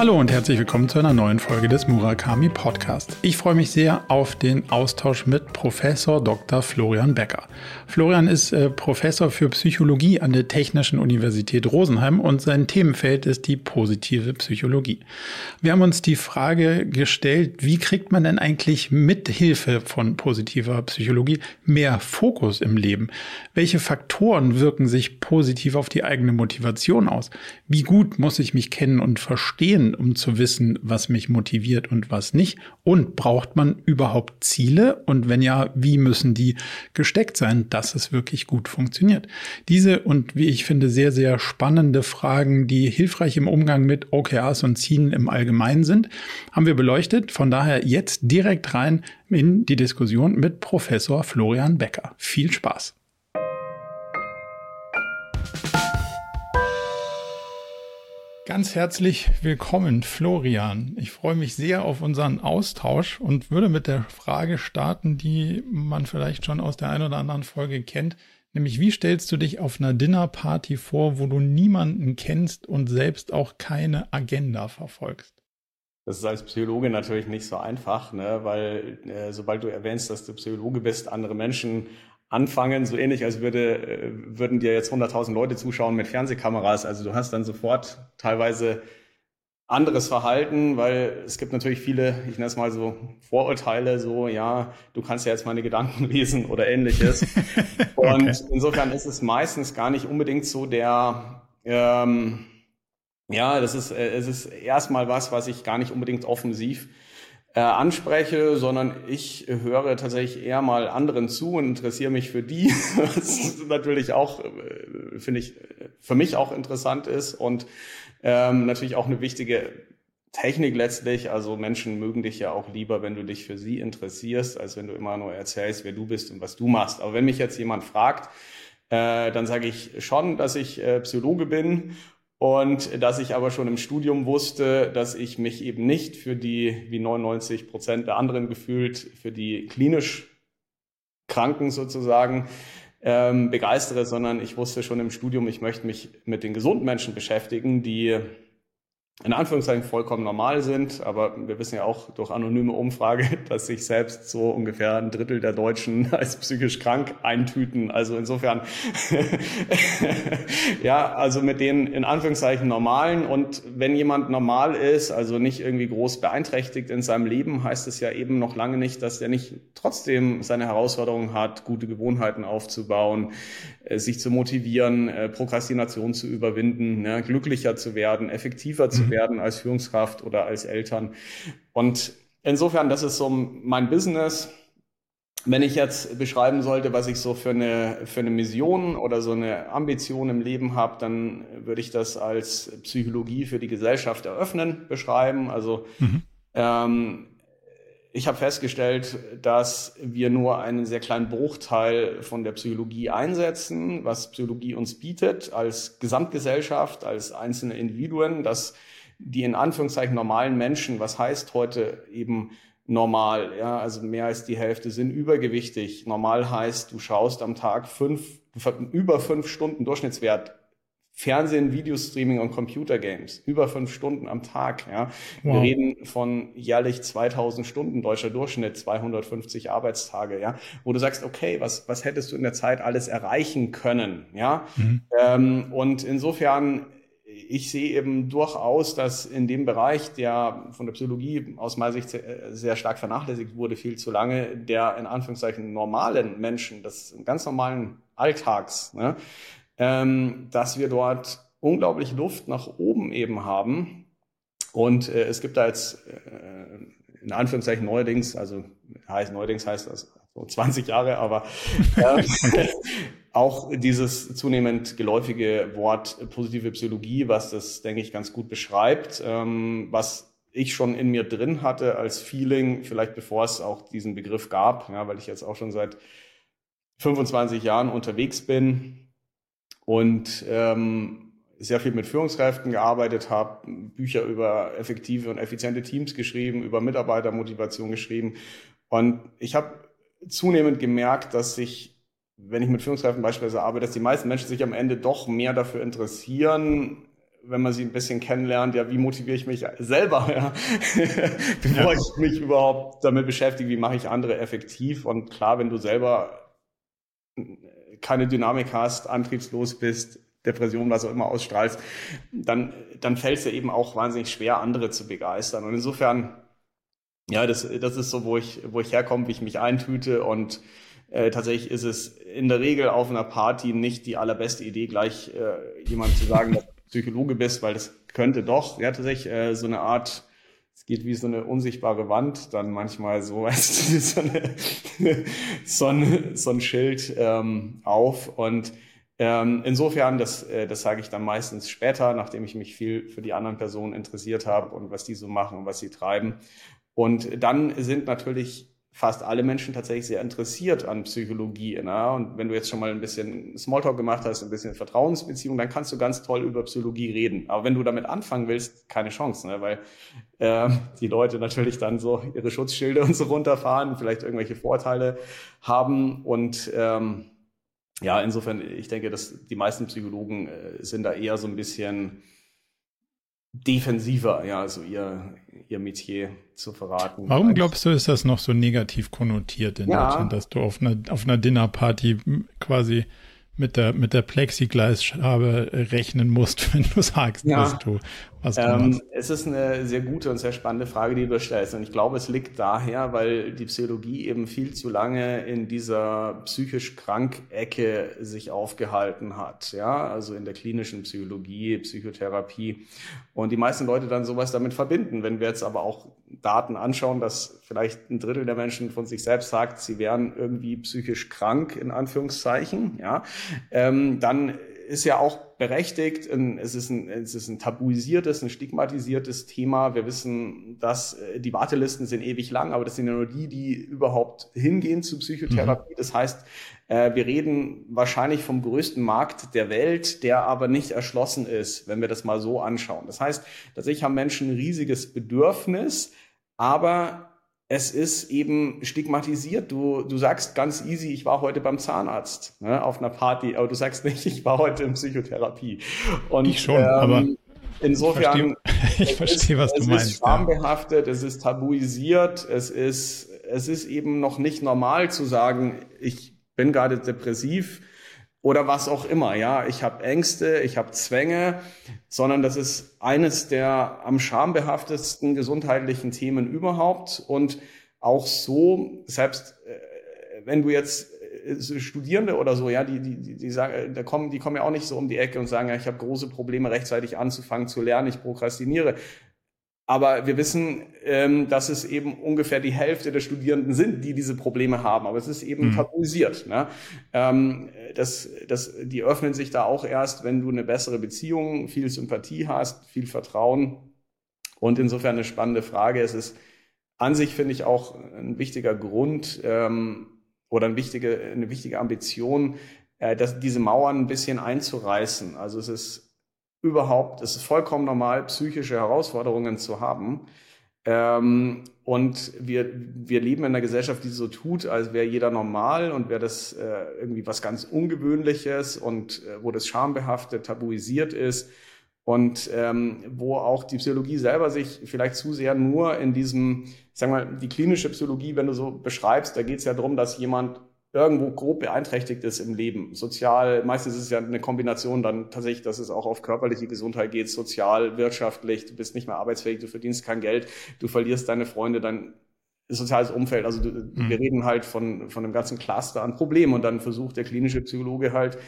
Hallo und herzlich willkommen zu einer neuen Folge des Murakami Podcast. Ich freue mich sehr auf den Austausch mit Professor Dr. Florian Becker. Florian ist äh, Professor für Psychologie an der Technischen Universität Rosenheim und sein Themenfeld ist die positive Psychologie. Wir haben uns die Frage gestellt, wie kriegt man denn eigentlich mit Hilfe von positiver Psychologie mehr Fokus im Leben? Welche Faktoren wirken sich positiv auf die eigene Motivation aus? Wie gut muss ich mich kennen und verstehen, um zu wissen, was mich motiviert und was nicht? Und braucht man überhaupt Ziele? Und wenn ja, wie müssen die gesteckt sein? dass es wirklich gut funktioniert. Diese und wie ich finde sehr, sehr spannende Fragen, die hilfreich im Umgang mit OKRs und Zielen im Allgemeinen sind, haben wir beleuchtet. Von daher jetzt direkt rein in die Diskussion mit Professor Florian Becker. Viel Spaß! Ganz herzlich willkommen, Florian. Ich freue mich sehr auf unseren Austausch und würde mit der Frage starten, die man vielleicht schon aus der einen oder anderen Folge kennt, nämlich wie stellst du dich auf einer Dinnerparty vor, wo du niemanden kennst und selbst auch keine Agenda verfolgst? Das ist als Psychologe natürlich nicht so einfach, ne? weil äh, sobald du erwähnst, dass du Psychologe bist, andere Menschen anfangen, so ähnlich als würde, äh, würden dir jetzt 100.000 Leute zuschauen mit Fernsehkameras. Also du hast dann sofort teilweise anderes Verhalten, weil es gibt natürlich viele, ich nenne es mal so Vorurteile, so, ja, du kannst ja jetzt meine Gedanken lesen oder ähnliches. Und okay. insofern ist es meistens gar nicht unbedingt so der, ähm, ja, das ist, äh, es ist erstmal was, was ich gar nicht unbedingt offensiv äh, anspreche, sondern ich höre tatsächlich eher mal anderen zu und interessiere mich für die, was natürlich auch, äh, finde ich, für mich auch interessant ist und ähm, natürlich auch eine wichtige Technik letztlich. Also Menschen mögen dich ja auch lieber, wenn du dich für sie interessierst, als wenn du immer nur erzählst, wer du bist und was du machst. Aber wenn mich jetzt jemand fragt, äh, dann sage ich schon, dass ich äh, Psychologe bin und dass ich aber schon im Studium wusste, dass ich mich eben nicht für die, wie 99 Prozent der anderen gefühlt, für die klinisch Kranken sozusagen ähm, begeistere, sondern ich wusste schon im Studium, ich möchte mich mit den gesunden Menschen beschäftigen, die in Anführungszeichen vollkommen normal sind, aber wir wissen ja auch durch anonyme Umfrage, dass sich selbst so ungefähr ein Drittel der Deutschen als psychisch krank eintüten. Also insofern, ja, also mit den in Anführungszeichen normalen und wenn jemand normal ist, also nicht irgendwie groß beeinträchtigt in seinem Leben, heißt es ja eben noch lange nicht, dass der nicht trotzdem seine Herausforderungen hat, gute Gewohnheiten aufzubauen, äh, sich zu motivieren, äh, Prokrastination zu überwinden, ne, glücklicher zu werden, effektiver zu mhm. werden als Führungskraft oder als Eltern. Und insofern, das ist so mein Business. Wenn ich jetzt beschreiben sollte, was ich so für eine, für eine Mission oder so eine Ambition im Leben habe, dann würde ich das als Psychologie für die Gesellschaft eröffnen beschreiben. Also mhm. ähm, ich habe festgestellt, dass wir nur einen sehr kleinen Bruchteil von der Psychologie einsetzen, was Psychologie uns bietet als Gesamtgesellschaft, als einzelne Individuen, dass die in Anführungszeichen normalen Menschen, was heißt heute eben normal, ja, also mehr als die Hälfte sind übergewichtig. Normal heißt, du schaust am Tag fünf, über fünf Stunden Durchschnittswert Fernsehen, Videostreaming und Computergames. Über fünf Stunden am Tag. Ja. Wow. Wir reden von jährlich 2000 Stunden, deutscher Durchschnitt, 250 Arbeitstage. Ja, wo du sagst, okay, was, was hättest du in der Zeit alles erreichen können? Ja, mhm. ähm, und insofern ich sehe eben durchaus, dass in dem Bereich, der von der Psychologie aus meiner Sicht sehr stark vernachlässigt wurde, viel zu lange, der in Anführungszeichen normalen Menschen, des ganz normalen Alltags, ne, ähm, dass wir dort unglaublich Luft nach oben eben haben. Und äh, es gibt da jetzt äh, in Anführungszeichen neuerdings, also heißt neuerdings heißt das so 20 Jahre, aber äh, auch dieses zunehmend geläufige Wort positive Psychologie, was das, denke ich, ganz gut beschreibt, ähm, was ich schon in mir drin hatte als Feeling, vielleicht bevor es auch diesen Begriff gab, ja, weil ich jetzt auch schon seit 25 Jahren unterwegs bin und ähm, sehr viel mit Führungskräften gearbeitet habe, Bücher über effektive und effiziente Teams geschrieben, über Mitarbeitermotivation geschrieben. Und ich habe zunehmend gemerkt, dass sich, wenn ich mit Führungskräften beispielsweise arbeite, dass die meisten Menschen sich am Ende doch mehr dafür interessieren, wenn man sie ein bisschen kennenlernt, ja, wie motiviere ich mich selber, ja, bevor ich mich überhaupt damit beschäftige, wie mache ich andere effektiv. Und klar, wenn du selber keine Dynamik hast, antriebslos bist, Depression, was auch immer ausstrahlst, dann, dann fällt es dir eben auch wahnsinnig schwer, andere zu begeistern. Und insofern, ja, das, das ist so, wo ich, wo ich herkomme, wie ich mich eintüte und äh, tatsächlich ist es in der Regel auf einer Party nicht die allerbeste Idee, gleich äh, jemand zu sagen, dass du Psychologe bist, weil das könnte doch, ja, tatsächlich äh, so eine Art, es geht wie so eine unsichtbare Wand, dann manchmal so, weißt du, so, eine, so, ein, so ein Schild ähm, auf und ähm, insofern, das, äh, das sage ich dann meistens später, nachdem ich mich viel für die anderen Personen interessiert habe und was die so machen und was sie treiben. Und dann sind natürlich fast alle Menschen tatsächlich sehr interessiert an Psychologie. Ne? Und wenn du jetzt schon mal ein bisschen Smalltalk gemacht hast, ein bisschen Vertrauensbeziehung, dann kannst du ganz toll über Psychologie reden. Aber wenn du damit anfangen willst, keine Chance, ne? weil äh, die Leute natürlich dann so ihre Schutzschilde und so runterfahren, vielleicht irgendwelche Vorteile haben und ähm, ja, insofern, ich denke, dass die meisten Psychologen äh, sind da eher so ein bisschen defensiver, ja, also ihr, ihr Metier zu verraten. Warum glaubst du, ist das noch so negativ konnotiert in ja. Deutschland, dass du auf einer, auf einer Dinnerparty quasi mit der, mit der Plexiglasscheibe rechnen musst, wenn du sagst, ja. was du ähm. Es ist eine sehr gute und sehr spannende Frage, die du stellst. Und ich glaube, es liegt daher, weil die Psychologie eben viel zu lange in dieser psychisch krank Ecke sich aufgehalten hat. Ja, also in der klinischen Psychologie, Psychotherapie. Und die meisten Leute dann sowas damit verbinden. Wenn wir jetzt aber auch Daten anschauen, dass vielleicht ein Drittel der Menschen von sich selbst sagt, sie wären irgendwie psychisch krank, in Anführungszeichen, ja, ähm, dann ist ja auch berechtigt. Es ist, ein, es ist ein tabuisiertes, ein stigmatisiertes Thema. Wir wissen, dass äh, die Wartelisten sind ewig lang, aber das sind ja nur die, die überhaupt hingehen zu Psychotherapie. Mhm. Das heißt, äh, wir reden wahrscheinlich vom größten Markt der Welt, der aber nicht erschlossen ist, wenn wir das mal so anschauen. Das heißt, tatsächlich haben Menschen ein riesiges Bedürfnis, aber es ist eben stigmatisiert. Du, du sagst ganz easy, ich war heute beim Zahnarzt ne, auf einer Party, aber du sagst nicht, ich war heute in Psychotherapie. Und, ich schon, ähm, aber insofern, ich verstehe, ich verstehe was du meinst. Es ist schambehaftet, ja. es ist tabuisiert, es ist, es ist eben noch nicht normal zu sagen, ich bin gerade depressiv oder was auch immer. Ja, ich habe Ängste, ich habe Zwänge, sondern das ist eines der am schambehaftetsten gesundheitlichen Themen überhaupt. Und auch so, selbst äh, wenn du jetzt äh, Studierende oder so, ja, die, die, die, die sagen, da kommen, die kommen ja auch nicht so um die Ecke und sagen, ja, ich habe große Probleme, rechtzeitig anzufangen zu lernen, ich prokrastiniere. Aber wir wissen, ähm, dass es eben ungefähr die Hälfte der Studierenden sind, die diese Probleme haben. Aber es ist eben mhm. tabuisiert. Ne? Ähm, das, das, die öffnen sich da auch erst, wenn du eine bessere Beziehung, viel Sympathie hast, viel Vertrauen. Und insofern eine spannende Frage. Es ist an sich, finde ich, auch ein wichtiger Grund ähm, oder eine wichtige, eine wichtige Ambition, äh, dass diese Mauern ein bisschen einzureißen. Also es ist überhaupt, es ist vollkommen normal, psychische Herausforderungen zu haben. Ähm, und wir, wir leben in einer Gesellschaft, die so tut, als wäre jeder normal und wäre das äh, irgendwie was ganz Ungewöhnliches und äh, wo das schambehaftet, tabuisiert ist und ähm, wo auch die Psychologie selber sich vielleicht zu sehr nur in diesem, ich sag mal, die klinische Psychologie, wenn du so beschreibst, da geht es ja darum, dass jemand irgendwo grob beeinträchtigt ist im Leben. Sozial, meistens ist es ja eine Kombination dann tatsächlich, dass es auch auf körperliche Gesundheit geht, sozial, wirtschaftlich, du bist nicht mehr arbeitsfähig, du verdienst kein Geld, du verlierst deine Freunde, dein soziales Umfeld. Also du, mhm. wir reden halt von, von einem ganzen Cluster an Problemen und dann versucht der klinische Psychologe halt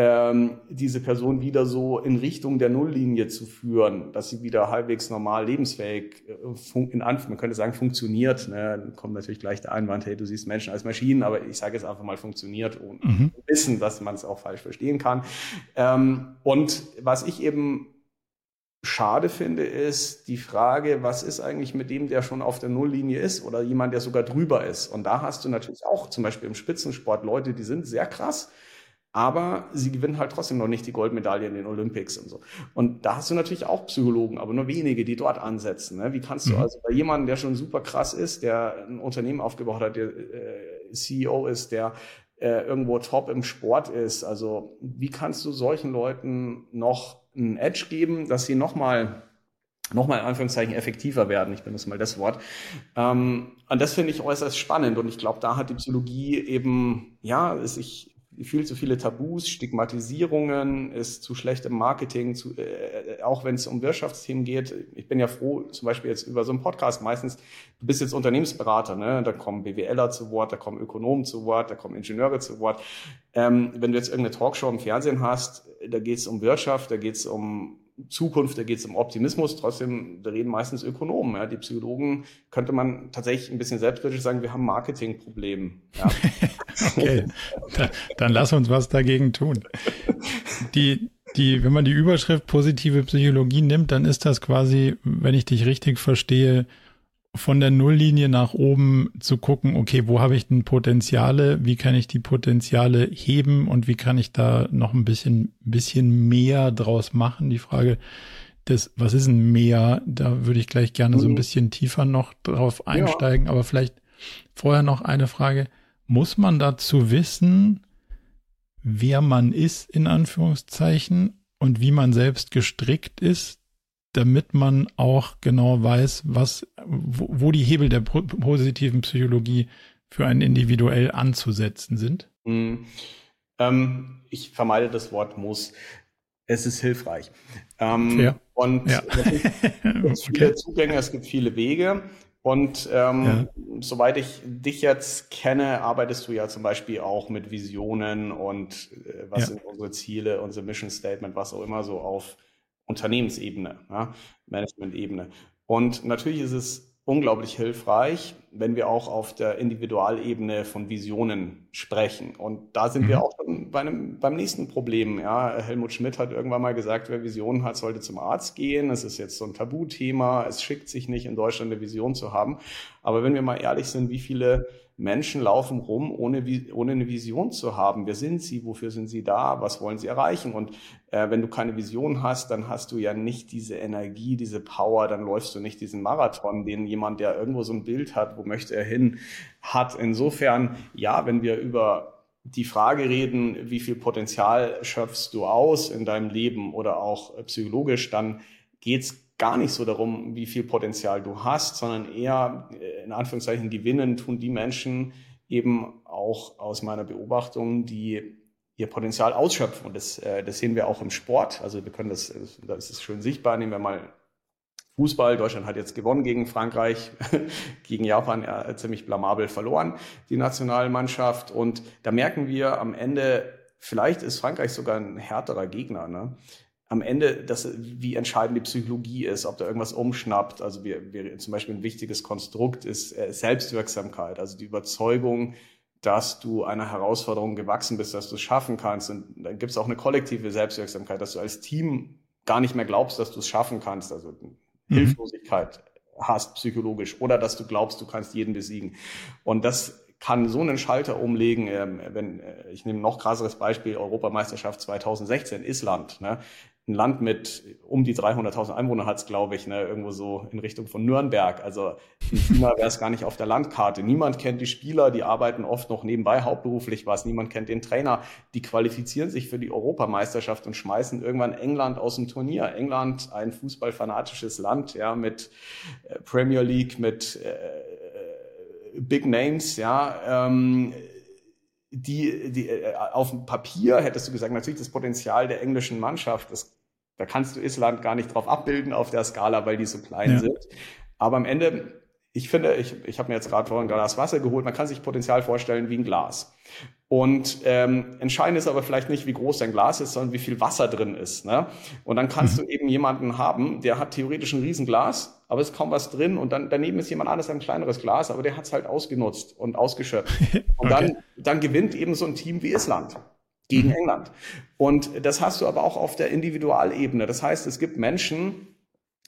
ähm, diese Person wieder so in Richtung der Nulllinie zu führen, dass sie wieder halbwegs normal lebensfähig, äh, in Anf man könnte sagen, funktioniert. Ne? Dann kommt natürlich gleich der Einwand, hey, du siehst Menschen als Maschinen, aber ich sage jetzt einfach mal funktioniert und mhm. wissen, dass man es auch falsch verstehen kann. Ähm, und was ich eben schade finde, ist die Frage, was ist eigentlich mit dem, der schon auf der Nulllinie ist oder jemand, der sogar drüber ist. Und da hast du natürlich auch zum Beispiel im Spitzensport Leute, die sind sehr krass aber sie gewinnen halt trotzdem noch nicht die Goldmedaille in den Olympics und so. Und da hast du natürlich auch Psychologen, aber nur wenige, die dort ansetzen. Ne? Wie kannst du mhm. also bei jemandem, der schon super krass ist, der ein Unternehmen aufgebaut hat, der äh, CEO ist, der äh, irgendwo top im Sport ist, also wie kannst du solchen Leuten noch einen Edge geben, dass sie nochmal nochmal in Anführungszeichen effektiver werden. Ich benutze mal das Wort. Ähm, und das finde ich äußerst spannend. Und ich glaube, da hat die Psychologie eben, ja, sich viel zu viele Tabus, Stigmatisierungen, ist zu schlechtem Marketing, zu, äh, auch wenn es um Wirtschaftsthemen geht. Ich bin ja froh, zum Beispiel jetzt über so einen Podcast meistens, du bist jetzt Unternehmensberater, ne? da kommen BWLer zu Wort, da kommen Ökonomen zu Wort, da kommen Ingenieure zu Wort. Ähm, wenn du jetzt irgendeine Talkshow im Fernsehen hast, da geht es um Wirtschaft, da geht es um Zukunft, da geht es um Optimismus, trotzdem, reden meistens Ökonomen. Ja. Die Psychologen könnte man tatsächlich ein bisschen selbstkritisch sagen, wir haben Marketingprobleme. Ja. okay, da, dann lass uns was dagegen tun. Die, die, wenn man die Überschrift positive Psychologie nimmt, dann ist das quasi, wenn ich dich richtig verstehe, von der Nulllinie nach oben zu gucken, okay, wo habe ich denn Potenziale, wie kann ich die Potenziale heben und wie kann ich da noch ein bisschen, bisschen mehr draus machen? Die Frage des, was ist ein mehr? Da würde ich gleich gerne so ein mhm. bisschen tiefer noch drauf einsteigen, ja. aber vielleicht vorher noch eine Frage. Muss man dazu wissen, wer man ist, in Anführungszeichen, und wie man selbst gestrickt ist, damit man auch genau weiß, was, wo, wo die Hebel der positiven Psychologie für einen individuell anzusetzen sind? Mhm. Ähm, ich vermeide das Wort muss. Es ist hilfreich. Ähm, ja. Und ja. es gibt viele okay. Zugänge, es gibt viele Wege. Und ähm, ja. soweit ich dich jetzt kenne, arbeitest du ja zum Beispiel auch mit Visionen und äh, was ja. sind unsere Ziele, unser Mission Statement, was auch immer so auf Unternehmensebene, ja, Management-Ebene. Und natürlich ist es unglaublich hilfreich, wenn wir auch auf der Individualebene von Visionen sprechen. Und da sind mhm. wir auch schon bei einem, beim nächsten Problem. Ja, Helmut Schmidt hat irgendwann mal gesagt, wer Visionen hat, sollte zum Arzt gehen. Es ist jetzt so ein Tabuthema. Es schickt sich nicht, in Deutschland eine Vision zu haben. Aber wenn wir mal ehrlich sind, wie viele Menschen laufen rum, ohne, ohne eine Vision zu haben. Wer sind sie? Wofür sind sie da? Was wollen sie erreichen? Und äh, wenn du keine Vision hast, dann hast du ja nicht diese Energie, diese Power, dann läufst du nicht diesen Marathon, den jemand, der irgendwo so ein Bild hat, wo möchte er hin, hat. Insofern, ja, wenn wir über die Frage reden, wie viel Potenzial schöpfst du aus in deinem Leben oder auch psychologisch, dann geht's gar nicht so darum, wie viel Potenzial du hast, sondern eher äh, in Anführungszeichen gewinnen tun die Menschen eben auch aus meiner Beobachtung, die ihr Potenzial ausschöpfen. Und das, äh, das sehen wir auch im Sport. Also wir können das, da ist es schön sichtbar. Nehmen wir mal Fußball. Deutschland hat jetzt gewonnen gegen Frankreich, gegen Japan ja, ziemlich blamabel verloren, die Nationalmannschaft. Und da merken wir am Ende, vielleicht ist Frankreich sogar ein härterer Gegner. Ne? am Ende, dass, wie entscheidend die Psychologie ist, ob da irgendwas umschnappt. Also wir, wir zum Beispiel ein wichtiges Konstrukt ist äh, Selbstwirksamkeit, also die Überzeugung, dass du einer Herausforderung gewachsen bist, dass du es schaffen kannst. Und dann gibt es auch eine kollektive Selbstwirksamkeit, dass du als Team gar nicht mehr glaubst, dass du es schaffen kannst. Also. Hilflosigkeit hast psychologisch oder dass du glaubst, du kannst jeden besiegen. Und das kann so einen Schalter umlegen, ähm, wenn äh, ich nehme noch krasseres Beispiel Europameisterschaft 2016 Island. Ne? Ein Land mit um die 300.000 Einwohner hat es, glaube ich, ne, irgendwo so in Richtung von Nürnberg. Also in China wäre es gar nicht auf der Landkarte. Niemand kennt die Spieler, die arbeiten oft noch nebenbei hauptberuflich was. Niemand kennt den Trainer. Die qualifizieren sich für die Europameisterschaft und schmeißen irgendwann England aus dem Turnier. England, ein fußballfanatisches Land, ja, mit äh, Premier League, mit äh, Big Names, ja. Ähm, die, die äh, auf dem Papier hättest du gesagt, natürlich das Potenzial der englischen Mannschaft, das da kannst du Island gar nicht drauf abbilden auf der Skala, weil die so klein ja. sind. Aber am Ende, ich finde, ich, ich habe mir jetzt gerade vorhin ein Glas Wasser geholt, man kann sich Potenzial vorstellen wie ein Glas. Und ähm, entscheidend ist aber vielleicht nicht, wie groß dein Glas ist, sondern wie viel Wasser drin ist. Ne? Und dann kannst mhm. du eben jemanden haben, der hat theoretisch ein Riesenglas, aber es ist kaum was drin. Und dann daneben ist jemand anderes, ein kleineres Glas, aber der hat es halt ausgenutzt und ausgeschöpft. Und okay. dann, dann gewinnt eben so ein Team wie Island gegen mhm. England. Und das hast du aber auch auf der Individualebene. Das heißt, es gibt Menschen,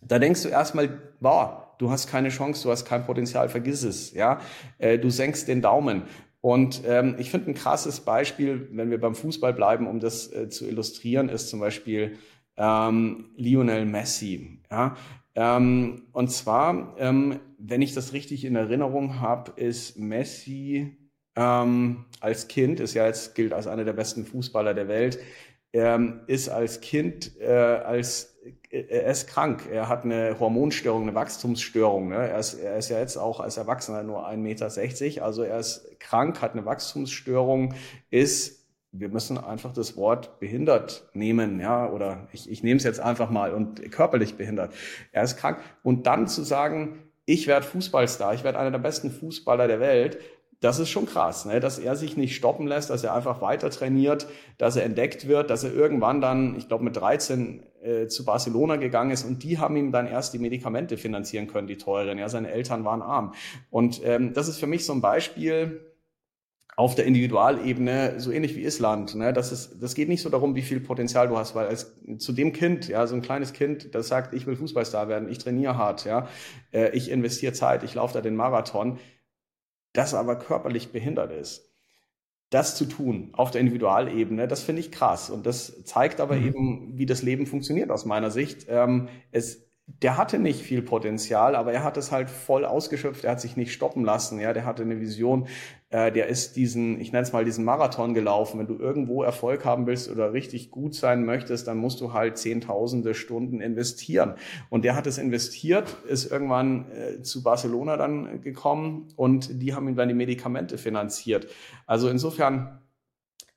da denkst du erstmal, wow, du hast keine Chance, du hast kein Potenzial, vergiss es, ja. Äh, du senkst den Daumen. Und ähm, ich finde ein krasses Beispiel, wenn wir beim Fußball bleiben, um das äh, zu illustrieren, ist zum Beispiel ähm, Lionel Messi. Ja? Ähm, und zwar, ähm, wenn ich das richtig in Erinnerung habe, ist Messi ähm, als Kind, ist ja jetzt gilt als einer der besten Fußballer der Welt, ähm, ist als Kind, äh, als äh, er ist krank. Er hat eine Hormonstörung, eine Wachstumsstörung. Ne? Er, ist, er ist ja jetzt auch als Erwachsener nur 1,60 Meter. Also er ist krank, hat eine Wachstumsstörung, ist wir müssen einfach das Wort behindert nehmen, ja, oder ich, ich nehme es jetzt einfach mal und körperlich behindert. Er ist krank. Und dann zu sagen, ich werde Fußballstar, ich werde einer der besten Fußballer der Welt, das ist schon krass, ne? dass er sich nicht stoppen lässt, dass er einfach weiter trainiert, dass er entdeckt wird, dass er irgendwann dann, ich glaube mit 13 äh, zu Barcelona gegangen ist und die haben ihm dann erst die Medikamente finanzieren können, die teuren. Ja, seine Eltern waren arm. Und ähm, das ist für mich so ein Beispiel, auf der Individualebene so ähnlich wie Island. Ne? Das, ist, das geht nicht so darum, wie viel Potenzial du hast, weil als, zu dem Kind, ja, so ein kleines Kind, das sagt, ich will Fußballstar werden, ich trainiere hart, ja, äh, ich investiere Zeit, ich laufe da den Marathon, das aber körperlich behindert ist. Das zu tun auf der Individualebene, das finde ich krass. Und das zeigt aber mhm. eben, wie das Leben funktioniert aus meiner Sicht. Ähm, es der hatte nicht viel Potenzial, aber er hat es halt voll ausgeschöpft. Er hat sich nicht stoppen lassen. Ja, der hatte eine Vision. Äh, der ist diesen, ich nenne es mal diesen Marathon gelaufen. Wenn du irgendwo Erfolg haben willst oder richtig gut sein möchtest, dann musst du halt zehntausende Stunden investieren. Und der hat es investiert, ist irgendwann äh, zu Barcelona dann gekommen und die haben ihm dann die Medikamente finanziert. Also insofern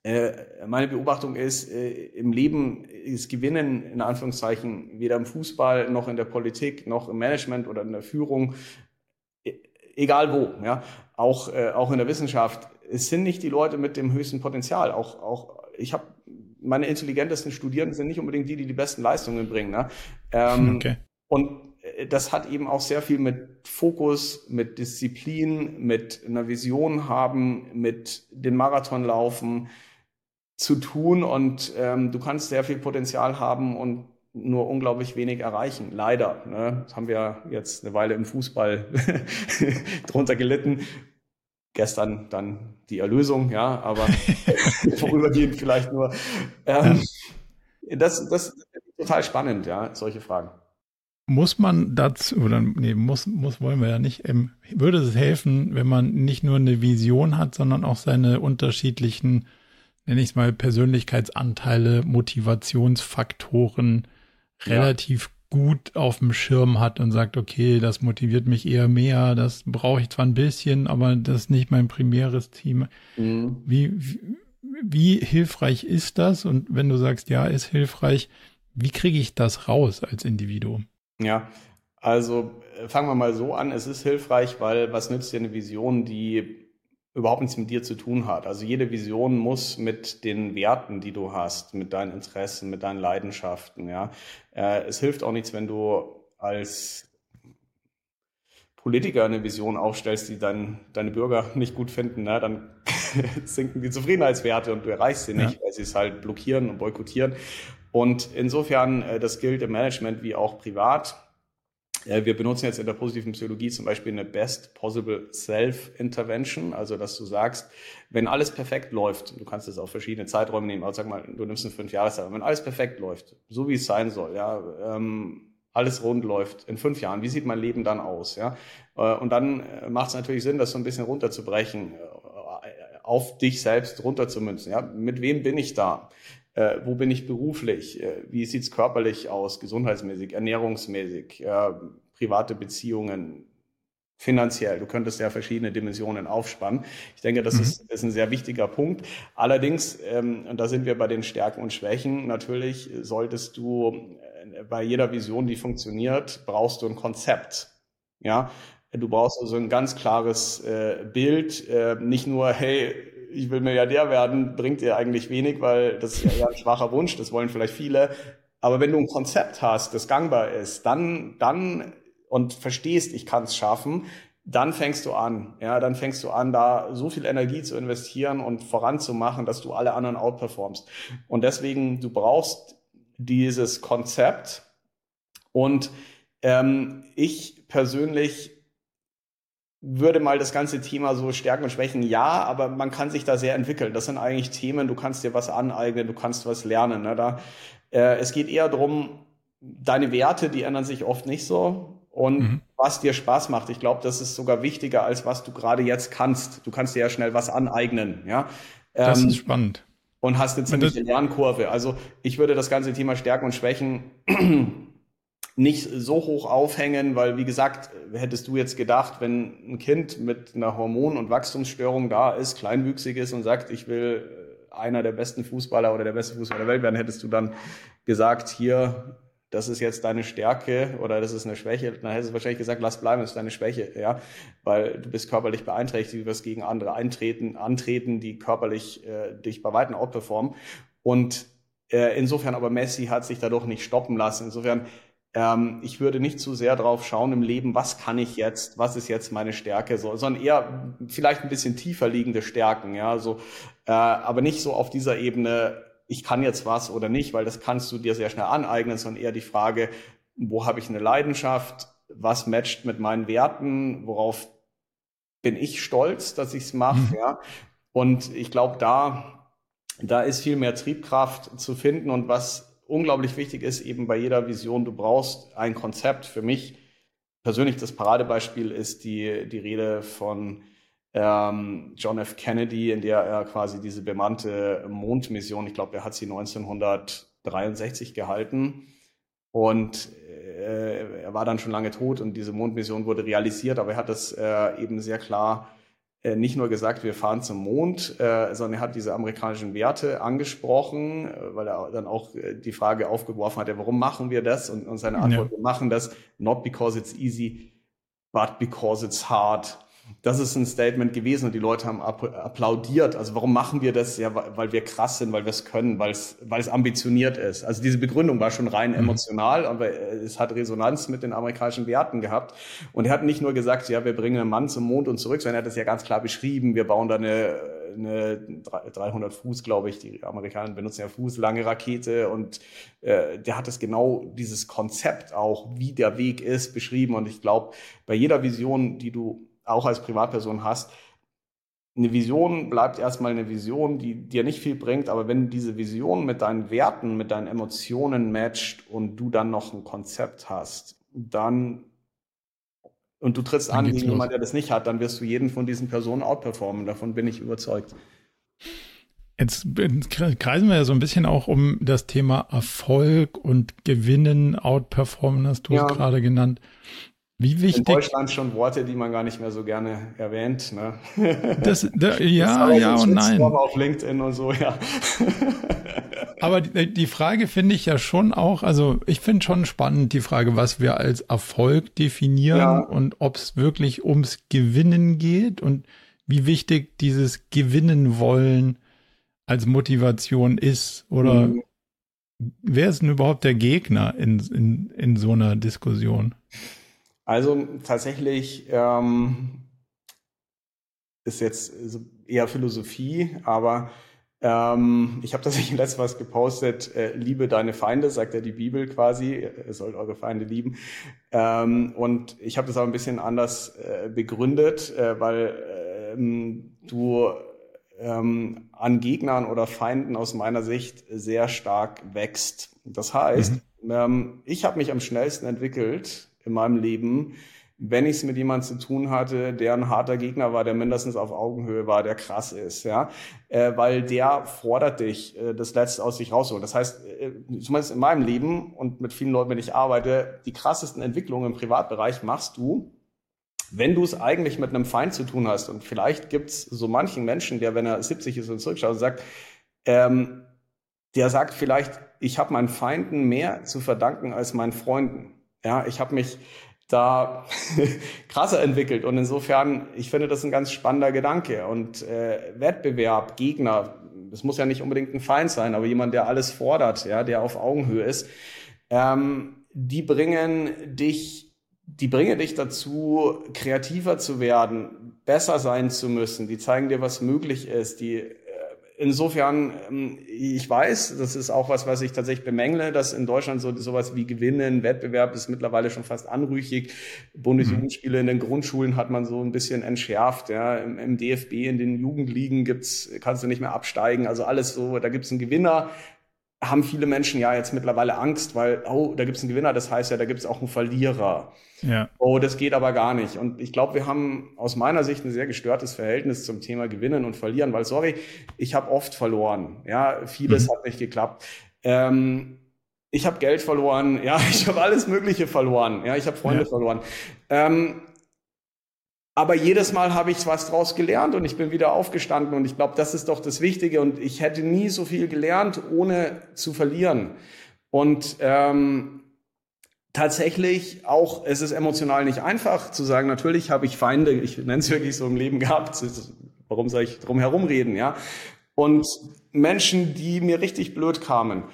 äh, meine Beobachtung ist, im Leben ist Gewinnen in Anführungszeichen weder im Fußball noch in der Politik noch im Management oder in der Führung, e, egal wo, ja, auch, äh, auch in der Wissenschaft. Es sind nicht die Leute mit dem höchsten Potenzial. Auch, auch ich habe meine intelligentesten Studierenden sind nicht unbedingt die, die die besten Leistungen bringen. Ne? Ähm, okay. Und das hat eben auch sehr viel mit Fokus, mit Disziplin, mit einer Vision haben, mit den Marathon laufen, zu tun und ähm, du kannst sehr viel Potenzial haben und nur unglaublich wenig erreichen. Leider. Ne? Das haben wir jetzt eine Weile im Fußball drunter gelitten. Gestern dann die Erlösung, ja, aber vorübergehend vielleicht nur. Ähm, das, das ist total spannend, ja, solche Fragen. Muss man dazu, oder nee, muss, muss wollen wir ja nicht, ähm, würde es helfen, wenn man nicht nur eine Vision hat, sondern auch seine unterschiedlichen nenne ich es mal, Persönlichkeitsanteile, Motivationsfaktoren relativ gut auf dem Schirm hat und sagt, okay, das motiviert mich eher mehr, das brauche ich zwar ein bisschen, aber das ist nicht mein primäres Team. Mhm. Wie, wie, wie hilfreich ist das? Und wenn du sagst, ja, ist hilfreich, wie kriege ich das raus als Individuum? Ja, also äh, fangen wir mal so an. Es ist hilfreich, weil was nützt dir eine Vision, die überhaupt nichts mit dir zu tun hat. Also jede Vision muss mit den Werten, die du hast, mit deinen Interessen, mit deinen Leidenschaften, ja. Äh, es hilft auch nichts, wenn du als Politiker eine Vision aufstellst, die dein, deine Bürger nicht gut finden, ne? dann sinken die Zufriedenheitswerte und du erreichst sie nicht, ja. weil sie es halt blockieren und boykottieren. Und insofern, äh, das gilt im Management wie auch privat. Wir benutzen jetzt in der positiven Psychologie zum Beispiel eine Best Possible Self-Intervention, also dass du sagst, wenn alles perfekt läuft, du kannst es auf verschiedene Zeiträume nehmen, also sag mal, du nimmst eine Fünfjahreszeit, wenn alles perfekt läuft, so wie es sein soll, ja, ähm, alles rund läuft in fünf Jahren, wie sieht mein Leben dann aus, ja? Äh, und dann äh, macht es natürlich Sinn, das so ein bisschen runterzubrechen, äh, auf dich selbst runterzumünzen, ja? Mit wem bin ich da? Äh, wo bin ich beruflich, äh, wie sieht's körperlich aus, gesundheitsmäßig, ernährungsmäßig, äh, private Beziehungen, finanziell. Du könntest ja verschiedene Dimensionen aufspannen. Ich denke, das mhm. ist, ist, ein sehr wichtiger Punkt. Allerdings, ähm, und da sind wir bei den Stärken und Schwächen, natürlich solltest du äh, bei jeder Vision, die funktioniert, brauchst du ein Konzept. Ja, du brauchst also ein ganz klares äh, Bild, äh, nicht nur, hey, ich will Milliardär werden, bringt dir eigentlich wenig, weil das ist ja ein schwacher Wunsch, das wollen vielleicht viele. Aber wenn du ein Konzept hast, das gangbar ist, dann, dann und verstehst, ich kann es schaffen, dann fängst du an. Ja, dann fängst du an, da so viel Energie zu investieren und voranzumachen, dass du alle anderen outperformst. Und deswegen, du brauchst dieses Konzept. Und ähm, ich persönlich würde mal das ganze Thema so Stärken und Schwächen, ja, aber man kann sich da sehr entwickeln. Das sind eigentlich Themen, du kannst dir was aneignen, du kannst was lernen. Ne? Da, äh, es geht eher darum, deine Werte, die ändern sich oft nicht so. Und mhm. was dir Spaß macht, ich glaube, das ist sogar wichtiger, als was du gerade jetzt kannst. Du kannst dir ja schnell was aneignen, ja. das ähm, ist spannend. und hast eine ziemliche Lernkurve. Also ich würde das ganze Thema Stärken und Schwächen nicht so hoch aufhängen, weil wie gesagt, hättest du jetzt gedacht, wenn ein Kind mit einer Hormon- und Wachstumsstörung da ist, kleinwüchsig ist und sagt, ich will einer der besten Fußballer oder der beste Fußballer der Welt werden, hättest du dann gesagt, hier, das ist jetzt deine Stärke oder das ist eine Schwäche, dann hättest du wahrscheinlich gesagt, lass bleiben, das ist deine Schwäche, ja, weil du bist körperlich beeinträchtigt, du wirst gegen andere eintreten, antreten, die körperlich äh, dich bei Weitem outperformen. Und äh, insofern aber Messi hat sich dadurch nicht stoppen lassen. Insofern ähm, ich würde nicht zu sehr drauf schauen im Leben, was kann ich jetzt, was ist jetzt meine Stärke, so, sondern eher vielleicht ein bisschen tiefer liegende Stärken, ja, so, äh, aber nicht so auf dieser Ebene, ich kann jetzt was oder nicht, weil das kannst du dir sehr schnell aneignen, sondern eher die Frage, wo habe ich eine Leidenschaft, was matcht mit meinen Werten, worauf bin ich stolz, dass ich es mache, mhm. ja. Und ich glaube, da, da ist viel mehr Triebkraft zu finden und was unglaublich wichtig ist, eben bei jeder Vision, du brauchst ein Konzept. Für mich persönlich das Paradebeispiel ist die, die Rede von ähm, John F. Kennedy, in der er quasi diese bemannte Mondmission, ich glaube, er hat sie 1963 gehalten. Und äh, er war dann schon lange tot und diese Mondmission wurde realisiert, aber er hat das äh, eben sehr klar nicht nur gesagt, wir fahren zum Mond, äh, sondern er hat diese amerikanischen Werte angesprochen, äh, weil er dann auch äh, die Frage aufgeworfen hat, ja, warum machen wir das? Und, und seine Antwort, ja. wir machen das not because it's easy, but because it's hard das ist ein Statement gewesen und die Leute haben applaudiert. Also warum machen wir das? Ja, weil wir krass sind, weil wir es können, weil es, weil es ambitioniert ist. Also diese Begründung war schon rein mhm. emotional, aber es hat Resonanz mit den amerikanischen Werten gehabt. Und er hat nicht nur gesagt, ja, wir bringen einen Mann zum Mond und zurück, sondern er hat das ja ganz klar beschrieben. Wir bauen da eine, eine 300 Fuß, glaube ich, die Amerikaner benutzen ja Fuß, lange Rakete und äh, der hat es genau dieses Konzept auch, wie der Weg ist, beschrieben. Und ich glaube, bei jeder Vision, die du auch als Privatperson hast, eine Vision bleibt erstmal eine Vision, die dir nicht viel bringt, aber wenn diese Vision mit deinen Werten, mit deinen Emotionen matcht und du dann noch ein Konzept hast, dann und du trittst dann an gegen jemanden, der das nicht hat, dann wirst du jeden von diesen Personen outperformen. Davon bin ich überzeugt. Jetzt kreisen wir ja so ein bisschen auch um das Thema Erfolg und Gewinnen, Outperformen, hast du ja. es gerade genannt. Wie wichtig? In Deutschland schon Worte, die man gar nicht mehr so gerne erwähnt. Ne? Das, da, ja, das ja und nein. Auf LinkedIn und so, ja. Aber die, die Frage finde ich ja schon auch, also ich finde schon spannend die Frage, was wir als Erfolg definieren ja. und ob es wirklich ums Gewinnen geht und wie wichtig dieses Gewinnen wollen als Motivation ist oder mhm. wer ist denn überhaupt der Gegner in, in, in so einer Diskussion? Also tatsächlich ähm, ist jetzt eher Philosophie, aber ähm, ich habe tatsächlich letztes was gepostet, äh, liebe deine Feinde, sagt ja die Bibel quasi, ihr sollt eure Feinde lieben. Ähm, und ich habe das aber ein bisschen anders äh, begründet, äh, weil ähm, du ähm, an Gegnern oder Feinden aus meiner Sicht sehr stark wächst. Das heißt, mhm. ähm, ich habe mich am schnellsten entwickelt in meinem Leben, wenn ich es mit jemandem zu tun hatte, der ein harter Gegner war, der mindestens auf Augenhöhe war, der krass ist, ja, äh, weil der fordert dich, äh, das Letzte aus sich rausholen. Das heißt, äh, zumindest in meinem Leben und mit vielen Leuten, wenn ich arbeite, die krassesten Entwicklungen im Privatbereich machst du, wenn du es eigentlich mit einem Feind zu tun hast. Und vielleicht gibt's so manchen Menschen, der, wenn er 70 ist und zurückschaut sagt, ähm, der sagt vielleicht, ich habe meinen Feinden mehr zu verdanken als meinen Freunden. Ja, ich habe mich da krasser entwickelt und insofern, ich finde das ein ganz spannender Gedanke und äh, Wettbewerb, Gegner, das muss ja nicht unbedingt ein Feind sein, aber jemand, der alles fordert, ja, der auf Augenhöhe ist, ähm, die bringen dich, die bringen dich dazu, kreativer zu werden, besser sein zu müssen, die zeigen dir, was möglich ist, die insofern, ähm, ich weiß, das ist auch was, was ich tatsächlich bemängle, dass in Deutschland so sowas wie Gewinnen, Wettbewerb ist mittlerweile schon fast anrüchig. Bundesjugendspiele in den Grundschulen hat man so ein bisschen entschärft. Ja. Im, Im, DFB, in den Jugendligen gibt's, kannst du nicht mehr absteigen. Also alles so, da gibt's einen Gewinner. Haben viele Menschen ja jetzt mittlerweile Angst, weil, oh, da gibt es einen Gewinner, das heißt ja, da gibt es auch einen Verlierer. Ja. Oh, das geht aber gar nicht. Und ich glaube, wir haben aus meiner Sicht ein sehr gestörtes Verhältnis zum Thema Gewinnen und Verlieren, weil, sorry, ich habe oft verloren. Ja, vieles mhm. hat nicht geklappt. Ähm, ich habe Geld verloren, ja, ich habe alles Mögliche verloren, ja, ich habe Freunde ja. verloren. Ähm, aber jedes Mal habe ich was draus gelernt und ich bin wieder aufgestanden und ich glaube, das ist doch das Wichtige und ich hätte nie so viel gelernt, ohne zu verlieren. Und ähm, tatsächlich auch, es ist emotional nicht einfach zu sagen, natürlich habe ich Feinde, ich nenne es wirklich so im Leben gehabt, warum soll ich drum herum reden, ja? Und Menschen, die mir richtig blöd kamen.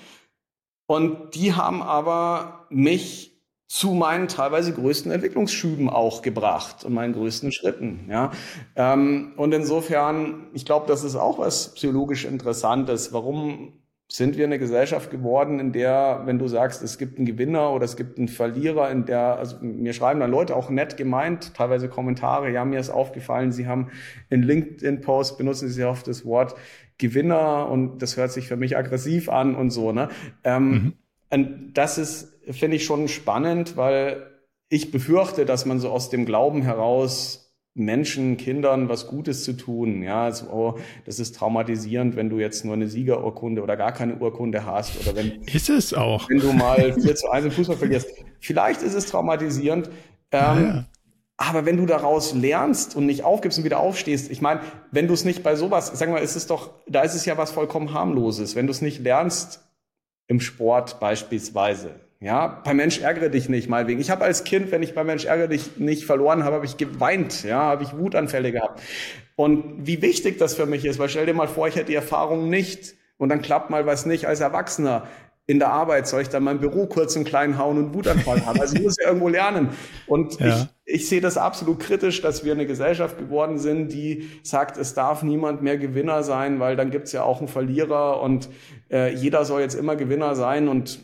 Und die haben aber mich zu meinen teilweise größten Entwicklungsschüben auch gebracht und meinen größten Schritten. Ja, ähm, und insofern, ich glaube, das ist auch was psychologisch Interessantes. Warum sind wir eine Gesellschaft geworden, in der, wenn du sagst, es gibt einen Gewinner oder es gibt einen Verlierer, in der, also mir schreiben dann Leute auch nett gemeint, teilweise Kommentare, ja, mir ist aufgefallen, sie haben in LinkedIn-Post benutzen sie oft das Wort Gewinner und das hört sich für mich aggressiv an und so, ne? Ähm, mhm. Und das ist finde ich schon spannend, weil ich befürchte, dass man so aus dem Glauben heraus Menschen, Kindern was Gutes zu tun. Ja, also, oh, das ist traumatisierend, wenn du jetzt nur eine Siegerurkunde oder gar keine Urkunde hast oder wenn ist es auch, wenn du mal 4 zu 1 im Fußball verlierst. Vielleicht ist es traumatisierend. Ähm, ja. Aber wenn du daraus lernst und nicht aufgibst und wieder aufstehst, ich meine, wenn du es nicht bei sowas, sag mal, ist es doch, da ist es ja was vollkommen harmloses. Wenn du es nicht lernst im Sport beispielsweise, ja, bei Mensch ärgere dich nicht, mal wegen. Ich habe als Kind, wenn ich bei Mensch ärgere dich nicht verloren habe, habe ich geweint, ja, habe ich Wutanfälle gehabt. Und wie wichtig das für mich ist, weil stell dir mal vor, ich hätte die Erfahrung nicht und dann klappt mal was nicht als Erwachsener. In der Arbeit soll ich dann mein Büro kurz und klein hauen und Wutanfall haben. Also ich muss ja irgendwo lernen. Und ja. ich, ich sehe das absolut kritisch, dass wir eine Gesellschaft geworden sind, die sagt, es darf niemand mehr Gewinner sein, weil dann gibt's ja auch einen Verlierer und äh, jeder soll jetzt immer Gewinner sein. Und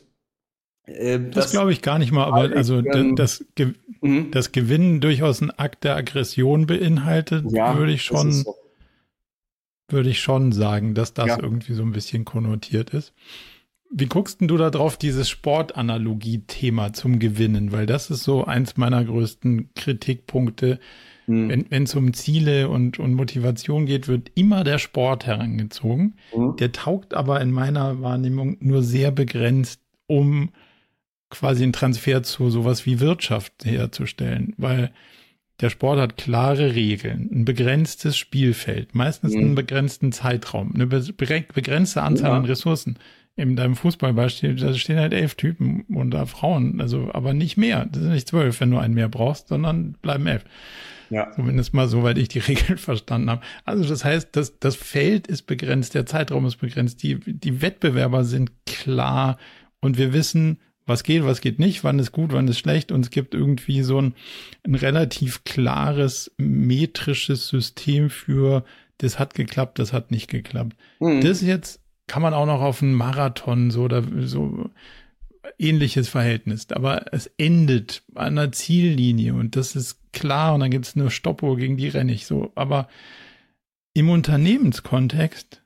äh, das, das glaube ich gar nicht mal, aber also das, das, mhm. das Gewinnen durchaus ein Akt der Aggression beinhaltet, ja, würde ich schon, so. würde ich schon sagen, dass das ja. irgendwie so ein bisschen konnotiert ist. Wie guckst denn du da drauf, dieses Sportanalogie-Thema zum Gewinnen? Weil das ist so eins meiner größten Kritikpunkte. Mhm. Wenn es um Ziele und, und Motivation geht, wird immer der Sport herangezogen. Mhm. Der taugt aber in meiner Wahrnehmung nur sehr begrenzt, um quasi einen Transfer zu sowas wie Wirtschaft herzustellen, weil der Sport hat klare Regeln, ein begrenztes Spielfeld, meistens mhm. einen begrenzten Zeitraum, eine begrenzte Anzahl ja. an Ressourcen. In deinem Fußballbeispiel, da stehen halt elf Typen und da Frauen, also aber nicht mehr. Das sind nicht zwölf, wenn du einen mehr brauchst, sondern bleiben elf. Ja. Zumindest mal soweit ich die Regeln verstanden habe. Also das heißt, das, das Feld ist begrenzt, der Zeitraum ist begrenzt, die, die Wettbewerber sind klar und wir wissen, was geht, was geht nicht, wann ist gut, wann ist schlecht. Und es gibt irgendwie so ein, ein relativ klares metrisches System für, das hat geklappt, das hat nicht geklappt. Mhm. Das jetzt kann man auch noch auf einen Marathon so oder so ähnliches Verhältnis. Aber es endet an einer Ziellinie und das ist klar und dann gibt es eine Stoppuhr, gegen die renne ich so. Aber im Unternehmenskontext,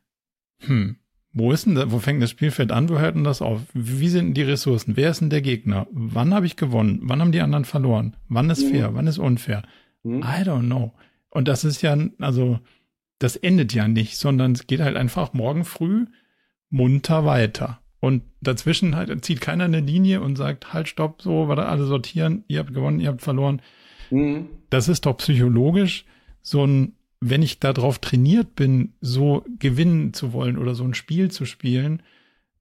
hm, wo ist denn da, wo fängt das Spielfeld an? Wo hört denn das auf? Wie sind die Ressourcen? Wer ist denn der Gegner? Wann habe ich gewonnen? Wann haben die anderen verloren? Wann ist fair? Mhm. Wann ist unfair? Mhm. I don't know. Und das ist ja, also, das endet ja nicht, sondern es geht halt einfach morgen früh munter weiter. Und dazwischen halt zieht keiner eine Linie und sagt, halt, stopp, so, warte, alle sortieren, ihr habt gewonnen, ihr habt verloren. Mhm. Das ist doch psychologisch so ein wenn ich darauf trainiert bin, so gewinnen zu wollen oder so ein Spiel zu spielen,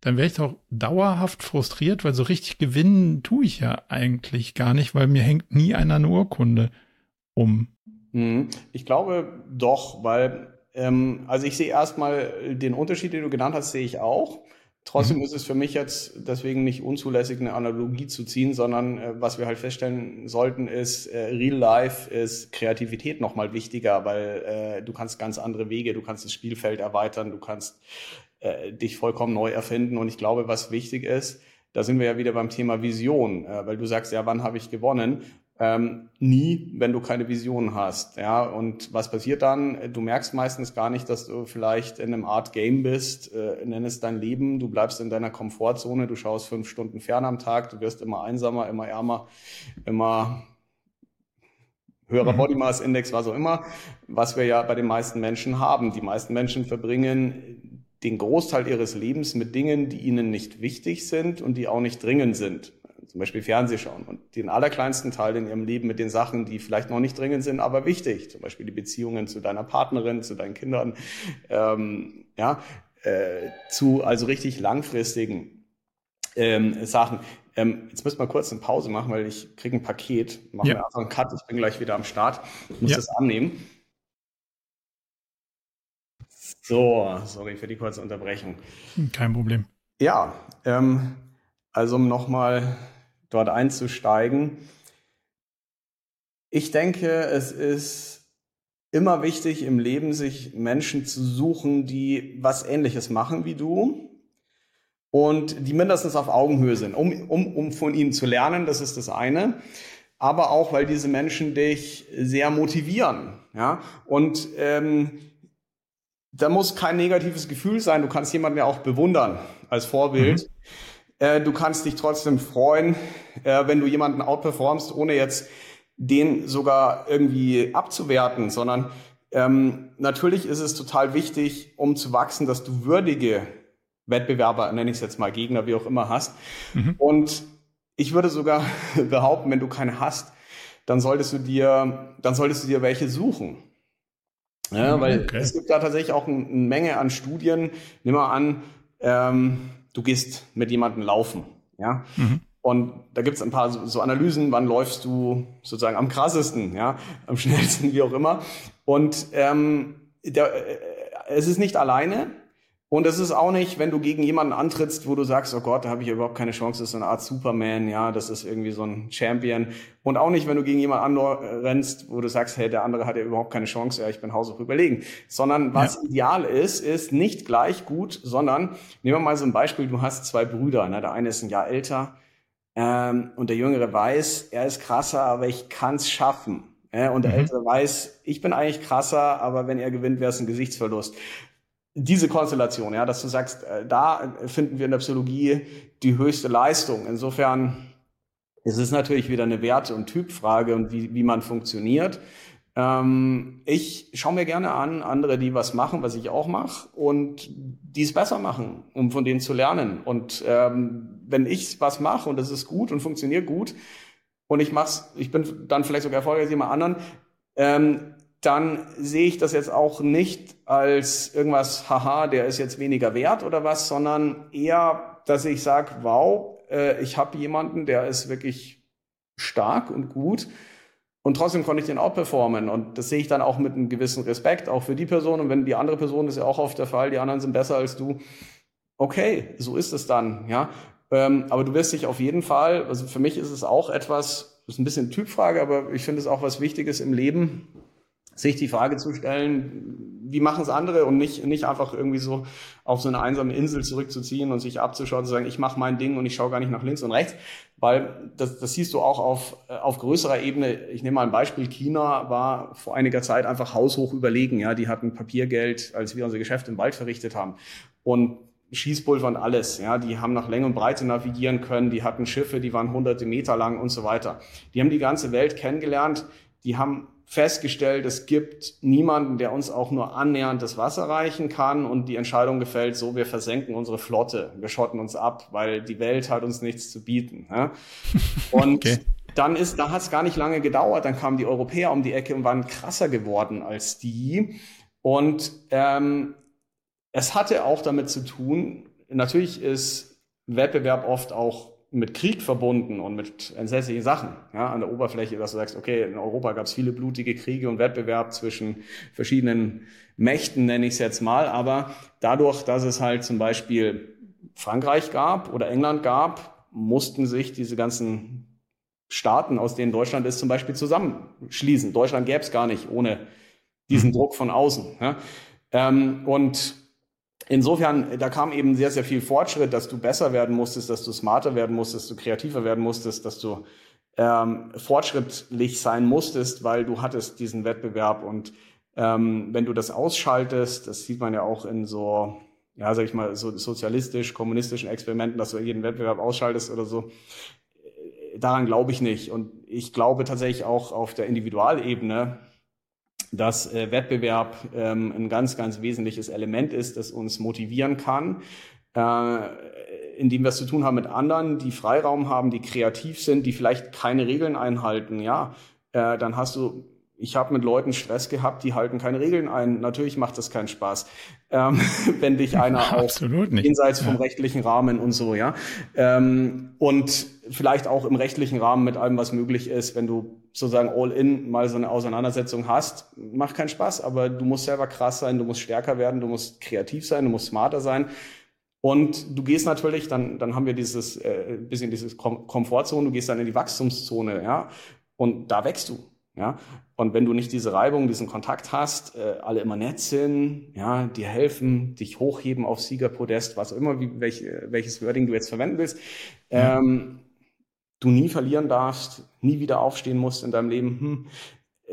dann wäre ich doch dauerhaft frustriert, weil so richtig gewinnen tue ich ja eigentlich gar nicht, weil mir hängt nie einer eine Urkunde um. Mhm. Ich glaube doch, weil, ähm, also ich sehe erstmal den Unterschied, den du genannt hast, sehe ich auch. Trotzdem mhm. ist es für mich jetzt deswegen nicht unzulässig, eine Analogie zu ziehen, sondern äh, was wir halt feststellen sollten, ist, äh, Real Life ist Kreativität nochmal wichtiger, weil äh, du kannst ganz andere Wege, du kannst das Spielfeld erweitern, du kannst äh, dich vollkommen neu erfinden. Und ich glaube, was wichtig ist, da sind wir ja wieder beim Thema Vision, äh, weil du sagst, ja, wann habe ich gewonnen? Ähm, nie, wenn du keine Vision hast. Ja, und was passiert dann? Du merkst meistens gar nicht, dass du vielleicht in einem Art Game bist, äh, nenn es dein Leben. Du bleibst in deiner Komfortzone, du schaust fünf Stunden fern am Tag, du wirst immer einsamer, immer ärmer, immer höherer mhm. Body Mass Index, was auch immer, was wir ja bei den meisten Menschen haben. Die meisten Menschen verbringen den Großteil ihres Lebens mit Dingen, die ihnen nicht wichtig sind und die auch nicht dringend sind zum Beispiel Fernseh schauen und den allerkleinsten Teil in ihrem Leben mit den Sachen, die vielleicht noch nicht dringend sind, aber wichtig, zum Beispiel die Beziehungen zu deiner Partnerin, zu deinen Kindern, ähm, ja, äh, zu also richtig langfristigen ähm, Sachen. Ähm, jetzt müssen wir kurz eine Pause machen, weil ich kriege ein Paket. Machen ja. wir einfach einen Cut. Ich bin gleich wieder am Start. Ich muss ja. das annehmen. So, sorry für die kurze Unterbrechung. Kein Problem. Ja, ähm, also um nochmal dort einzusteigen. Ich denke, es ist immer wichtig im Leben, sich Menschen zu suchen, die was Ähnliches machen wie du und die mindestens auf Augenhöhe sind, um, um, um von ihnen zu lernen, das ist das eine, aber auch, weil diese Menschen dich sehr motivieren. Ja? Und ähm, da muss kein negatives Gefühl sein, du kannst jemanden ja auch bewundern als Vorbild. Mhm. Äh, du kannst dich trotzdem freuen, äh, wenn du jemanden outperformst, ohne jetzt den sogar irgendwie abzuwerten, sondern ähm, natürlich ist es total wichtig, um zu wachsen, dass du würdige Wettbewerber, nenne ich es jetzt mal Gegner, wie auch immer hast. Mhm. Und ich würde sogar behaupten, wenn du keine hast, dann solltest du dir, dann solltest du dir welche suchen. Ja, mhm, weil okay. es gibt da tatsächlich auch eine Menge an Studien. Nimm mal an, ähm, du gehst mit jemandem laufen. Ja? Mhm. Und da gibt es ein paar so, Analysen, wann läufst du sozusagen am krassesten, ja, am schnellsten, wie auch immer. Und ähm, der, äh, es ist nicht alleine, und es ist auch nicht, wenn du gegen jemanden antrittst, wo du sagst, oh Gott, da habe ich überhaupt keine Chance, das ist so eine Art Superman, ja, das ist irgendwie so ein Champion. Und auch nicht, wenn du gegen jemanden rennst, wo du sagst, hey, der andere hat ja überhaupt keine Chance, ja, ich bin haushoch überlegen. Sondern was ja. ideal ist, ist nicht gleich gut, sondern nehmen wir mal so ein Beispiel, du hast zwei Brüder, ne? der eine ist ein Jahr älter ähm, und der Jüngere weiß, er ist krasser, aber ich kann's schaffen. Ja, und der mhm. Ältere weiß, ich bin eigentlich krasser, aber wenn er gewinnt, wäre es ein Gesichtsverlust diese Konstellation, ja, dass du sagst, äh, da finden wir in der Psychologie die höchste Leistung. Insofern ist es natürlich wieder eine Werte- und Typfrage und wie, wie man funktioniert. Ähm, ich schaue mir gerne an, andere, die was machen, was ich auch mache und die es besser machen, um von denen zu lernen. Und ähm, wenn ich was mache und das ist gut und funktioniert gut und ich mach's, ich bin dann vielleicht sogar erfolgreich als jemand anderen, ähm, dann sehe ich das jetzt auch nicht als irgendwas, haha, der ist jetzt weniger wert oder was, sondern eher, dass ich sage, wow, äh, ich habe jemanden, der ist wirklich stark und gut. Und trotzdem konnte ich den outperformen und das sehe ich dann auch mit einem gewissen Respekt, auch für die Person. Und wenn die andere Person, das ist ja auch oft der Fall, die anderen sind besser als du, okay, so ist es dann, ja. Ähm, aber du wirst dich auf jeden Fall, also für mich ist es auch etwas, das ist ein bisschen Typfrage, aber ich finde es auch was Wichtiges im Leben, sich die Frage zu stellen, wie machen es andere und nicht, nicht einfach irgendwie so auf so eine einsame Insel zurückzuziehen und sich abzuschauen und zu sagen, ich mache mein Ding und ich schaue gar nicht nach links und rechts, weil das, das siehst du auch auf, auf größerer Ebene. Ich nehme mal ein Beispiel, China war vor einiger Zeit einfach haushoch überlegen, ja, die hatten Papiergeld, als wir unser Geschäft im Wald verrichtet haben. Und Schießpulver und alles, ja, die haben nach Länge und Breite navigieren können, die hatten Schiffe, die waren hunderte Meter lang und so weiter. Die haben die ganze Welt kennengelernt, die haben festgestellt, es gibt niemanden, der uns auch nur annähernd das Wasser reichen kann und die Entscheidung gefällt, so wir versenken unsere Flotte, wir schotten uns ab, weil die Welt hat uns nichts zu bieten. Ja? Und okay. dann ist, da hat es gar nicht lange gedauert, dann kamen die Europäer um die Ecke und waren krasser geworden als die. Und ähm, es hatte auch damit zu tun, natürlich ist Wettbewerb oft auch mit Krieg verbunden und mit entsetzlichen Sachen ja, an der Oberfläche, dass du sagst, okay, in Europa gab es viele blutige Kriege und Wettbewerb zwischen verschiedenen Mächten, nenne ich es jetzt mal, aber dadurch, dass es halt zum Beispiel Frankreich gab oder England gab, mussten sich diese ganzen Staaten, aus denen Deutschland ist, zum Beispiel zusammenschließen. Deutschland gäbe es gar nicht ohne diesen Druck von außen. Ja. Ähm, und Insofern, da kam eben sehr, sehr viel Fortschritt, dass du besser werden musstest, dass du smarter werden musstest, dass du kreativer werden musstest, dass du ähm, fortschrittlich sein musstest, weil du hattest diesen Wettbewerb und ähm, wenn du das ausschaltest, das sieht man ja auch in so, ja, sag ich mal, so sozialistisch-kommunistischen Experimenten, dass du jeden Wettbewerb ausschaltest oder so, äh, daran glaube ich nicht. Und ich glaube tatsächlich auch auf der Individualebene, dass äh, Wettbewerb ähm, ein ganz, ganz wesentliches Element ist, das uns motivieren kann. Äh, indem wir es zu tun haben mit anderen, die Freiraum haben, die kreativ sind, die vielleicht keine Regeln einhalten, ja, äh, dann hast du ich habe mit Leuten Stress gehabt, die halten keine Regeln ein. Natürlich macht das keinen Spaß, ähm, wenn dich einer auch jenseits vom ja. rechtlichen Rahmen und so, ja. Ähm, und vielleicht auch im rechtlichen Rahmen mit allem, was möglich ist, wenn du sozusagen all in mal so eine Auseinandersetzung hast, macht keinen Spaß, aber du musst selber krass sein, du musst stärker werden, du musst kreativ sein, du musst smarter sein. Und du gehst natürlich, dann, dann haben wir dieses äh, bisschen dieses Kom Komfortzone, du gehst dann in die Wachstumszone, ja, und da wächst du, ja. Und wenn du nicht diese Reibung, diesen Kontakt hast, äh, alle immer nett sind, ja, dir helfen, dich hochheben auf Siegerpodest, was auch immer, wie, welch, welches Wording du jetzt verwenden willst, ähm, du nie verlieren darfst, nie wieder aufstehen musst in deinem Leben, hm,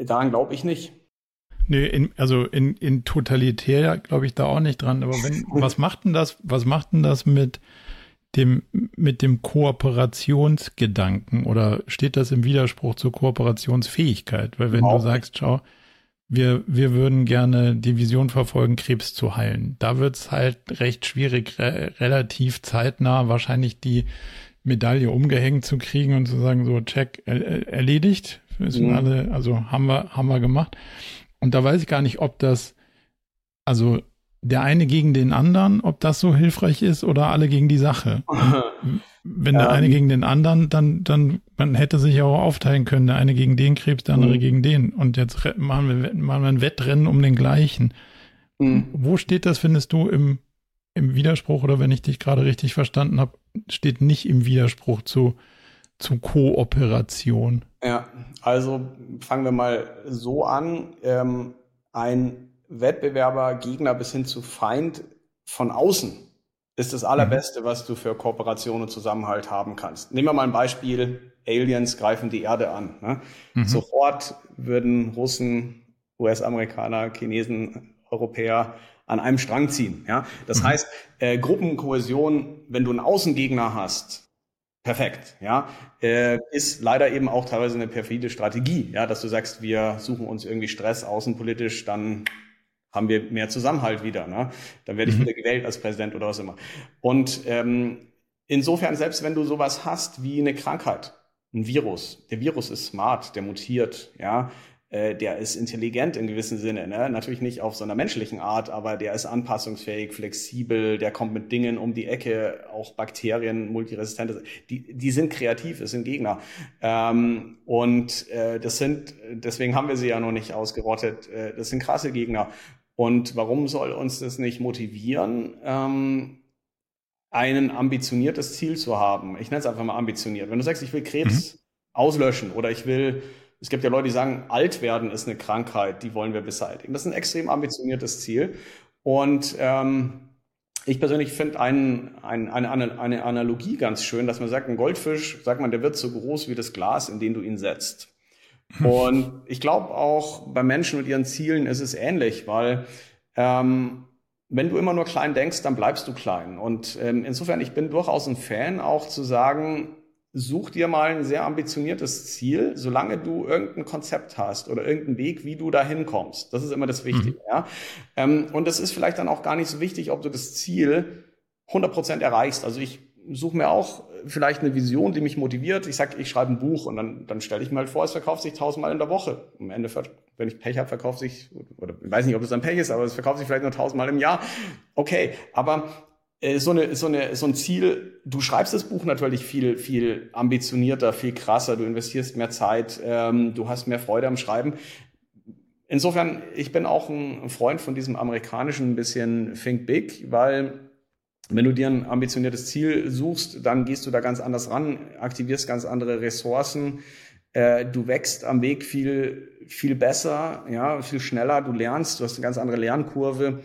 daran glaube ich nicht. Nee, in, also in, in totalitär glaube ich da auch nicht dran. Aber wenn, was macht denn das, was macht denn das mit dem, mit dem Kooperationsgedanken oder steht das im Widerspruch zur Kooperationsfähigkeit? Weil wenn auch. du sagst, schau, wir, wir würden gerne die Vision verfolgen, Krebs zu heilen. Da wird's halt recht schwierig, re relativ zeitnah wahrscheinlich die Medaille umgehängt zu kriegen und zu sagen, so, check, er, erledigt. Wissen mhm. alle, also haben wir, haben wir gemacht. Und da weiß ich gar nicht, ob das, also der eine gegen den anderen, ob das so hilfreich ist oder alle gegen die Sache. Wenn der ähm, eine gegen den anderen, dann, dann, man hätte sich auch aufteilen können, der eine gegen den Krebs, der andere mhm. gegen den. Und jetzt machen wir, machen wir ein Wettrennen um den gleichen. Mhm. Wo steht das, findest du, im, im Widerspruch oder wenn ich dich gerade richtig verstanden habe, steht nicht im Widerspruch zu, zu Kooperation? Ja, also fangen wir mal so an. Ähm, ein Wettbewerber, Gegner bis hin zu Feind von außen ist das allerbeste, was du für Kooperation und Zusammenhalt haben kannst. Nehmen wir mal ein Beispiel. Aliens greifen die Erde an. Ne? Mhm. Sofort würden Russen, US-Amerikaner, Chinesen, Europäer an einem Strang ziehen. Ja? Das mhm. heißt, äh, Gruppenkohäsion, wenn du einen Außengegner hast, perfekt, ja, äh, ist leider eben auch teilweise eine perfide Strategie, ja, dass du sagst, wir suchen uns irgendwie Stress außenpolitisch, dann haben wir mehr Zusammenhalt wieder, ne? Dann werde ich mhm. wieder gewählt als Präsident oder was immer. Und ähm, insofern, selbst wenn du sowas hast wie eine Krankheit, ein Virus, der Virus ist smart, der mutiert, ja, äh, der ist intelligent in gewissem Sinne. Ne? Natürlich nicht auf so einer menschlichen Art, aber der ist anpassungsfähig, flexibel, der kommt mit Dingen um die Ecke, auch Bakterien, multiresistente, die, die sind kreativ, es sind Gegner. Ähm, und äh, das sind, deswegen haben wir sie ja noch nicht ausgerottet, äh, das sind krasse Gegner. Und warum soll uns das nicht motivieren? Ähm, ein ambitioniertes Ziel zu haben. Ich nenne es einfach mal ambitioniert. Wenn du sagst, ich will Krebs mhm. auslöschen oder ich will es gibt ja Leute, die sagen, alt werden ist eine Krankheit, die wollen wir beseitigen. Das ist ein extrem ambitioniertes Ziel. Und ähm, ich persönlich finde ein, ein, eine, eine Analogie ganz schön, dass man sagt, ein Goldfisch, sagt man, der wird so groß wie das Glas, in den du ihn setzt. Hm. Und ich glaube auch bei Menschen mit ihren Zielen ist es ähnlich, weil ähm, wenn du immer nur klein denkst, dann bleibst du klein. Und ähm, insofern, ich bin durchaus ein Fan, auch zu sagen, such dir mal ein sehr ambitioniertes Ziel, solange du irgendein Konzept hast oder irgendeinen Weg, wie du da hinkommst. Das ist immer das Wichtige. Mhm. Ja? Ähm, und es ist vielleicht dann auch gar nicht so wichtig, ob du das Ziel 100 Prozent erreichst. Also ich suche mir auch vielleicht eine Vision, die mich motiviert. Ich sag, ich schreibe ein Buch und dann, dann stelle ich mir halt vor, es verkauft sich tausendmal in der Woche. Am Ende, wenn ich Pech habe, verkauft sich, oder ich weiß nicht, ob es ein Pech ist, aber es verkauft sich vielleicht nur tausendmal im Jahr. Okay, aber so, eine, so, eine, so ein Ziel, du schreibst das Buch natürlich viel, viel ambitionierter, viel krasser, du investierst mehr Zeit, ähm, du hast mehr Freude am Schreiben. Insofern, ich bin auch ein Freund von diesem amerikanischen ein bisschen Think Big, weil wenn du dir ein ambitioniertes Ziel suchst, dann gehst du da ganz anders ran, aktivierst ganz andere Ressourcen, äh, du wächst am Weg viel, viel besser, ja, viel schneller, du lernst, du hast eine ganz andere Lernkurve.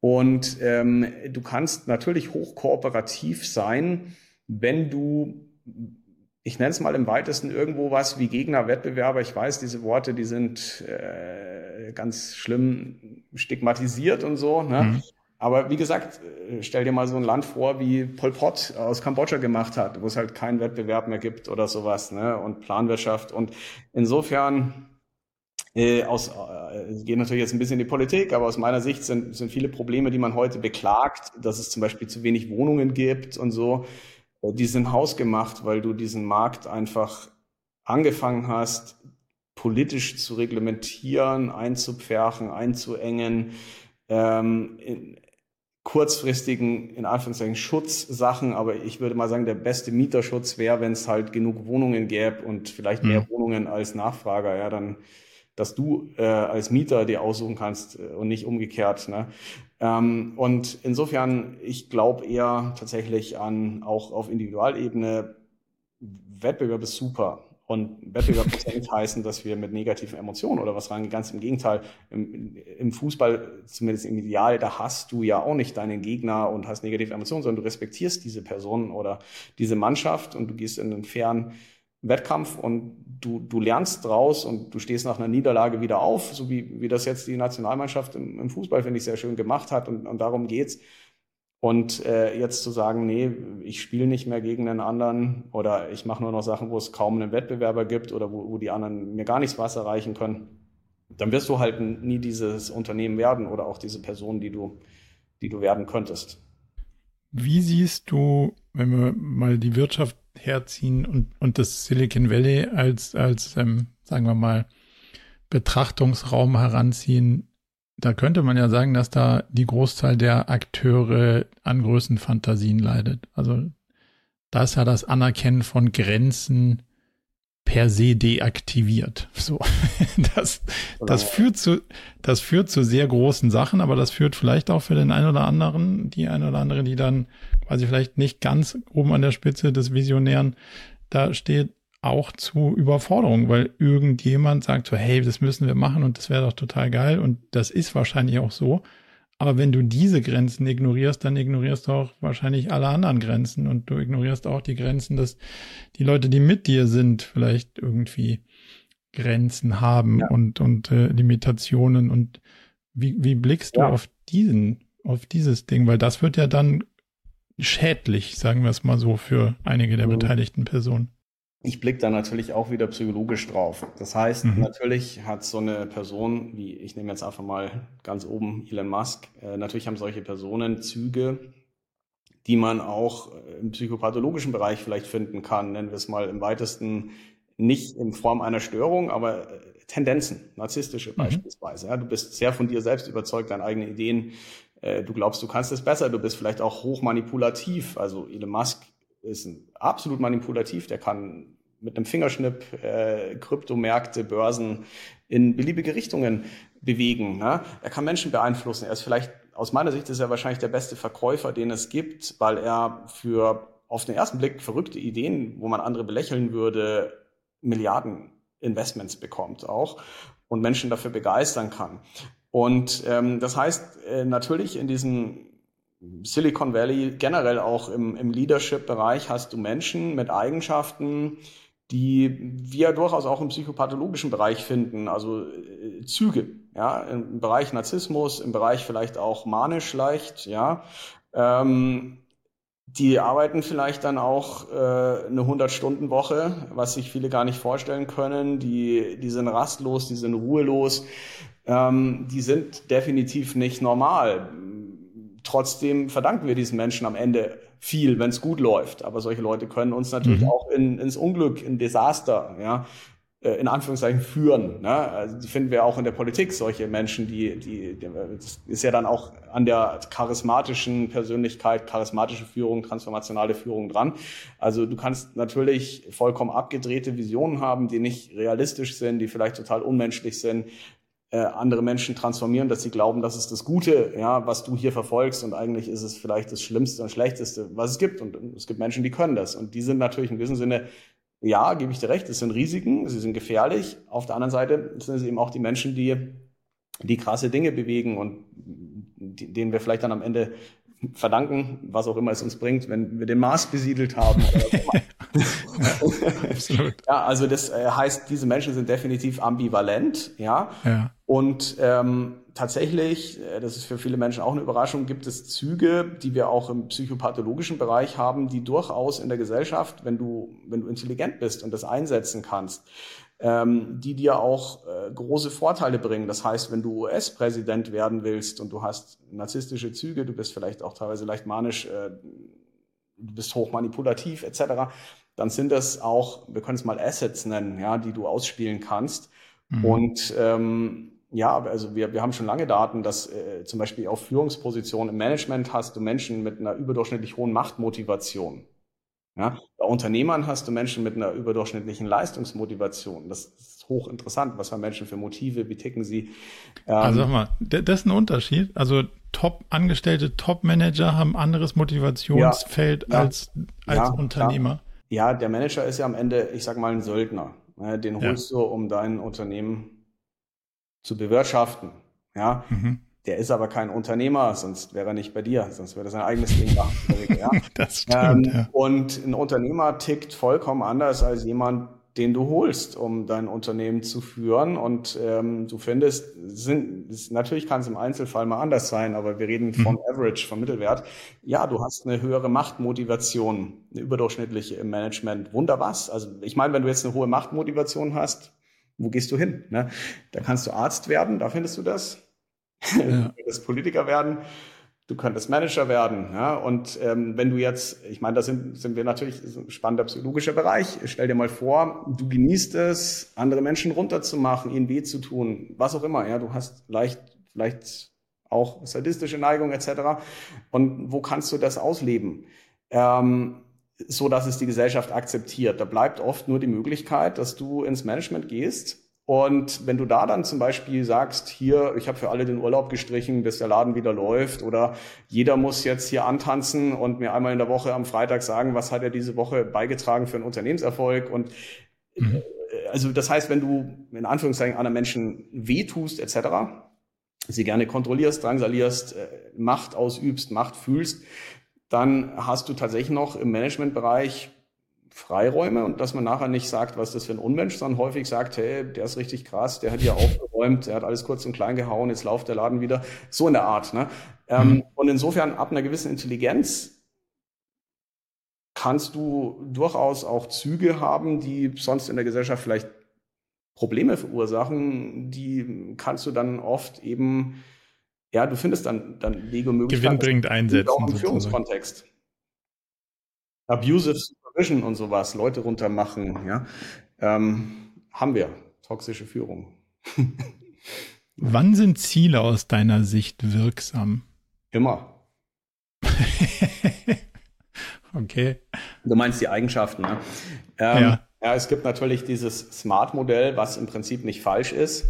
Und ähm, du kannst natürlich hochkooperativ sein, wenn du ich nenne es mal im weitesten irgendwo was wie Gegner, Wettbewerber. Ich weiß, diese Worte, die sind äh, ganz schlimm stigmatisiert und so. Ne? Mhm. Aber wie gesagt, äh, stell dir mal so ein Land vor, wie Pol Pot aus Kambodscha gemacht hat, wo es halt keinen Wettbewerb mehr gibt oder sowas, ne? Und Planwirtschaft. Und insofern äh, aus, äh, geht natürlich jetzt ein bisschen in die Politik, aber aus meiner Sicht sind, sind viele Probleme, die man heute beklagt, dass es zum Beispiel zu wenig Wohnungen gibt und so, äh, die sind hausgemacht, weil du diesen Markt einfach angefangen hast, politisch zu reglementieren, einzupferchen, einzuengen, ähm, in, kurzfristigen, in Anführungszeichen, Schutzsachen, aber ich würde mal sagen, der beste Mieterschutz wäre, wenn es halt genug Wohnungen gäbe und vielleicht mehr mhm. Wohnungen als Nachfrager, ja, dann, dass du äh, als Mieter dir aussuchen kannst äh, und nicht umgekehrt. Ne? Ähm, und insofern, ich glaube eher tatsächlich an, auch auf Individualebene, Wettbewerb ist super. Und Wettbewerb muss nicht heißen, dass wir mit negativen Emotionen oder was rein. Ganz im Gegenteil. Im, Im, Fußball, zumindest im Ideal, da hast du ja auch nicht deinen Gegner und hast negative Emotionen, sondern du respektierst diese Person oder diese Mannschaft und du gehst in einen fairen Wettkampf und du, du lernst draus und du stehst nach einer Niederlage wieder auf, so wie, wie das jetzt die Nationalmannschaft im, im Fußball, finde ich, sehr schön gemacht hat und, und darum geht's. Und äh, jetzt zu sagen, nee, ich spiele nicht mehr gegen einen anderen oder ich mache nur noch Sachen, wo es kaum einen Wettbewerber gibt oder wo, wo die anderen mir gar nichts was erreichen können, dann wirst du halt nie dieses Unternehmen werden oder auch diese Person, die du, die du werden könntest. Wie siehst du, wenn wir mal die Wirtschaft herziehen und, und das Silicon Valley als, als ähm, sagen wir mal, Betrachtungsraum heranziehen, da könnte man ja sagen, dass da die Großzahl der Akteure an Größenfantasien leidet. Also da ist ja das Anerkennen von Grenzen per se deaktiviert. So, das, das führt zu, das führt zu sehr großen Sachen, aber das führt vielleicht auch für den einen oder anderen, die eine oder andere, die dann quasi vielleicht nicht ganz oben an der Spitze des Visionären da steht, auch zu Überforderung, weil irgendjemand sagt so, hey, das müssen wir machen und das wäre doch total geil und das ist wahrscheinlich auch so. Aber wenn du diese Grenzen ignorierst, dann ignorierst du auch wahrscheinlich alle anderen Grenzen und du ignorierst auch die Grenzen, dass die Leute, die mit dir sind, vielleicht irgendwie Grenzen haben ja. und, und äh, Limitationen. Und wie, wie blickst du ja. auf diesen, auf dieses Ding? Weil das wird ja dann schädlich, sagen wir es mal so, für einige der mhm. beteiligten Personen ich blicke da natürlich auch wieder psychologisch drauf. Das heißt, mhm. natürlich hat so eine Person, wie ich nehme jetzt einfach mal ganz oben Elon Musk, äh, natürlich haben solche Personen Züge, die man auch äh, im psychopathologischen Bereich vielleicht finden kann, nennen wir es mal im weitesten, nicht in Form einer Störung, aber äh, Tendenzen, narzisstische mhm. beispielsweise. Ja, du bist sehr von dir selbst überzeugt, deine eigenen Ideen, äh, du glaubst, du kannst es besser, du bist vielleicht auch hochmanipulativ. Also Elon Musk ist absolut manipulativ, der kann mit einem Fingerschnipp äh, Kryptomärkte, Börsen in beliebige Richtungen bewegen. Ne? Er kann Menschen beeinflussen. Er ist vielleicht, aus meiner Sicht ist er wahrscheinlich der beste Verkäufer, den es gibt, weil er für auf den ersten Blick verrückte Ideen, wo man andere belächeln würde, Milliarden Investments bekommt auch und Menschen dafür begeistern kann. Und ähm, das heißt äh, natürlich in diesem Silicon Valley, generell auch im, im Leadership-Bereich, hast du Menschen mit Eigenschaften, die wir durchaus auch im psychopathologischen Bereich finden, also äh, Züge, ja, im Bereich Narzissmus, im Bereich vielleicht auch manisch leicht, ja. Ähm, die arbeiten vielleicht dann auch äh, eine 100-Stunden-Woche, was sich viele gar nicht vorstellen können. Die, die sind rastlos, die sind ruhelos. Ähm, die sind definitiv nicht normal trotzdem verdanken wir diesen Menschen am Ende viel, wenn es gut läuft. Aber solche Leute können uns natürlich mhm. auch in, ins Unglück, in Desaster, ja, äh, in Anführungszeichen führen. Ne? Also die finden wir auch in der Politik solche Menschen, die, die, die das ist ja dann auch an der charismatischen Persönlichkeit, charismatische Führung, transformationale Führung dran. Also du kannst natürlich vollkommen abgedrehte Visionen haben, die nicht realistisch sind, die vielleicht total unmenschlich sind äh, andere Menschen transformieren, dass sie glauben, das ist das Gute, ja, was du hier verfolgst und eigentlich ist es vielleicht das Schlimmste und Schlechteste, was es gibt. Und es gibt Menschen, die können das. Und die sind natürlich in gewissem Sinne, ja, gebe ich dir recht, es sind Risiken, sie sind gefährlich. Auf der anderen Seite sind es eben auch die Menschen, die, die krasse Dinge bewegen und denen wir vielleicht dann am Ende verdanken, was auch immer es uns bringt, wenn wir den Mars besiedelt haben. ja, ja, also das äh, heißt, diese Menschen sind definitiv ambivalent, ja. ja. Und ähm, tatsächlich, äh, das ist für viele Menschen auch eine Überraschung, gibt es Züge, die wir auch im psychopathologischen Bereich haben, die durchaus in der Gesellschaft, wenn du, wenn du intelligent bist und das einsetzen kannst, ähm, die dir auch äh, große Vorteile bringen. Das heißt, wenn du US-Präsident werden willst und du hast narzisstische Züge, du bist vielleicht auch teilweise leicht manisch, äh, du bist hoch manipulativ etc., dann sind das auch, wir können es mal Assets nennen, ja, die du ausspielen kannst. Mhm. Und ähm, ja, also wir, wir haben schon lange Daten, dass äh, zum Beispiel auf Führungspositionen im Management hast du Menschen mit einer überdurchschnittlich hohen Machtmotivation. Ja, bei Unternehmern hast du Menschen mit einer überdurchschnittlichen Leistungsmotivation. Das ist hochinteressant. Was haben Menschen für Motive? Wie ticken sie? Ähm, also sag mal, das ist ein Unterschied. Also Top-Angestellte, Top-Manager haben anderes Motivationsfeld ja, als, als ja, Unternehmer. Ja. der Manager ist ja am Ende, ich sag mal, ein Söldner. Den holst du, um dein Unternehmen zu bewirtschaften. Ja, mhm. Der ist aber kein Unternehmer, sonst wäre er nicht bei dir, sonst würde er sein eigenes Ding machen. Ja? das stimmt, ähm, ja. Und ein Unternehmer tickt vollkommen anders als jemand, den du holst, um dein Unternehmen zu führen. Und ähm, du findest, sind, natürlich kann es im Einzelfall mal anders sein, aber wir reden von mhm. Average, vom Mittelwert. Ja, du hast eine höhere Machtmotivation, eine überdurchschnittliche im Management. Wunder was? Also ich meine, wenn du jetzt eine hohe Machtmotivation hast, wo gehst du hin? Ne? Da kannst du Arzt werden, da findest du das. Ja. Du könntest Politiker werden, du könntest Manager werden. Ja? Und ähm, wenn du jetzt, ich meine, da sind, sind wir natürlich ein spannender psychologischer Bereich. Stell dir mal vor, du genießt es, andere Menschen runterzumachen, ihnen weh zu tun, was auch immer. Ja, du hast leicht, vielleicht auch sadistische Neigung etc. Und wo kannst du das ausleben? Ähm, so dass es die Gesellschaft akzeptiert. Da bleibt oft nur die Möglichkeit, dass du ins Management gehst und wenn du da dann zum Beispiel sagst, hier, ich habe für alle den Urlaub gestrichen, bis der Laden wieder läuft, oder jeder muss jetzt hier antanzen und mir einmal in der Woche am Freitag sagen, was hat er diese Woche beigetragen für einen Unternehmenserfolg. Und mhm. Also das heißt, wenn du in Anführungszeichen anderen Menschen wehtust, etc., sie gerne kontrollierst, drangsalierst, äh, Macht ausübst, Macht fühlst, dann hast du tatsächlich noch im Managementbereich Freiräume und dass man nachher nicht sagt, was ist das für ein Unmensch, sondern häufig sagt, hey, der ist richtig krass, der hat hier aufgeräumt, der hat alles kurz und klein gehauen, jetzt lauft der Laden wieder. So in der Art. Ne? Ähm, mhm. Und insofern ab einer gewissen Intelligenz kannst du durchaus auch Züge haben, die sonst in der Gesellschaft vielleicht Probleme verursachen, die kannst du dann oft eben, ja, du findest dann, dann Wege und Möglichkeiten. Gewinnbringend einsetzen. Auch im Führungskontext. Abusive Supervision und sowas, Leute runtermachen, ja, ähm, haben wir. Toxische Führung. Wann sind Ziele aus deiner Sicht wirksam? Immer. okay. Du meinst die Eigenschaften, ne? Ähm, ja. ja, es gibt natürlich dieses Smart-Modell, was im Prinzip nicht falsch ist.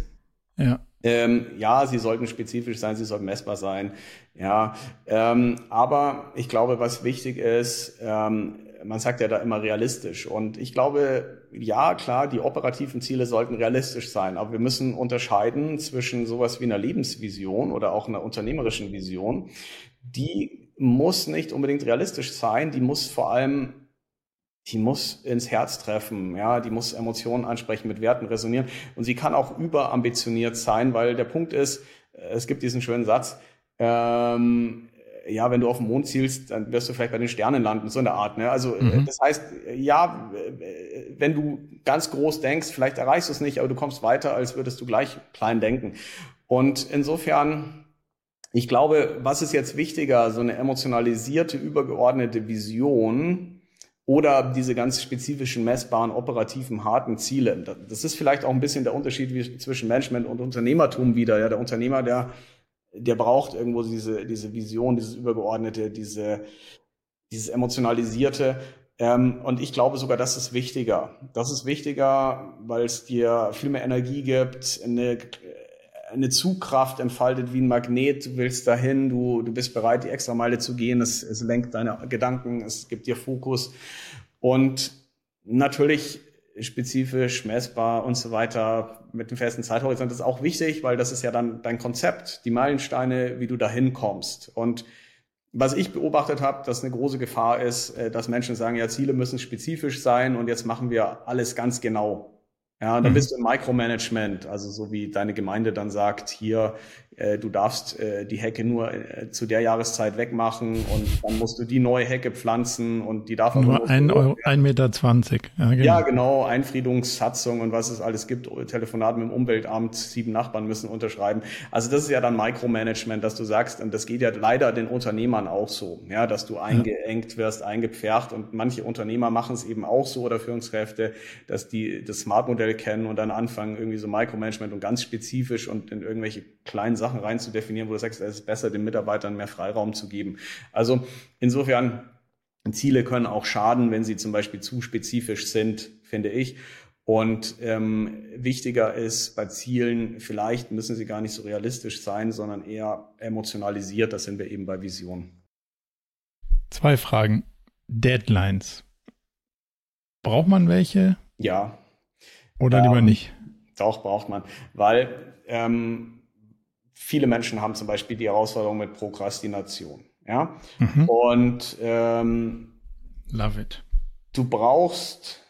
Ja. Ähm, ja, sie sollten spezifisch sein, sie sollten messbar sein. Ja, ähm, aber ich glaube, was wichtig ist, ähm, man sagt ja da immer realistisch. Und ich glaube, ja, klar, die operativen Ziele sollten realistisch sein, aber wir müssen unterscheiden zwischen sowas wie einer Lebensvision oder auch einer unternehmerischen Vision. Die muss nicht unbedingt realistisch sein, die muss vor allem die muss ins Herz treffen, ja, die muss Emotionen ansprechen, mit Werten resonieren und sie kann auch überambitioniert sein, weil der Punkt ist, es gibt diesen schönen Satz, ähm, ja, wenn du auf den Mond zielst, dann wirst du vielleicht bei den Sternen landen, so eine Art. Ne? Also mhm. das heißt, ja, wenn du ganz groß denkst, vielleicht erreichst du es nicht, aber du kommst weiter, als würdest du gleich klein denken. Und insofern, ich glaube, was ist jetzt wichtiger, so eine emotionalisierte, übergeordnete Vision oder diese ganz spezifischen, messbaren, operativen, harten Ziele? Das ist vielleicht auch ein bisschen der Unterschied zwischen Management und Unternehmertum wieder. Ja, der Unternehmer, der der braucht irgendwo diese, diese Vision, dieses Übergeordnete, diese, dieses Emotionalisierte. Ähm, und ich glaube sogar, das ist wichtiger. Das ist wichtiger, weil es dir viel mehr Energie gibt, eine, eine Zugkraft entfaltet wie ein Magnet. Du willst dahin, du, du bist bereit, die extra Meile zu gehen. Es, es lenkt deine Gedanken, es gibt dir Fokus. Und natürlich spezifisch, messbar und so weiter mit dem festen Zeithorizont ist auch wichtig, weil das ist ja dann dein Konzept, die Meilensteine, wie du dahin kommst. Und was ich beobachtet habe, dass eine große Gefahr ist, äh, dass Menschen sagen, ja, Ziele müssen spezifisch sein und jetzt machen wir alles ganz genau. Ja, dann mhm. bist du im Micromanagement, also so wie deine Gemeinde dann sagt, hier, du darfst äh, die Hecke nur äh, zu der Jahreszeit wegmachen und dann musst du die neue Hecke pflanzen und die darf nur auch ein, Euro, ein Meter zwanzig. Ja, genau. ja, genau, Einfriedungssatzung und was es alles gibt, Telefonat mit dem Umweltamt, sieben Nachbarn müssen unterschreiben. Also das ist ja dann Micromanagement, dass du sagst, und das geht ja leider den Unternehmern auch so, ja, dass du eingeengt wirst, eingepfercht und manche Unternehmer machen es eben auch so oder Führungskräfte, dass die das Smart-Modell kennen und dann anfangen irgendwie so Micromanagement und ganz spezifisch und in irgendwelche kleinen Sachen rein zu definieren, wo du sagst, es ist besser, den Mitarbeitern mehr Freiraum zu geben. Also insofern, Ziele können auch schaden, wenn sie zum Beispiel zu spezifisch sind, finde ich. Und ähm, wichtiger ist bei Zielen, vielleicht müssen sie gar nicht so realistisch sein, sondern eher emotionalisiert. Das sind wir eben bei Visionen. Zwei Fragen. Deadlines. Braucht man welche? Ja. Oder ähm, lieber nicht? Doch, braucht man. Weil ähm, viele Menschen haben zum Beispiel die Herausforderung mit Prokrastination. Ja? Mhm. Und ähm, Love it. Du brauchst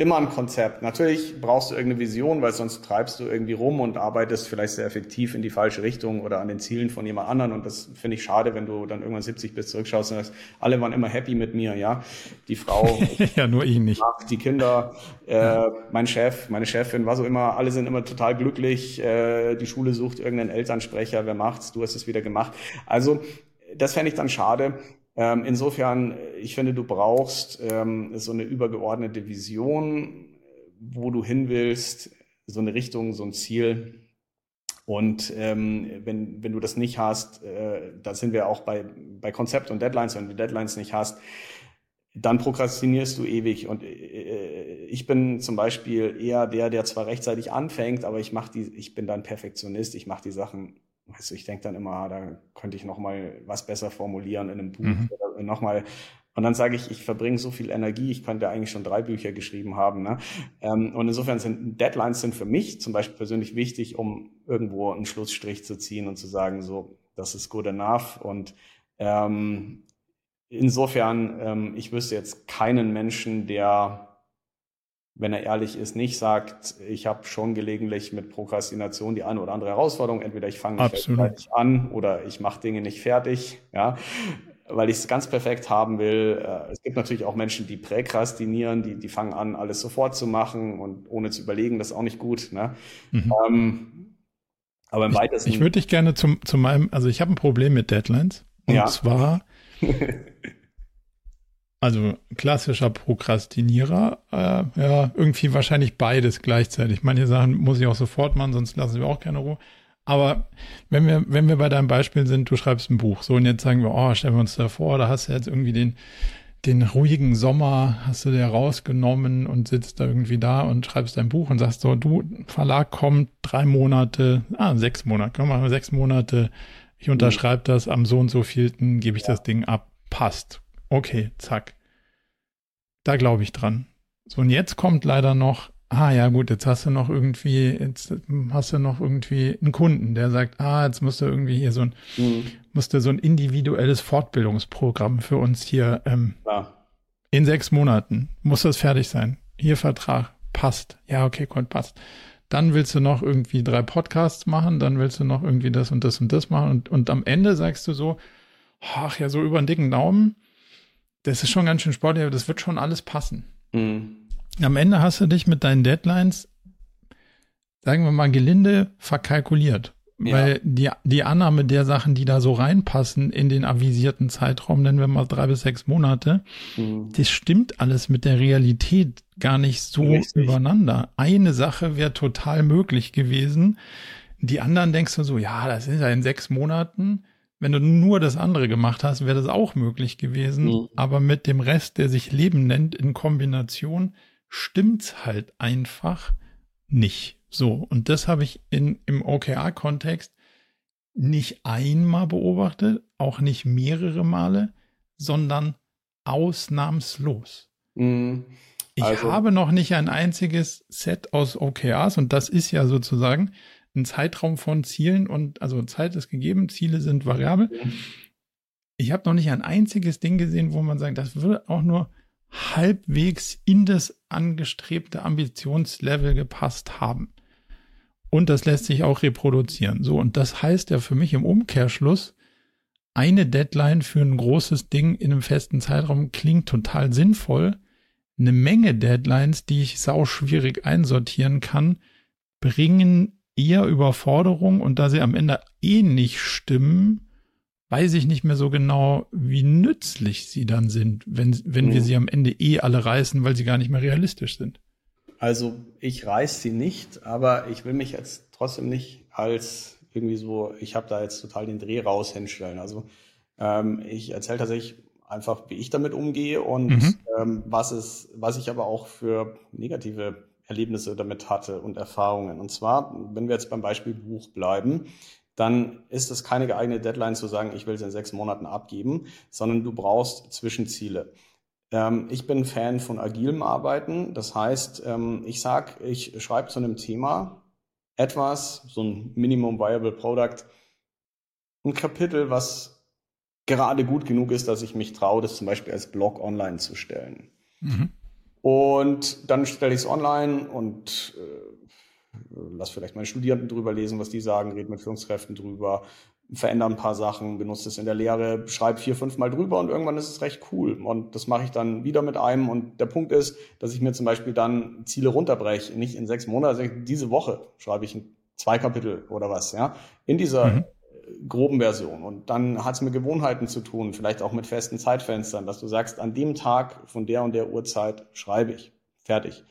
immer ein Konzept. Natürlich brauchst du irgendeine Vision, weil sonst treibst du irgendwie rum und arbeitest vielleicht sehr effektiv in die falsche Richtung oder an den Zielen von jemand anderen. Und das finde ich schade, wenn du dann irgendwann 70 bist, zurückschaust und sagst, alle waren immer happy mit mir, ja. Die Frau, ja, nur ich nicht. Die Kinder, äh, ja. mein Chef, meine Chefin, was auch immer, alle sind immer total glücklich. Äh, die Schule sucht irgendeinen Elternsprecher, wer macht's? Du hast es wieder gemacht. Also, das fände ich dann schade. Ähm, insofern, ich finde, du brauchst ähm, so eine übergeordnete Vision, wo du hin willst, so eine Richtung, so ein Ziel. Und ähm, wenn, wenn du das nicht hast, äh, da sind wir auch bei, bei Konzept und Deadlines, wenn du Deadlines nicht hast, dann prokrastinierst du ewig. Und äh, ich bin zum Beispiel eher der, der zwar rechtzeitig anfängt, aber ich mach die, ich bin dann Perfektionist, ich mache die Sachen du, ich denke dann immer, ah, da könnte ich noch mal was besser formulieren in einem Buch mhm. oder noch mal. Und dann sage ich, ich verbringe so viel Energie, ich könnte eigentlich schon drei Bücher geschrieben haben. Ne? Ähm, und insofern sind Deadlines sind für mich zum Beispiel persönlich wichtig, um irgendwo einen Schlussstrich zu ziehen und zu sagen, so, das ist good enough. Und ähm, insofern, ähm, ich wüsste jetzt keinen Menschen, der wenn er ehrlich ist, nicht sagt, ich habe schon gelegentlich mit Prokrastination die eine oder andere Herausforderung. Entweder ich fange nicht fertig an oder ich mache Dinge nicht fertig, ja, weil ich es ganz perfekt haben will. Äh, es gibt natürlich auch Menschen, die präkrastinieren, die, die fangen an, alles sofort zu machen und ohne zu überlegen, das ist auch nicht gut. Ne? Mhm. Ähm, aber im ich, weitesten. Ich würde dich gerne zum, zu meinem, also ich habe ein Problem mit Deadlines. Und ja. zwar Also klassischer Prokrastinierer, äh, ja, irgendwie wahrscheinlich beides gleichzeitig. Manche Sachen muss ich auch sofort machen, sonst lassen wir auch keine Ruhe. Aber wenn wir, wenn wir bei deinem Beispiel sind, du schreibst ein Buch, so und jetzt sagen wir, oh, stellen wir uns da vor, da hast du jetzt irgendwie den, den ruhigen Sommer, hast du dir rausgenommen und sitzt da irgendwie da und schreibst dein Buch und sagst so, du, Verlag kommt drei Monate, ah, sechs Monate, komm mal, sechs Monate, ich unterschreibe das, am so und so vielten gebe ich ja. das Ding ab, passt okay, zack. Da glaube ich dran. So, und jetzt kommt leider noch, ah ja gut, jetzt hast du noch irgendwie, jetzt hast du noch irgendwie einen Kunden, der sagt, ah, jetzt musst du irgendwie hier so ein, mhm. musst du so ein individuelles Fortbildungsprogramm für uns hier ähm, ja. in sechs Monaten. Muss das fertig sein. Hier Vertrag. Passt. Ja, okay, gut, passt. Dann willst du noch irgendwie drei Podcasts machen, dann willst du noch irgendwie das und das und das machen und, und am Ende sagst du so, ach ja, so über den dicken Daumen, das ist schon ganz schön sportlich, aber das wird schon alles passen. Mhm. Am Ende hast du dich mit deinen Deadlines, sagen wir mal, gelinde verkalkuliert. Ja. Weil die, die Annahme der Sachen, die da so reinpassen in den avisierten Zeitraum, nennen wir mal drei bis sechs Monate, mhm. das stimmt alles mit der Realität gar nicht so Richtig. übereinander. Eine Sache wäre total möglich gewesen. Die anderen denkst du so, ja, das ist ja in sechs Monaten. Wenn du nur das andere gemacht hast, wäre das auch möglich gewesen. Mhm. Aber mit dem Rest, der sich Leben nennt, in Kombination, stimmt's halt einfach nicht. So. Und das habe ich in, im OKR-Kontext nicht einmal beobachtet, auch nicht mehrere Male, sondern ausnahmslos. Mhm. Also, ich habe noch nicht ein einziges Set aus OKRs und das ist ja sozusagen ein Zeitraum von Zielen und also Zeit ist gegeben, Ziele sind variabel. ich habe noch nicht ein einziges Ding gesehen, wo man sagt, das würde auch nur halbwegs in das angestrebte Ambitionslevel gepasst haben. Und das lässt sich auch reproduzieren. So, und das heißt ja für mich im Umkehrschluss, eine Deadline für ein großes Ding in einem festen Zeitraum klingt total sinnvoll. Eine Menge Deadlines, die ich sau schwierig einsortieren kann, bringen eher Überforderung und da sie am Ende eh nicht stimmen, weiß ich nicht mehr so genau, wie nützlich sie dann sind, wenn, wenn mhm. wir sie am Ende eh alle reißen, weil sie gar nicht mehr realistisch sind. Also ich reiß sie nicht, aber ich will mich jetzt trotzdem nicht als irgendwie so, ich habe da jetzt total den Dreh raus hinstellen. Also ähm, ich erzähle tatsächlich einfach, wie ich damit umgehe und mhm. ähm, was es, was ich aber auch für negative Erlebnisse damit hatte und Erfahrungen. Und zwar, wenn wir jetzt beim Beispiel Buch bleiben, dann ist es keine geeignete Deadline zu sagen, ich will es in sechs Monaten abgeben, sondern du brauchst Zwischenziele. Ähm, ich bin Fan von agilem Arbeiten. Das heißt, ähm, ich sage, ich schreibe zu einem Thema etwas, so ein Minimum Viable Product, ein Kapitel, was gerade gut genug ist, dass ich mich traue, das zum Beispiel als Blog online zu stellen. Mhm. Und dann stelle ich es online und äh, lass vielleicht meine Studierenden drüber lesen, was die sagen, rede mit Führungskräften drüber, verändere ein paar Sachen, benutze es in der Lehre, schreibe vier, fünf Mal drüber und irgendwann ist es recht cool. Und das mache ich dann wieder mit einem. Und der Punkt ist, dass ich mir zum Beispiel dann Ziele runterbreche, nicht in sechs Monaten, diese Woche schreibe ich zwei Kapitel oder was, ja, in dieser mhm. Groben Version. Und dann hat es mit Gewohnheiten zu tun, vielleicht auch mit festen Zeitfenstern, dass du sagst, an dem Tag von der und der Uhrzeit schreibe ich. Fertig.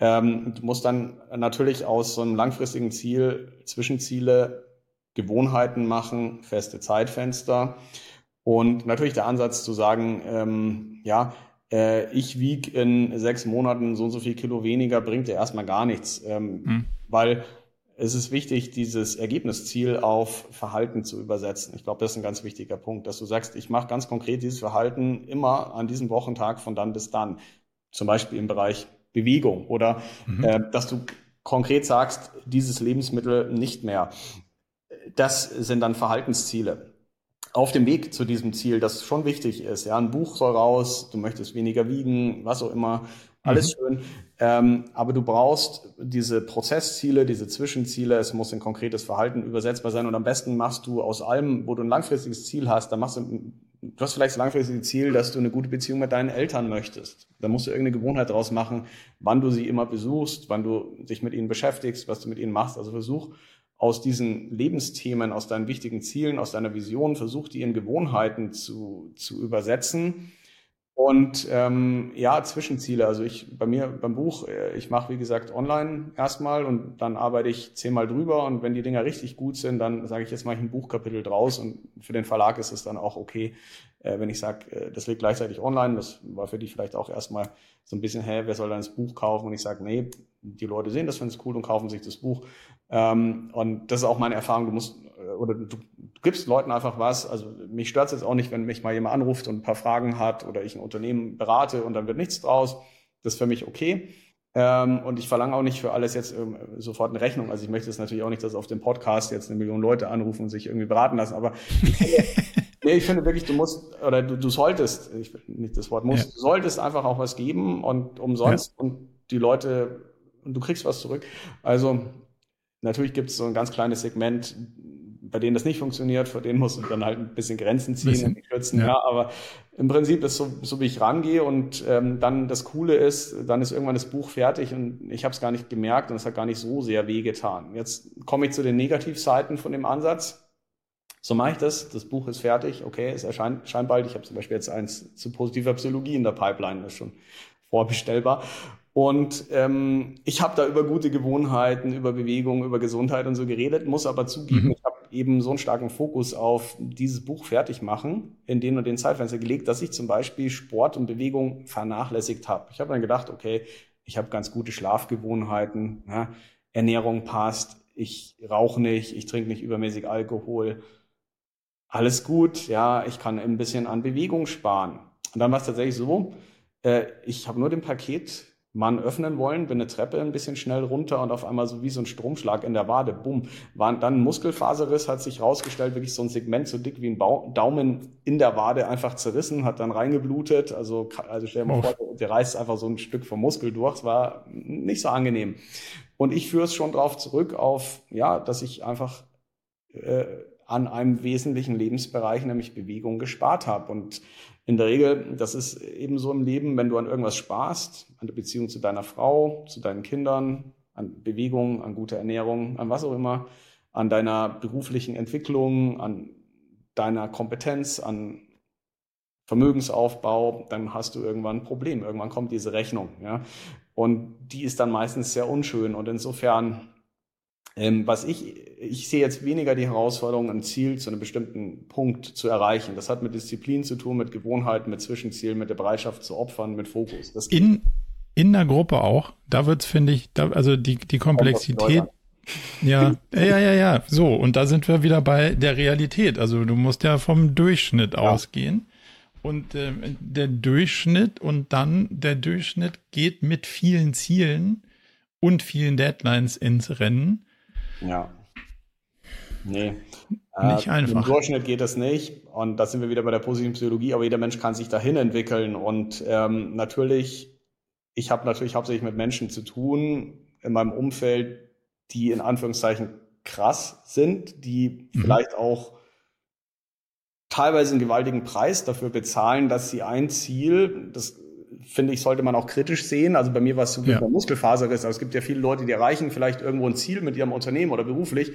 Ähm, du musst dann natürlich aus so einem langfristigen Ziel Zwischenziele, Gewohnheiten machen, feste Zeitfenster. Und natürlich der Ansatz zu sagen, ähm, ja, äh, ich wiege in sechs Monaten so und so viel Kilo weniger, bringt dir erstmal gar nichts. Ähm, hm. Weil es ist wichtig, dieses Ergebnisziel auf Verhalten zu übersetzen. Ich glaube, das ist ein ganz wichtiger Punkt, dass du sagst, ich mache ganz konkret dieses Verhalten immer an diesem Wochentag von dann bis dann. Zum Beispiel im Bereich Bewegung oder mhm. äh, dass du konkret sagst, dieses Lebensmittel nicht mehr. Das sind dann Verhaltensziele. Auf dem Weg zu diesem Ziel, das schon wichtig ist. Ja, ein Buch soll raus, du möchtest weniger wiegen, was auch immer, alles mhm. schön. Ähm, aber du brauchst diese Prozessziele, diese Zwischenziele. Es muss in konkretes Verhalten übersetzbar sein. Und am besten machst du aus allem, wo du ein langfristiges Ziel hast, da machst du du hast vielleicht das langfristige Ziel, dass du eine gute Beziehung mit deinen Eltern möchtest. Da musst du irgendeine Gewohnheit draus machen, wann du sie immer besuchst, wann du dich mit ihnen beschäftigst, was du mit ihnen machst. Also versuch aus diesen Lebensthemen, aus deinen wichtigen Zielen, aus deiner Vision, versuch die in Gewohnheiten zu, zu übersetzen und ähm, ja, Zwischenziele. Also ich bei mir beim Buch, äh, ich mache wie gesagt online erstmal und dann arbeite ich zehnmal drüber und wenn die Dinger richtig gut sind, dann sage ich jetzt mache ich ein Buchkapitel draus und für den Verlag ist es dann auch okay, äh, wenn ich sage, äh, das liegt gleichzeitig online. Das war für die vielleicht auch erstmal so ein bisschen, hä, wer soll dann das Buch kaufen? Und ich sage, nee, die Leute sehen das, finden es cool und kaufen sich das Buch. Ähm, und das ist auch meine Erfahrung. Du musst oder du gibst Leuten einfach was. Also mich stört es jetzt auch nicht, wenn mich mal jemand anruft und ein paar Fragen hat oder ich ein Unternehmen berate und dann wird nichts draus. Das ist für mich okay. Ähm, und ich verlange auch nicht für alles jetzt ähm, sofort eine Rechnung. Also ich möchte es natürlich auch nicht, dass auf dem Podcast jetzt eine Million Leute anrufen und sich irgendwie beraten lassen. Aber ich finde, nee, ich finde wirklich, du musst oder du, du solltest, ich nicht das Wort muss, ja. du solltest einfach auch was geben und umsonst ja. und die Leute und du kriegst was zurück. Also natürlich gibt es so ein ganz kleines Segment, bei denen das nicht funktioniert, vor denen muss man dann halt ein bisschen Grenzen ziehen bisschen, und kürzen. Ja. ja. aber im Prinzip ist so, so wie ich rangehe und ähm, dann das Coole ist, dann ist irgendwann das Buch fertig und ich habe es gar nicht gemerkt und es hat gar nicht so sehr wehgetan. Jetzt komme ich zu den Negativseiten von dem Ansatz. So mache ich das. Das Buch ist fertig. Okay, es erscheint, erscheint bald. Ich habe zum Beispiel jetzt eins zu positiver Psychologie in der Pipeline. Das ist schon vorbestellbar. Und ähm, ich habe da über gute Gewohnheiten, über Bewegung, über Gesundheit und so geredet, muss aber zugeben, mhm. ich habe eben so einen starken Fokus auf dieses Buch fertig machen, in den und den Zeitfenster gelegt, dass ich zum Beispiel Sport und Bewegung vernachlässigt habe. Ich habe dann gedacht, okay, ich habe ganz gute Schlafgewohnheiten, ja, Ernährung passt, ich rauche nicht, ich trinke nicht übermäßig Alkohol, alles gut, ja, ich kann ein bisschen an Bewegung sparen. Und dann war es tatsächlich so, äh, ich habe nur den Paket Mann öffnen wollen, bin eine Treppe ein bisschen schnell runter und auf einmal so wie so ein Stromschlag in der Wade, bumm, war dann ein Muskelfaserriss, hat sich rausgestellt, wirklich so ein Segment so dick wie ein Daumen in der Wade einfach zerrissen, hat dann reingeblutet, also, also stell dir mal vor, der reißt einfach so ein Stück vom Muskel durch, es war nicht so angenehm. Und ich führe es schon drauf zurück auf, ja, dass ich einfach äh, an einem wesentlichen Lebensbereich, nämlich Bewegung, gespart habe. Und in der Regel, das ist eben so im Leben, wenn du an irgendwas sparst, an der Beziehung zu deiner Frau, zu deinen Kindern, an Bewegung, an gute Ernährung, an was auch immer, an deiner beruflichen Entwicklung, an deiner Kompetenz, an Vermögensaufbau, dann hast du irgendwann ein Problem. Irgendwann kommt diese Rechnung, ja. Und die ist dann meistens sehr unschön. Und insofern ähm, was ich, ich sehe jetzt weniger die Herausforderung, ein Ziel zu einem bestimmten Punkt zu erreichen. Das hat mit Disziplin zu tun, mit Gewohnheiten, mit Zwischenzielen, mit der Bereitschaft zu opfern, mit Fokus. Das in, in der Gruppe auch, da wird's, finde ich, da, also die, die Komplexität. Ja, ja, ja, ja, so. Und da sind wir wieder bei der Realität. Also du musst ja vom Durchschnitt ja. ausgehen. Und äh, der Durchschnitt und dann der Durchschnitt geht mit vielen Zielen und vielen Deadlines ins Rennen. Ja. Nee. Nicht äh, einfach. Im Durchschnitt geht das nicht. Und da sind wir wieder bei der positiven Psychologie, aber jeder Mensch kann sich dahin entwickeln. Und ähm, natürlich, ich habe natürlich hauptsächlich mit Menschen zu tun in meinem Umfeld, die in Anführungszeichen krass sind, die mhm. vielleicht auch teilweise einen gewaltigen Preis dafür bezahlen, dass sie ein Ziel, das finde ich, sollte man auch kritisch sehen. Also bei mir war es Glück ja. Muskelfaserriss, aber es gibt ja viele Leute, die erreichen vielleicht irgendwo ein Ziel mit ihrem Unternehmen oder beruflich.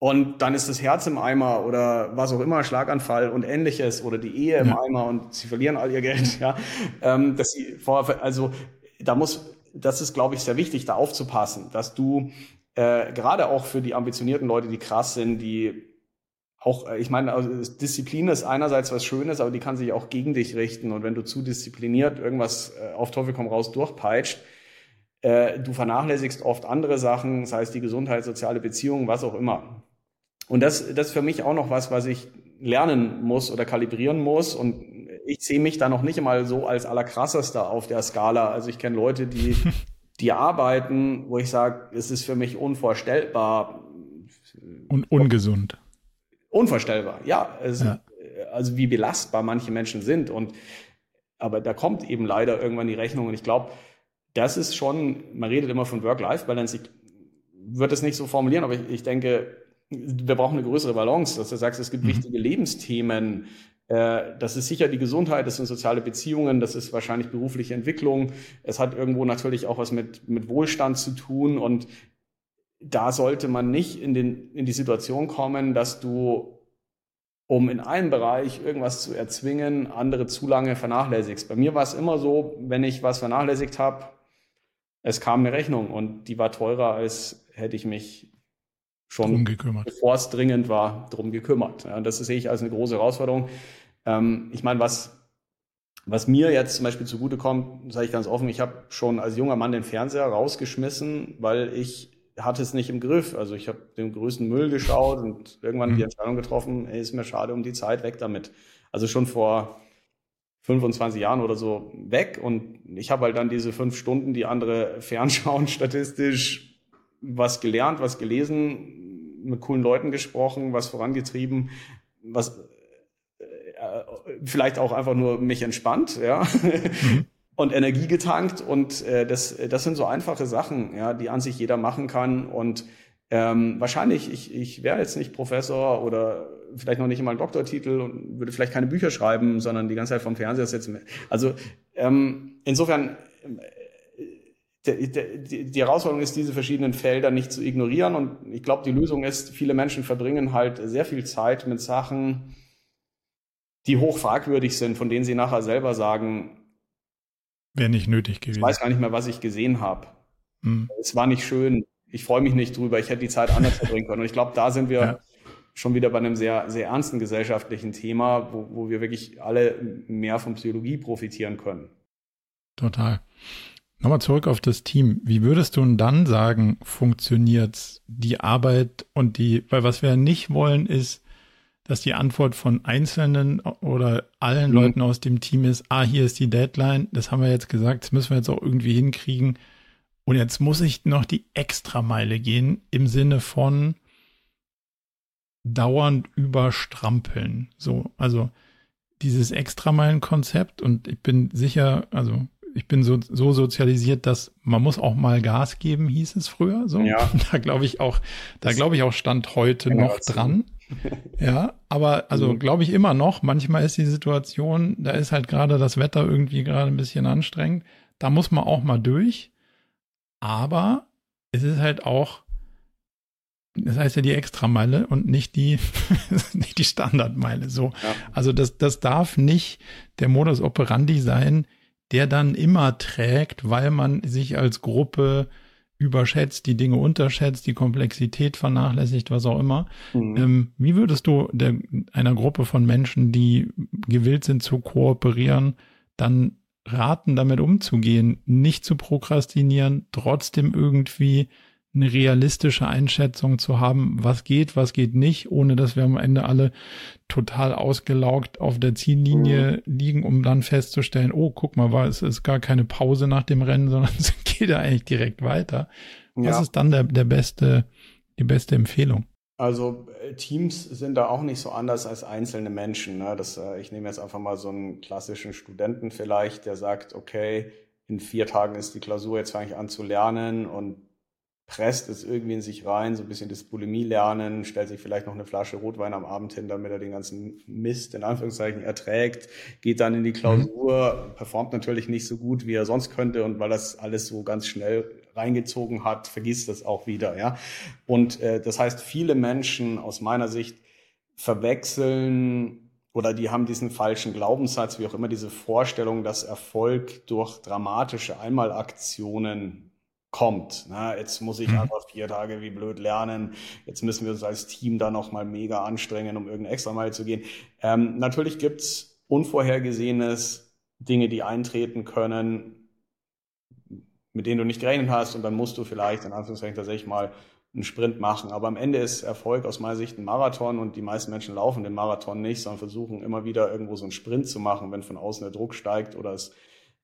Und dann ist das Herz im Eimer oder was auch immer, Schlaganfall und ähnliches oder die Ehe im ja. Eimer und sie verlieren all ihr Geld. Ja, ähm, dass sie vor, also da muss, das ist, glaube ich, sehr wichtig, da aufzupassen, dass du äh, gerade auch für die ambitionierten Leute, die krass sind, die auch, äh, ich meine, also Disziplin ist einerseits was Schönes, aber die kann sich auch gegen dich richten. Und wenn du zu diszipliniert irgendwas äh, auf Teufel komm raus durchpeitscht, äh, du vernachlässigst oft andere Sachen, sei es die Gesundheit, soziale Beziehungen, was auch immer. Und das, das ist für mich auch noch was, was ich lernen muss oder kalibrieren muss. Und ich sehe mich da noch nicht mal so als allerkrassester auf der Skala. Also ich kenne Leute, die, die arbeiten, wo ich sage, es ist für mich unvorstellbar. Und ungesund unvorstellbar. Ja, es, ja. also wie belastbar manche Menschen sind. Und aber da kommt eben leider irgendwann die Rechnung. Und ich glaube, das ist schon, man redet immer von Work-Life-Balance. Ich würde es nicht so formulieren, aber ich, ich, denke, wir brauchen eine größere Balance, dass du sagst, es gibt mhm. wichtige Lebensthemen. Äh, das ist sicher die Gesundheit, das sind soziale Beziehungen, das ist wahrscheinlich berufliche Entwicklung. Es hat irgendwo natürlich auch was mit, mit Wohlstand zu tun. Und da sollte man nicht in, den, in die Situation kommen, dass du, um in einem Bereich irgendwas zu erzwingen, andere zu lange vernachlässigst. Bei mir war es immer so, wenn ich was vernachlässigt habe, es kam eine Rechnung und die war teurer, als hätte ich mich schon, bevor es dringend war, drum gekümmert. Ja, das sehe ich als eine große Herausforderung. Ähm, ich meine, was, was mir jetzt zum Beispiel zugutekommt, sage ich ganz offen, ich habe schon als junger Mann den Fernseher rausgeschmissen, weil ich hatte es nicht im Griff. Also ich habe den größten Müll geschaut und irgendwann mhm. die Entscheidung getroffen, ey, ist mir schade um die Zeit, weg damit. Also schon vor 25 Jahren oder so weg und ich habe halt dann diese fünf Stunden, die andere fernschauen, statistisch was gelernt, was gelesen, mit coolen Leuten gesprochen, was vorangetrieben, was äh, vielleicht auch einfach nur mich entspannt, ja. Mhm und Energie getankt. Und äh, das, das sind so einfache Sachen, ja, die an sich jeder machen kann. Und ähm, wahrscheinlich, ich, ich wäre jetzt nicht Professor oder vielleicht noch nicht mal einen Doktortitel und würde vielleicht keine Bücher schreiben, sondern die ganze Zeit vom Fernseher sitzen. Also ähm, insofern, die, die Herausforderung ist, diese verschiedenen Felder nicht zu ignorieren. Und ich glaube, die Lösung ist, viele Menschen verbringen halt sehr viel Zeit mit Sachen, die hoch fragwürdig sind, von denen sie nachher selber sagen, Wäre nicht nötig gewesen. Ich weiß gar nicht mehr, was ich gesehen habe. Hm. Es war nicht schön. Ich freue mich nicht drüber. Ich hätte die Zeit anders verbringen können. Und ich glaube, da sind wir ja. schon wieder bei einem sehr, sehr ernsten gesellschaftlichen Thema, wo, wo wir wirklich alle mehr von Psychologie profitieren können. Total. Nochmal zurück auf das Team. Wie würdest du denn dann sagen, funktioniert die Arbeit und die, weil was wir nicht wollen, ist, dass die Antwort von Einzelnen oder allen mhm. Leuten aus dem Team ist, ah, hier ist die Deadline, das haben wir jetzt gesagt, das müssen wir jetzt auch irgendwie hinkriegen. Und jetzt muss ich noch die Extrameile gehen im Sinne von dauernd überstrampeln. So, also dieses Extrameilen-Konzept und ich bin sicher, also ich bin so, so sozialisiert, dass man muss auch mal Gas geben, hieß es früher. So, ja. da glaube ich auch, da glaube ich auch stand heute noch dran. ja, aber also mhm. glaube ich immer noch. Manchmal ist die Situation, da ist halt gerade das Wetter irgendwie gerade ein bisschen anstrengend. Da muss man auch mal durch. Aber es ist halt auch, das heißt ja die Extrameile und nicht die, nicht die Standardmeile. So. Ja. Also das, das darf nicht der Modus operandi sein, der dann immer trägt, weil man sich als Gruppe überschätzt, die Dinge unterschätzt, die Komplexität vernachlässigt, was auch immer. Mhm. Ähm, wie würdest du der, einer Gruppe von Menschen, die gewillt sind zu kooperieren, dann raten, damit umzugehen, nicht zu prokrastinieren, trotzdem irgendwie eine realistische Einschätzung zu haben, was geht, was geht nicht, ohne dass wir am Ende alle total ausgelaugt auf der Ziellinie mhm. liegen, um dann festzustellen, oh, guck mal, war es ist gar keine Pause nach dem Rennen, sondern es geht ja eigentlich direkt weiter. Ja. Was ist dann der, der beste, die beste Empfehlung? Also äh, Teams sind da auch nicht so anders als einzelne Menschen. Ne? Das, äh, ich nehme jetzt einfach mal so einen klassischen Studenten vielleicht, der sagt, okay, in vier Tagen ist die Klausur, jetzt fange ich an zu lernen und presst es irgendwie in sich rein, so ein bisschen das Bulimie lernen, stellt sich vielleicht noch eine Flasche Rotwein am Abend hin, damit er den ganzen Mist in Anführungszeichen erträgt, geht dann in die Klausur, performt natürlich nicht so gut, wie er sonst könnte und weil das alles so ganz schnell reingezogen hat, vergisst das auch wieder, ja. Und äh, das heißt, viele Menschen aus meiner Sicht verwechseln oder die haben diesen falschen Glaubenssatz, wie auch immer diese Vorstellung, dass Erfolg durch dramatische Einmalaktionen kommt. Ne? Jetzt muss ich mhm. einfach vier Tage wie blöd lernen. Jetzt müssen wir uns als Team da nochmal mega anstrengen, um irgendein extra Mal zu gehen. Ähm, natürlich gibt's Unvorhergesehenes, Dinge, die eintreten können, mit denen du nicht gerechnet hast und dann musst du vielleicht in Anführungszeichen tatsächlich mal einen Sprint machen. Aber am Ende ist Erfolg aus meiner Sicht ein Marathon und die meisten Menschen laufen den Marathon nicht, sondern versuchen immer wieder irgendwo so einen Sprint zu machen, wenn von außen der Druck steigt oder es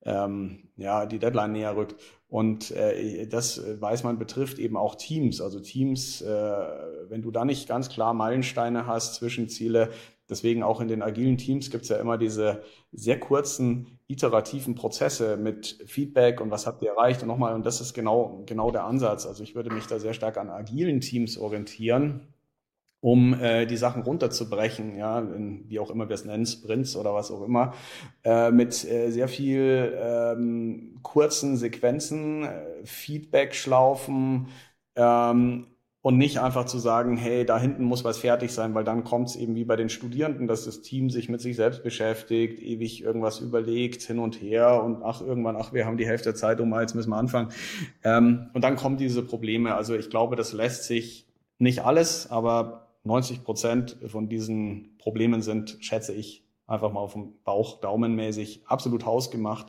ähm, ja die Deadline näher rückt. Und äh, das äh, weiß man betrifft eben auch Teams. Also Teams, äh, wenn du da nicht ganz klar Meilensteine hast, Zwischenziele, deswegen auch in den agilen Teams gibt es ja immer diese sehr kurzen iterativen Prozesse mit Feedback und was habt ihr erreicht und nochmal. Und das ist genau, genau der Ansatz. Also ich würde mich da sehr stark an agilen Teams orientieren um äh, die Sachen runterzubrechen, ja, in, wie auch immer wir es nennen, Sprints oder was auch immer, äh, mit äh, sehr viel ähm, kurzen Sequenzen, äh, Feedback-Schlaufen ähm, und nicht einfach zu sagen, hey, da hinten muss was fertig sein, weil dann kommt es eben wie bei den Studierenden, dass das Team sich mit sich selbst beschäftigt, ewig irgendwas überlegt, hin und her und ach, irgendwann, ach, wir haben die Hälfte der Zeit um, jetzt müssen wir anfangen. Ähm, und dann kommen diese Probleme. Also ich glaube, das lässt sich nicht alles, aber 90 Prozent von diesen Problemen sind, schätze ich, einfach mal auf dem Bauch daumenmäßig absolut hausgemacht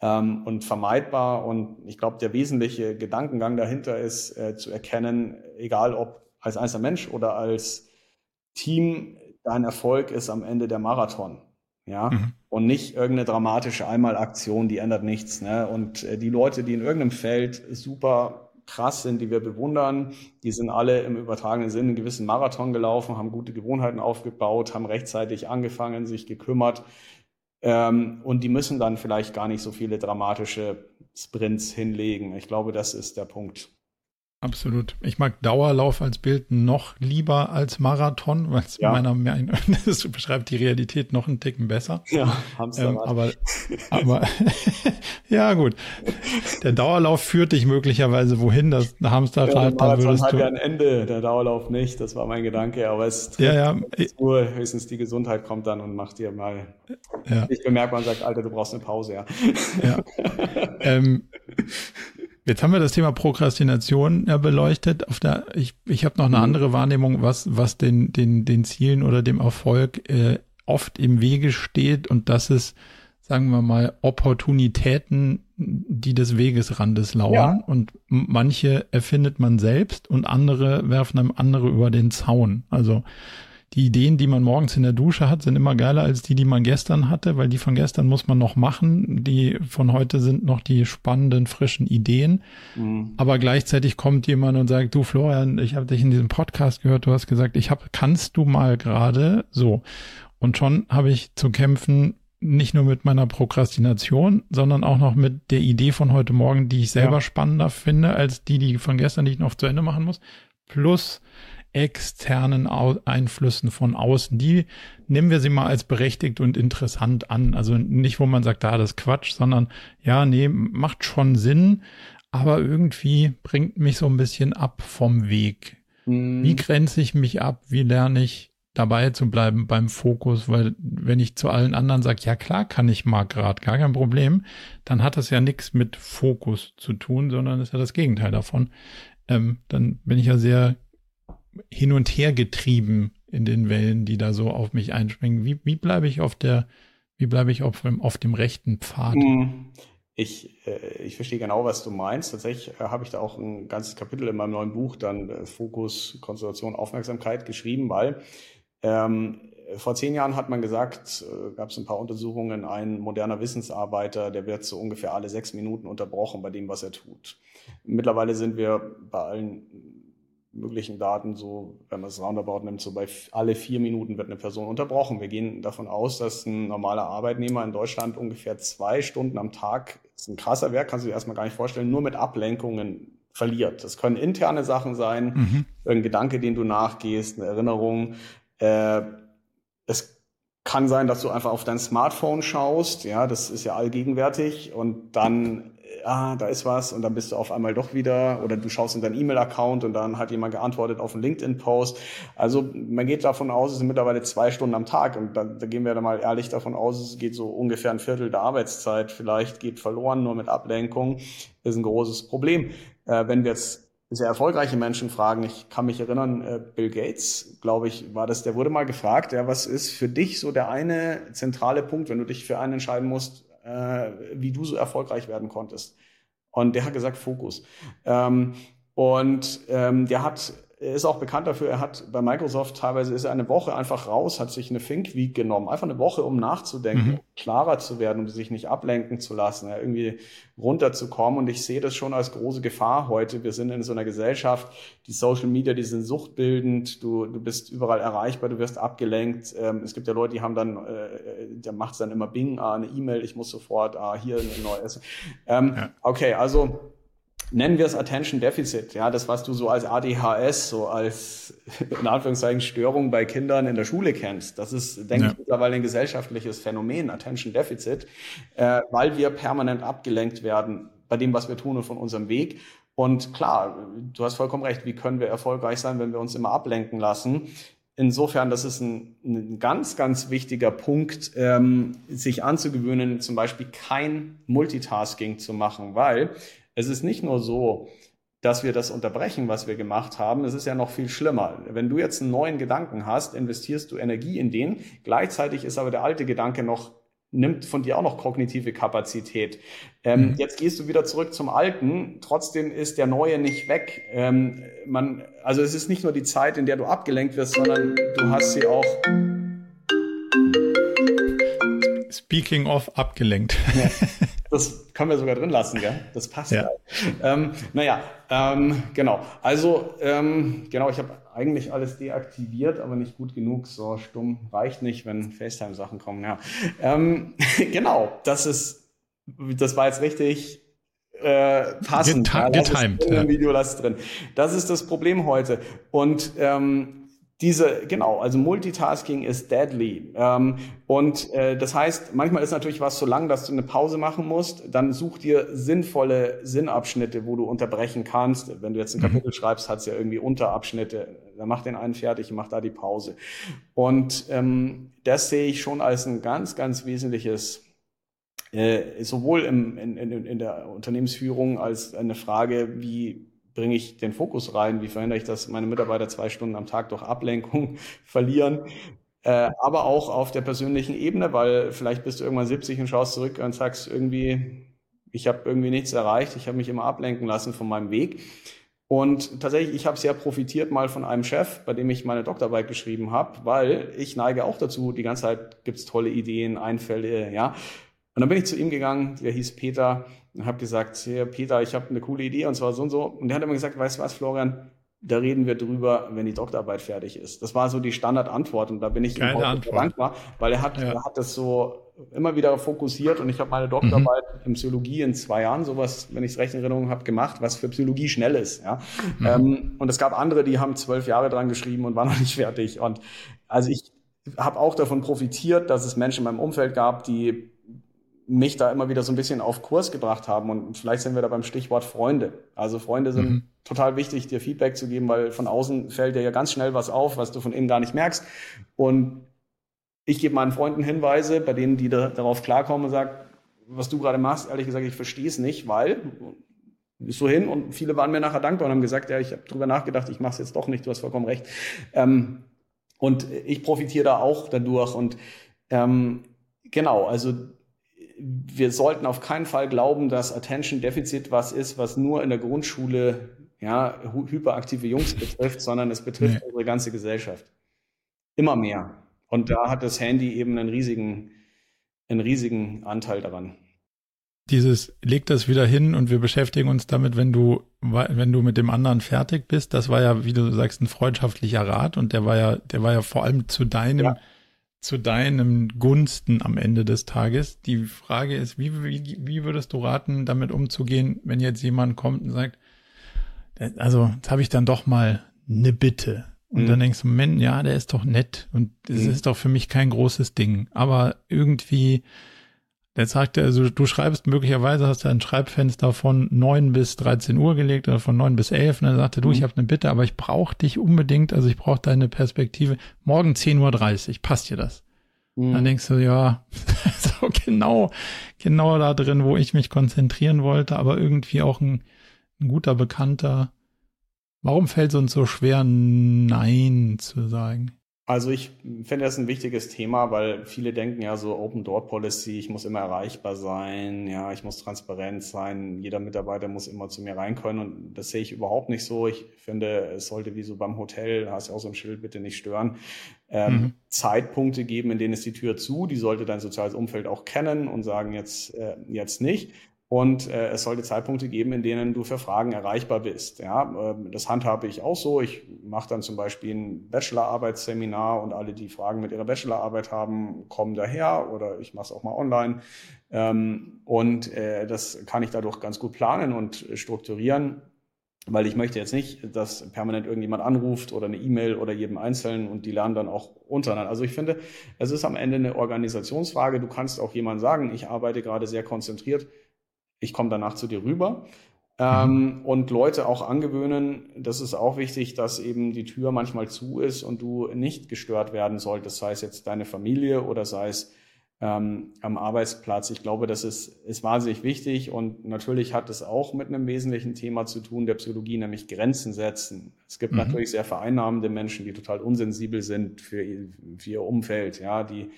ähm, und vermeidbar. Und ich glaube, der wesentliche Gedankengang dahinter ist äh, zu erkennen, egal ob als einzelner Mensch oder als Team, dein Erfolg ist am Ende der Marathon. Ja, mhm. und nicht irgendeine dramatische Einmalaktion, die ändert nichts. Ne? Und äh, die Leute, die in irgendeinem Feld super krass sind, die wir bewundern. Die sind alle im übertragenen Sinne einen gewissen Marathon gelaufen, haben gute Gewohnheiten aufgebaut, haben rechtzeitig angefangen, sich gekümmert. Ähm, und die müssen dann vielleicht gar nicht so viele dramatische Sprints hinlegen. Ich glaube, das ist der Punkt. Absolut. Ich mag Dauerlauf als Bild noch lieber als Marathon, weil es ja. meiner Meinung nach beschreibt die Realität noch einen Ticken besser. Ja, ähm, aber, aber ja gut. Der Dauerlauf führt dich möglicherweise wohin, das Hamsterrad, ja, da würdest hat du ja ein Ende, der Dauerlauf nicht, das war mein Gedanke, aber es ja, ja. nur höchstens die Gesundheit kommt dann und macht dir mal ja. nicht bemerkbar und sagt, Alter, du brauchst eine Pause, ja. ja. ähm, Jetzt haben wir das Thema Prokrastination ja beleuchtet. Auf der, ich ich habe noch eine mhm. andere Wahrnehmung, was, was den, den, den Zielen oder dem Erfolg äh, oft im Wege steht und das ist, sagen wir mal, Opportunitäten, die des Wegesrandes lauern. Ja. Und manche erfindet man selbst und andere werfen einem andere über den Zaun. Also die Ideen, die man morgens in der Dusche hat, sind immer geiler als die, die man gestern hatte, weil die von gestern muss man noch machen. Die von heute sind noch die spannenden, frischen Ideen. Mhm. Aber gleichzeitig kommt jemand und sagt, du Florian, ich habe dich in diesem Podcast gehört, du hast gesagt, ich habe, kannst du mal gerade so. Und schon habe ich zu kämpfen, nicht nur mit meiner Prokrastination, sondern auch noch mit der Idee von heute Morgen, die ich selber ja. spannender finde, als die, die von gestern, die ich noch zu Ende machen muss. Plus externen Einflüssen von außen. Die nehmen wir sie mal als berechtigt und interessant an. Also nicht, wo man sagt, da, ah, das ist Quatsch, sondern ja, nee, macht schon Sinn, aber irgendwie bringt mich so ein bisschen ab vom Weg. Mhm. Wie grenze ich mich ab? Wie lerne ich dabei zu bleiben beim Fokus, weil wenn ich zu allen anderen sage, ja klar kann ich mal gerade, gar kein Problem, dann hat das ja nichts mit Fokus zu tun, sondern ist ja das Gegenteil davon. Ähm, dann bin ich ja sehr hin und her getrieben in den Wellen, die da so auf mich einspringen. Wie, wie bleibe ich auf der, wie bleibe ich auf, auf dem rechten Pfad? Hm. Ich, äh, ich verstehe genau, was du meinst. Tatsächlich äh, habe ich da auch ein ganzes Kapitel in meinem neuen Buch dann äh, Fokus, Konzentration, Aufmerksamkeit geschrieben, weil ähm, vor zehn Jahren hat man gesagt, gab es ein paar Untersuchungen, ein moderner Wissensarbeiter, der wird so ungefähr alle sechs Minuten unterbrochen bei dem, was er tut. Mittlerweile sind wir bei allen möglichen Daten so, wenn man es roundabout nimmt, so bei alle vier Minuten wird eine Person unterbrochen. Wir gehen davon aus, dass ein normaler Arbeitnehmer in Deutschland ungefähr zwei Stunden am Tag, das ist ein krasser Werk, kannst du dir erstmal gar nicht vorstellen, nur mit Ablenkungen verliert. Das können interne Sachen sein, mhm. ein Gedanke, den du nachgehst, eine Erinnerung, äh, es kann sein, dass du einfach auf dein Smartphone schaust, ja, das ist ja allgegenwärtig und dann, ah, da ist was und dann bist du auf einmal doch wieder oder du schaust in deinen E-Mail-Account und dann hat jemand geantwortet auf einen LinkedIn-Post. Also man geht davon aus, es sind mittlerweile zwei Stunden am Tag und da, da gehen wir dann mal ehrlich davon aus, es geht so ungefähr ein Viertel der Arbeitszeit vielleicht geht verloren, nur mit Ablenkung, ist ein großes Problem. Äh, wenn wir jetzt sehr erfolgreiche Menschen fragen. Ich kann mich erinnern, äh, Bill Gates, glaube ich, war das, der wurde mal gefragt, ja, was ist für dich so der eine zentrale Punkt, wenn du dich für einen entscheiden musst, äh, wie du so erfolgreich werden konntest? Und der hat gesagt, Fokus. Ähm, und ähm, der hat er ist auch bekannt dafür, er hat bei Microsoft teilweise ist er eine Woche einfach raus, hat sich eine Think Week genommen, einfach eine Woche, um nachzudenken, mhm. klarer zu werden, um sich nicht ablenken zu lassen, ja, irgendwie runterzukommen. Und ich sehe das schon als große Gefahr heute. Wir sind in so einer Gesellschaft, die Social Media, die sind suchtbildend, du, du bist überall erreichbar, du wirst abgelenkt. Ähm, es gibt ja Leute, die haben dann, äh, der macht dann immer Bing, ah, eine E-Mail, ich muss sofort, ah, hier ein neues. Ähm, ja. Okay, also nennen wir es Attention Deficit, ja, das, was du so als ADHS, so als in Anführungszeichen Störung bei Kindern in der Schule kennst. Das ist, denke ja. ich, mittlerweile ein gesellschaftliches Phänomen, Attention Deficit, äh, weil wir permanent abgelenkt werden bei dem, was wir tun und von unserem Weg. Und klar, du hast vollkommen recht, wie können wir erfolgreich sein, wenn wir uns immer ablenken lassen? Insofern, das ist ein, ein ganz, ganz wichtiger Punkt, ähm, sich anzugewöhnen, zum Beispiel kein Multitasking zu machen, weil es ist nicht nur so, dass wir das unterbrechen, was wir gemacht haben. Es ist ja noch viel schlimmer. Wenn du jetzt einen neuen Gedanken hast, investierst du Energie in den. Gleichzeitig ist aber der alte Gedanke noch nimmt von dir auch noch kognitive Kapazität. Ähm, mhm. Jetzt gehst du wieder zurück zum Alten, trotzdem ist der Neue nicht weg. Ähm, man, also es ist nicht nur die Zeit, in der du abgelenkt wirst, sondern du hast sie auch. Speaking of abgelenkt. Ja. Das können wir sogar drin lassen, gell? Das passt. Ja. Ähm, naja, ähm, genau. Also, ähm, genau, ich habe eigentlich alles deaktiviert, aber nicht gut genug. So stumm reicht nicht, wenn FaceTime-Sachen kommen. Ja. Ähm, genau, das ist, das war jetzt richtig äh, passend. Getimed. Ja, Video lass drin. Das ist das Problem heute. Und ähm, diese, genau, also Multitasking ist deadly. Ähm, und äh, das heißt, manchmal ist natürlich was so lang, dass du eine Pause machen musst. Dann such dir sinnvolle Sinnabschnitte, wo du unterbrechen kannst. Wenn du jetzt ein mhm. Kapitel schreibst, hat es ja irgendwie Unterabschnitte. Dann mach den einen fertig und mach da die Pause. Und ähm, das sehe ich schon als ein ganz, ganz wesentliches äh, sowohl im, in, in, in der Unternehmensführung als eine Frage, wie bringe ich den Fokus rein? Wie verhindere ich, dass meine Mitarbeiter zwei Stunden am Tag durch Ablenkung verlieren? Äh, aber auch auf der persönlichen Ebene, weil vielleicht bist du irgendwann 70 und schaust zurück und sagst irgendwie, ich habe irgendwie nichts erreicht, ich habe mich immer ablenken lassen von meinem Weg. Und tatsächlich, ich habe sehr profitiert mal von einem Chef, bei dem ich meine Doktorarbeit geschrieben habe, weil ich neige auch dazu, die ganze Zeit gibt's tolle Ideen, Einfälle, ja. Und dann bin ich zu ihm gegangen, der hieß Peter, und habe gesagt, hier, Peter, ich habe eine coole Idee und zwar so und so. Und der hat immer gesagt, weißt du was, Florian, da reden wir drüber, wenn die Doktorarbeit fertig ist. Das war so die Standardantwort und da bin ich ihm heute dankbar, weil er hat, ja. er hat das so immer wieder fokussiert und ich habe meine Doktorarbeit mhm. in Psychologie in zwei Jahren sowas, wenn ich es recht in Erinnerung habe, gemacht, was für Psychologie schnell ist. Ja? Mhm. Ähm, und es gab andere, die haben zwölf Jahre dran geschrieben und waren noch nicht fertig. Und also ich habe auch davon profitiert, dass es Menschen in meinem Umfeld gab, die mich da immer wieder so ein bisschen auf Kurs gebracht haben. Und vielleicht sind wir da beim Stichwort Freunde. Also Freunde sind mhm. total wichtig, dir Feedback zu geben, weil von außen fällt dir ja ganz schnell was auf, was du von innen gar nicht merkst. Und ich gebe meinen Freunden Hinweise, bei denen, die da, darauf klarkommen und sagen, was du gerade machst, ehrlich gesagt, ich verstehe es nicht, weil ist so hin und viele waren mir nachher dankbar und haben gesagt, ja, ich habe drüber nachgedacht, ich mache es jetzt doch nicht, du hast vollkommen recht. Ähm, und ich profitiere da auch dadurch und ähm, genau, also wir sollten auf keinen Fall glauben, dass Attention Defizit was ist, was nur in der Grundschule ja, hyperaktive Jungs betrifft, sondern es betrifft nee. unsere ganze Gesellschaft. Immer mehr. Und da hat das Handy eben einen riesigen, einen riesigen Anteil daran. Dieses, leg das wieder hin und wir beschäftigen uns damit, wenn du, wenn du mit dem anderen fertig bist. Das war ja, wie du sagst, ein freundschaftlicher Rat und der war ja, der war ja vor allem zu deinem, ja. Zu deinem Gunsten am Ende des Tages. Die Frage ist, wie, wie, wie würdest du raten, damit umzugehen, wenn jetzt jemand kommt und sagt, also, jetzt habe ich dann doch mal eine Bitte. Und mhm. dann denkst du, Moment, ja, der ist doch nett und das mhm. ist doch für mich kein großes Ding. Aber irgendwie, der sagt also du schreibst möglicherweise, hast du ein Schreibfenster von neun bis 13 Uhr gelegt oder von neun bis elf und dann sagte, du, mhm. ich habe eine Bitte, aber ich brauche dich unbedingt, also ich brauche deine Perspektive. Morgen 10.30 Uhr, passt dir das? Mhm. Dann denkst du, ja, so genau, genau da drin, wo ich mich konzentrieren wollte, aber irgendwie auch ein, ein guter Bekannter Warum fällt es uns so schwer, Nein zu sagen? Also ich finde das ein wichtiges Thema, weil viele denken ja so Open Door Policy, ich muss immer erreichbar sein, ja, ich muss transparent sein, jeder Mitarbeiter muss immer zu mir rein können und das sehe ich überhaupt nicht so. Ich finde, es sollte wie so beim Hotel, da hast du auch so ein Schild, bitte nicht stören, ähm, mhm. Zeitpunkte geben, in denen ist die Tür zu, die sollte dein soziales Umfeld auch kennen und sagen jetzt, äh, jetzt nicht. Und äh, es sollte Zeitpunkte geben, in denen du für Fragen erreichbar bist. Ja, äh, das handhabe ich auch so. Ich mache dann zum Beispiel ein Bachelorarbeitsseminar und alle, die Fragen mit ihrer Bachelorarbeit haben, kommen daher oder ich mache es auch mal online. Ähm, und äh, das kann ich dadurch ganz gut planen und strukturieren, weil ich möchte jetzt nicht, dass permanent irgendjemand anruft oder eine E-Mail oder jedem Einzelnen und die lernen dann auch untereinander. Also ich finde, es ist am Ende eine Organisationsfrage. Du kannst auch jemand sagen, ich arbeite gerade sehr konzentriert ich komme danach zu dir rüber. Ähm, mhm. und Leute auch angewöhnen, das ist auch wichtig, dass eben die Tür manchmal zu ist und du nicht gestört werden solltest, sei es jetzt deine Familie oder sei es ähm, am Arbeitsplatz. Ich glaube, das ist, ist wahnsinnig wichtig und natürlich hat es auch mit einem wesentlichen Thema zu tun der Psychologie, nämlich Grenzen setzen. Es gibt mhm. natürlich sehr vereinnahmende Menschen, die total unsensibel sind für, für ihr Umfeld, ja, die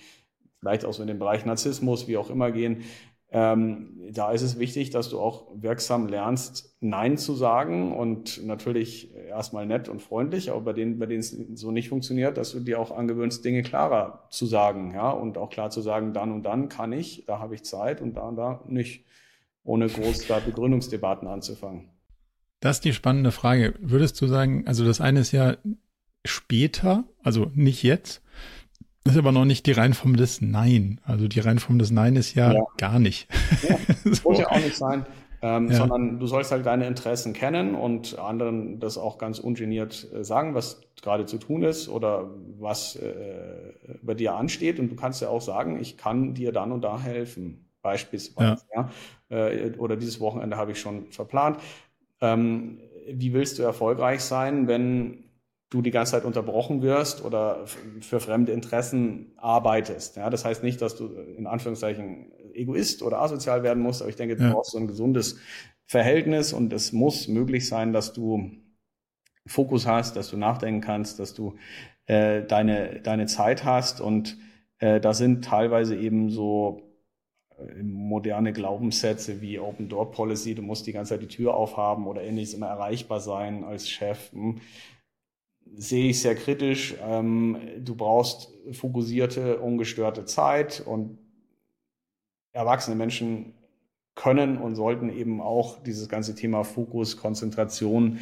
vielleicht auch so in den Bereich Narzissmus, wie auch immer gehen. Ähm, da ist es wichtig, dass du auch wirksam lernst, Nein zu sagen und natürlich erstmal nett und freundlich, aber bei denen, bei denen es so nicht funktioniert, dass du dir auch angewöhnst, Dinge klarer zu sagen, ja, und auch klar zu sagen, dann und dann kann ich, da habe ich Zeit und da und da nicht, ohne groß da Begründungsdebatten anzufangen. Das ist die spannende Frage. Würdest du sagen, also das eine ist ja später, also nicht jetzt, das ist aber noch nicht die Reinform des Nein. Also die Reinform des Nein ist ja, ja. gar nicht. Ja, so. Muss ja auch nicht sein. Ähm, ja. Sondern du sollst halt deine Interessen kennen und anderen das auch ganz ungeniert äh, sagen, was gerade zu tun ist oder was äh, bei dir ansteht. Und du kannst ja auch sagen, ich kann dir dann und da helfen, beispielsweise. Ja. ja? Äh, oder dieses Wochenende habe ich schon verplant. Ähm, wie willst du erfolgreich sein, wenn du die ganze Zeit unterbrochen wirst oder für fremde Interessen arbeitest. Ja, das heißt nicht, dass du in Anführungszeichen Egoist oder asozial werden musst, aber ich denke, du ja. brauchst so ein gesundes Verhältnis und es muss möglich sein, dass du Fokus hast, dass du nachdenken kannst, dass du äh, deine, deine Zeit hast und äh, da sind teilweise eben so moderne Glaubenssätze wie Open Door Policy, du musst die ganze Zeit die Tür aufhaben oder ähnliches immer erreichbar sein als Chef, hm, sehe ich sehr kritisch. Ähm, du brauchst fokussierte, ungestörte Zeit und erwachsene Menschen können und sollten eben auch dieses ganze Thema Fokus, Konzentration,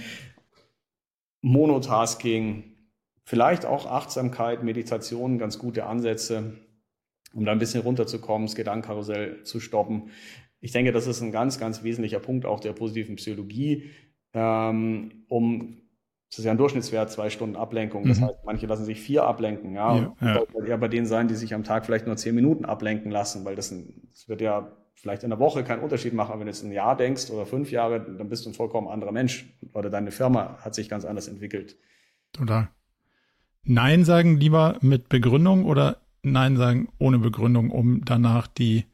Monotasking, vielleicht auch Achtsamkeit, Meditation, ganz gute Ansätze um da ein bisschen runterzukommen, das Gedankenkarussell zu stoppen. Ich denke, das ist ein ganz, ganz wesentlicher Punkt auch der positiven Psychologie, ähm, um das ist ja ein Durchschnittswert, zwei Stunden Ablenkung. Das mhm. heißt, manche lassen sich vier ablenken. Ja, ja, ja. Das wird eher bei denen sein, die sich am Tag vielleicht nur zehn Minuten ablenken lassen, weil das, ein, das wird ja vielleicht in der Woche keinen Unterschied machen. Aber wenn du jetzt ein Jahr denkst oder fünf Jahre, dann bist du ein vollkommen anderer Mensch oder deine Firma hat sich ganz anders entwickelt. Total. Nein sagen lieber mit Begründung oder Nein sagen ohne Begründung, um danach die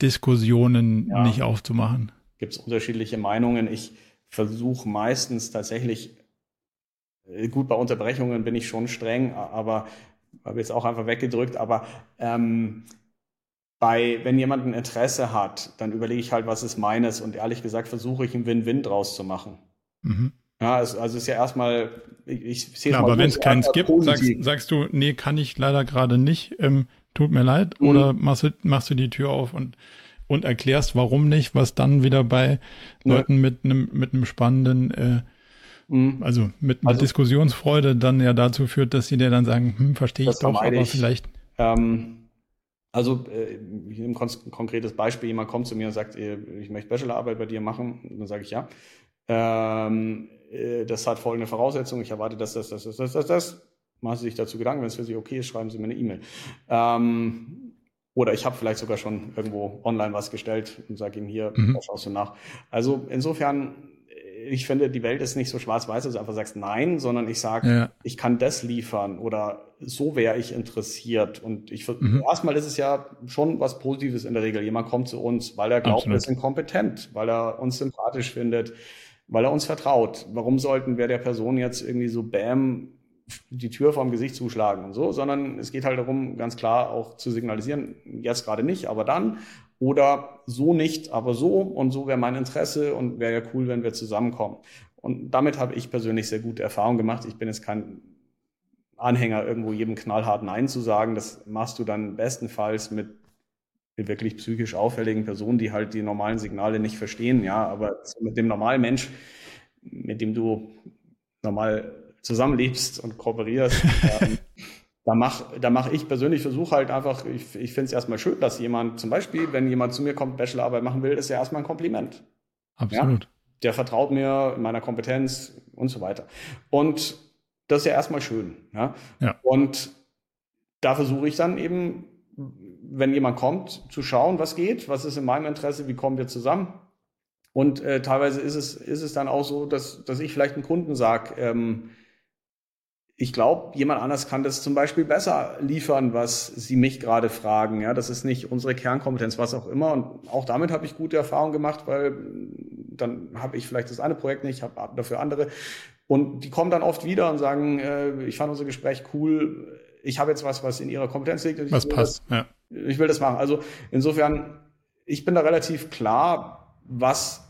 Diskussionen ja. nicht aufzumachen? Gibt es unterschiedliche Meinungen. Ich versuche meistens tatsächlich, gut, bei Unterbrechungen bin ich schon streng, aber habe jetzt auch einfach weggedrückt, aber ähm, bei, wenn jemand ein Interesse hat, dann überlege ich halt, was ist meines und ehrlich gesagt versuche ich einen Win-Win draus zu machen. Mhm. Ja, also es ist ja erstmal, ich, ich sehe es mal Aber wenn es keins gibt, sagst, sagst, du, nee, kann ich leider gerade nicht, ähm, tut mir leid, mhm. oder machst du, machst du die Tür auf und, und erklärst, warum nicht, was dann wieder bei ja. Leuten mit einem mit einem spannenden, äh, mhm. also mit, mit also, Diskussionsfreude dann ja dazu führt, dass sie dir dann sagen, hm, verstehe ich doch, aber ich. vielleicht. Ähm, also äh, ich nehme ein konkretes Beispiel, jemand kommt zu mir und sagt, äh, ich möchte Bachelorarbeit bei dir machen, dann sage ich ja. Ähm, äh, das hat folgende Voraussetzungen, ich erwarte das, das, das, das, das, das, das. Machen Sie sich dazu Gedanken, wenn es für Sie okay ist, schreiben Sie mir eine E-Mail. Ähm, oder ich habe vielleicht sogar schon irgendwo online was gestellt und sage Ihnen hier, mhm. schaust du nach. Also insofern, ich finde, die Welt ist nicht so schwarz-weiß, dass du einfach sagst nein, sondern ich sage, ja. ich kann das liefern oder so wäre ich interessiert. Und ich mhm. erstmal ist es ja schon was Positives in der Regel. Jemand kommt zu uns, weil er glaubt, Absolut. wir sind kompetent, weil er uns sympathisch findet weil er uns vertraut. Warum sollten wir der Person jetzt irgendwie so bam die Tür vorm Gesicht zuschlagen und so, sondern es geht halt darum, ganz klar auch zu signalisieren, jetzt gerade nicht, aber dann oder so nicht, aber so und so wäre mein Interesse und wäre ja cool, wenn wir zusammenkommen. Und damit habe ich persönlich sehr gute Erfahrungen gemacht. Ich bin jetzt kein Anhänger, irgendwo jedem knallhart Nein zu sagen. Das machst du dann bestenfalls mit wirklich psychisch auffälligen Personen, die halt die normalen Signale nicht verstehen, ja, aber mit dem normalen Mensch, mit dem du normal zusammenlebst und kooperierst, ähm, da mache da mach ich persönlich versuche halt einfach, ich, ich finde es erstmal schön, dass jemand, zum Beispiel, wenn jemand zu mir kommt, Bachelorarbeit machen will, ist ja erstmal ein Kompliment. Absolut. Ja? Der vertraut mir in meiner Kompetenz und so weiter. Und das ist ja erstmal schön. Ja? ja. Und da versuche ich dann eben wenn jemand kommt, zu schauen, was geht, was ist in meinem Interesse, wie kommen wir zusammen. Und äh, teilweise ist es, ist es dann auch so, dass, dass ich vielleicht einem Kunden sage, ähm, ich glaube, jemand anders kann das zum Beispiel besser liefern, was Sie mich gerade fragen. Ja, das ist nicht unsere Kernkompetenz, was auch immer. Und auch damit habe ich gute Erfahrungen gemacht, weil dann habe ich vielleicht das eine Projekt nicht, habe dafür andere. Und die kommen dann oft wieder und sagen, äh, ich fand unser Gespräch cool ich habe jetzt was, was in ihrer Kompetenz liegt. was passt, das, ja. Ich will das machen. Also insofern, ich bin da relativ klar, was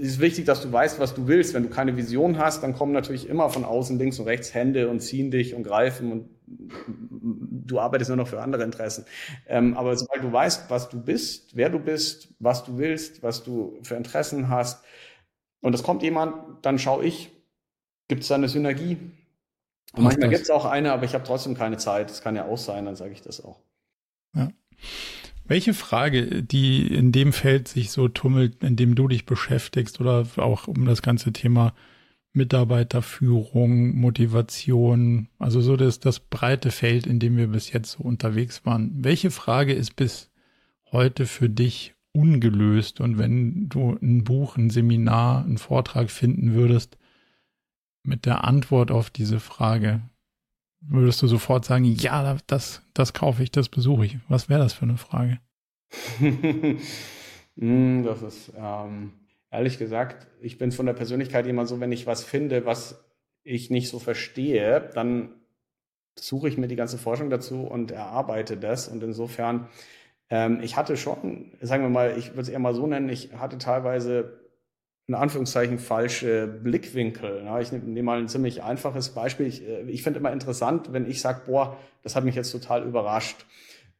ist wichtig, dass du weißt, was du willst. Wenn du keine Vision hast, dann kommen natürlich immer von außen links und rechts Hände und ziehen dich und greifen und du arbeitest nur noch für andere Interessen. Ähm, aber sobald du weißt, was du bist, wer du bist, was du willst, was du für Interessen hast, und es kommt jemand, dann schaue ich, gibt es da eine Synergie? Und manchmal gibt es auch eine, aber ich habe trotzdem keine Zeit. Das kann ja auch sein, dann sage ich das auch. Ja. Welche Frage, die in dem Feld sich so tummelt, in dem du dich beschäftigst oder auch um das ganze Thema Mitarbeiterführung, Motivation, also so das, das breite Feld, in dem wir bis jetzt so unterwegs waren. Welche Frage ist bis heute für dich ungelöst? Und wenn du ein Buch, ein Seminar, einen Vortrag finden würdest, mit der Antwort auf diese Frage? Würdest du sofort sagen, ja, das, das kaufe ich, das besuche ich? Was wäre das für eine Frage? Hm, das ist, ähm, ehrlich gesagt, ich bin von der Persönlichkeit immer so, wenn ich was finde, was ich nicht so verstehe, dann suche ich mir die ganze Forschung dazu und erarbeite das. Und insofern Ähm, ich hatte schon, sagen wir mal, ich würde es eher mal so nennen, ich hatte teilweise in Anführungszeichen falsche Blickwinkel. Ich nehme nehm mal ein ziemlich einfaches Beispiel. Ich, äh, ich finde immer interessant, wenn ich sage, boah, das hat mich jetzt total überrascht.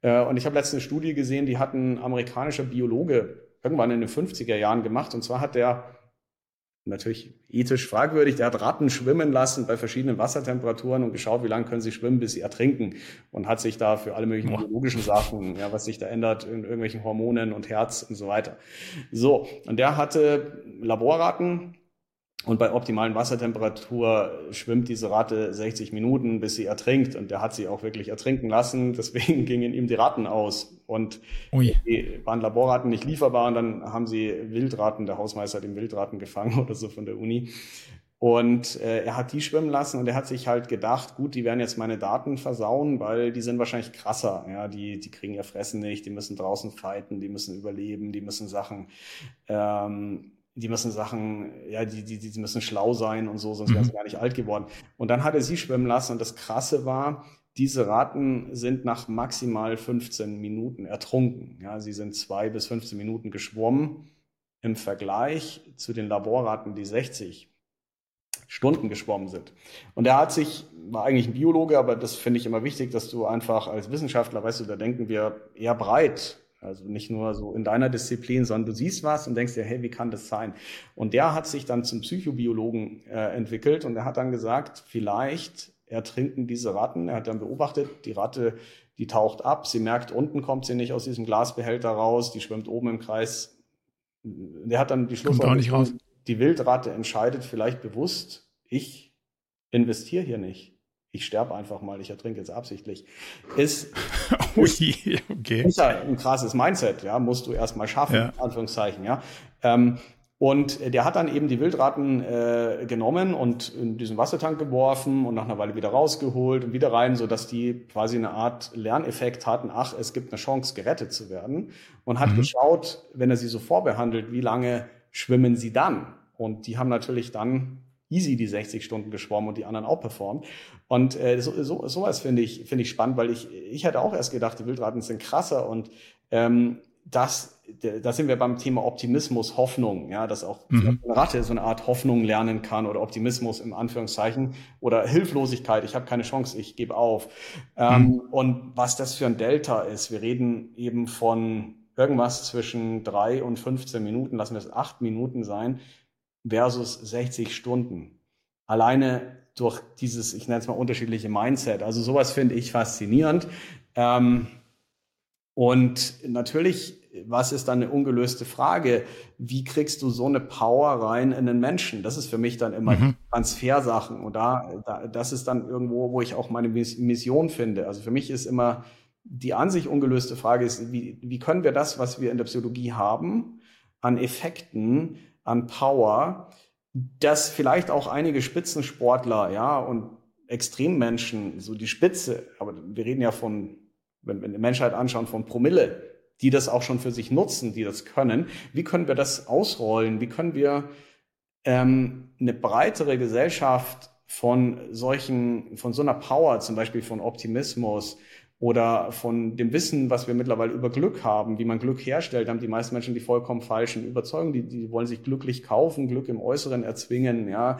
Äh, und ich habe letztens eine Studie gesehen, die hat ein amerikanischer Biologe irgendwann in den 50er Jahren gemacht. Und zwar hat der natürlich ethisch fragwürdig. Der hat Ratten schwimmen lassen bei verschiedenen Wassertemperaturen und geschaut, wie lange können sie schwimmen, bis sie ertrinken. Und hat sich da für alle möglichen biologischen Sachen, ja, was sich da ändert in irgendwelchen Hormonen und Herz und so weiter. So, und der hatte Laborratten und bei optimalen Wassertemperatur schwimmt diese Ratte 60 Minuten, bis sie ertrinkt. Und der hat sie auch wirklich ertrinken lassen. Deswegen gingen ihm die Ratten aus. Und Ui. die waren Laborratten nicht lieferbar. Und dann haben sie Wildratten, der Hausmeister hat den Wildratten gefangen oder so von der Uni. Und äh, er hat die schwimmen lassen und er hat sich halt gedacht, gut, die werden jetzt meine Daten versauen, weil die sind wahrscheinlich krasser. Ja, die, die kriegen ihr Fressen nicht, die müssen draußen fighten, die müssen überleben, die müssen Sachen ähm, die müssen Sachen, ja, die, die, die müssen schlau sein und so, sonst wären sie mhm. gar nicht alt geworden. Und dann hat er sie schwimmen lassen und das Krasse war, diese Ratten sind nach maximal 15 Minuten ertrunken. Ja, sie sind zwei bis 15 Minuten geschwommen im Vergleich zu den Laborratten, die 60 Stunden geschwommen sind. Und er hat sich, war eigentlich ein Biologe, aber das finde ich immer wichtig, dass du einfach als Wissenschaftler, weißt du, da denken wir eher breit also nicht nur so in deiner Disziplin, sondern du siehst was und denkst dir, hey, wie kann das sein? Und der hat sich dann zum Psychobiologen äh, entwickelt und er hat dann gesagt, vielleicht ertrinken diese Ratten. Er hat dann beobachtet, die Ratte, die taucht ab, sie merkt, unten kommt sie nicht aus diesem Glasbehälter raus, die schwimmt oben im Kreis. Der hat dann die Schlussfolgerung, die Wildratte entscheidet vielleicht bewusst, ich investiere hier nicht ich sterbe einfach mal, ich ertrinke jetzt absichtlich, ist, oh je, okay. ist ja ein krasses Mindset, ja, musst du erstmal schaffen, ja. Anführungszeichen, ja. Ähm, und der hat dann eben die Wildratten äh, genommen und in diesen Wassertank geworfen und nach einer Weile wieder rausgeholt und wieder rein, so dass die quasi eine Art Lerneffekt hatten. Ach, es gibt eine Chance, gerettet zu werden. Und hat mhm. geschaut, wenn er sie so vorbehandelt, wie lange schwimmen sie dann? Und die haben natürlich dann easy die 60 Stunden geschwommen und die anderen auch performt. Und äh, so, so, sowas finde ich, finde ich spannend, weil ich, ich hätte auch erst gedacht, die Wildraten sind krasser und ähm, das, da sind wir beim Thema Optimismus, Hoffnung, ja, dass auch mhm. eine Ratte so eine Art Hoffnung lernen kann oder Optimismus im Anführungszeichen oder Hilflosigkeit, ich habe keine Chance, ich gebe auf. Ähm, mhm. Und was das für ein Delta ist, wir reden eben von irgendwas zwischen drei und 15 Minuten, lassen wir es acht Minuten sein, versus 60 Stunden. Alleine durch dieses, ich nenne es mal unterschiedliche Mindset. Also sowas finde ich faszinierend. Ähm, und natürlich, was ist dann eine ungelöste Frage? Wie kriegst du so eine Power rein in den Menschen? Das ist für mich dann immer mhm. Transfersachen. Und da, da, das ist dann irgendwo, wo ich auch meine Mission finde. Also für mich ist immer die an sich ungelöste Frage ist, wie, wie können wir das, was wir in der Psychologie haben, an Effekten an Power, dass vielleicht auch einige Spitzensportler, ja, und Extremmenschen, so die Spitze, aber wir reden ja von, wenn wir die Menschheit anschauen, von Promille, die das auch schon für sich nutzen, die das können. Wie können wir das ausrollen? Wie können wir ähm, eine breitere Gesellschaft von solchen, von so einer Power, zum Beispiel von Optimismus, oder von dem Wissen, was wir mittlerweile über Glück haben, wie man Glück herstellt, haben die meisten Menschen die vollkommen falschen Überzeugungen. Die, die wollen sich glücklich kaufen, Glück im Äußeren erzwingen, ja,